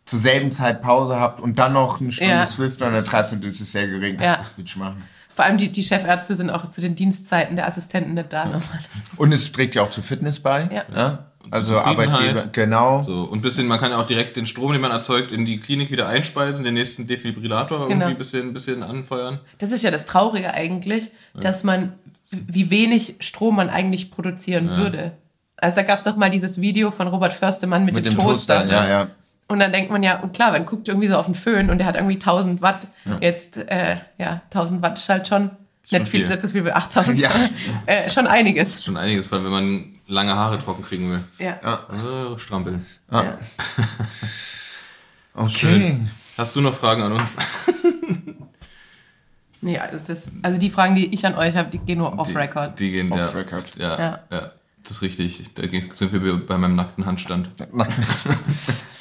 zur selben Zeit Pause habt und dann noch eine Stunde Ja. Swift oder eine Dreiviertel ist sehr gering. Ja. Würde ich machen. Vor allem die, die Chefärzte sind auch zu den Dienstzeiten der Assistenten nicht da nochmal. Und es trägt ja auch zur Fitness bei. Ja. Also. Arbeitgeber, genau. So, und ein bisschen, man kann ja auch direkt den Strom, den man erzeugt, in die Klinik wieder einspeisen, den nächsten Defibrillator irgendwie Genau. ein bisschen, bisschen anfeuern. Das ist ja das Traurige eigentlich, dass man, wie wenig Strom man eigentlich produzieren würde. Also da gab es doch mal dieses Video von Robert Förstemann mit, Mit dem, dem Toaster. Toaster, ja, ja. Und dann denkt man ja, und klar, man guckt irgendwie so auf den Föhn und der hat irgendwie 1000 Watt. Jetzt, äh, ja, 1000 Watt ist halt schon, schon nicht, viel, viel. nicht so viel wie 8000, Ja. äh, schon einiges. Schon einiges, vor allem wenn man lange Haare trocken kriegen will. Ja. Also, strampeln. Ja. Okay. Hast du noch Fragen an uns? Nee, also, das, also die Fragen, die ich an euch habe, die gehen nur off-record. Die, die gehen Off ja, record. Ja, ja. Ja. das ist richtig. Da sind wir bei meinem nackten Handstand.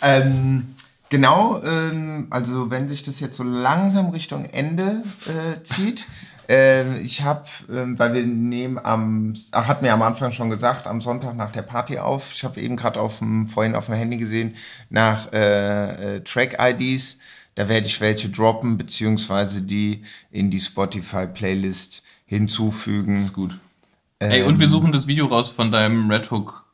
Ähm, genau, ähm, also wenn sich das jetzt so langsam Richtung Ende äh, zieht, ähm, ich habe, ähm, weil wir nehmen am, ach, hat mir am Anfang schon gesagt, am Sonntag nach der Party auf. Ich habe eben gerade auf dem, vorhin auf dem Handy gesehen, nach äh, äh, Track-IDs. Da werde ich welche droppen, beziehungsweise die in die Spotify-Playlist hinzufügen. ist gut. Ey, und wir suchen das Video raus von deinem Red Hook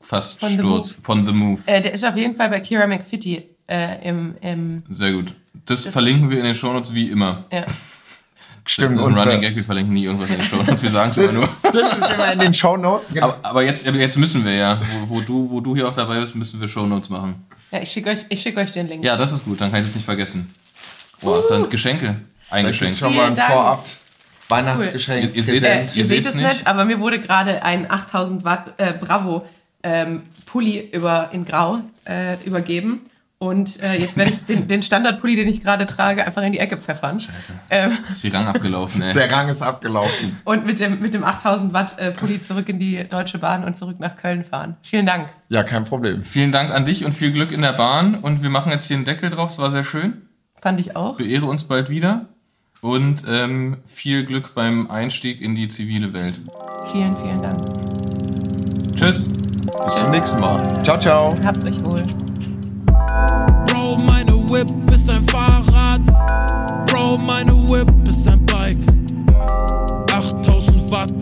fast Von The Sturz. Von The Move. Äh, der ist auf jeden Fall bei Kira McFitty äh, im, im, Sehr gut. Das, verlinken wir in den Shownotes wie immer. ja. Das Stimmt, ist ein Running Gag, wir verlinken nie irgendwas in den Shownotes, wir sagen es immer nur. Das ist immer in den Shownotes. Genau. Aber, aber jetzt, aber jetzt müssen wir ja, wo, wo, du, wo du hier auch dabei bist, müssen wir Shownotes machen. ja, ich schicke euch, ich schick euch den Link. Ja, das ist gut, dann kann ich das nicht vergessen. Boah, das sind Geschenke Da gibt's eingeschenkt. schon mal ein Dank. Vorab Weihnachtsgeschenk. Ihr- ihr seht-. Äh, Ihr ihr seht es nicht? nicht, aber mir wurde gerade ein 8000 Watt äh, Bravo ähm, Pulli über, in Grau äh, übergeben. Und äh, jetzt werde ich den, den Standardpulli, den ich gerade trage, einfach in die Ecke pfeffern. Ähm, Ist die Rang abgelaufen, ey. Der Rang ist abgelaufen. und mit dem, mit dem 8000 Watt äh, Pulli zurück in die Deutsche Bahn und zurück nach Köln fahren. Vielen Dank. Ja, kein Problem. Vielen Dank an dich und viel Glück in der Bahn. Und wir machen jetzt hier einen Deckel drauf, es war sehr schön. Fand ich auch. Beehre uns bald wieder. Und ähm, viel Glück beim Einstieg in die zivile Welt. Vielen, vielen Dank. Tschüss. Bis zum nächsten Mal. Ciao, ciao. Habt euch wohl. Bro, meine Whip ist ein Fahrrad. Bro, meine Whip ist ein Bike. 8000 Watt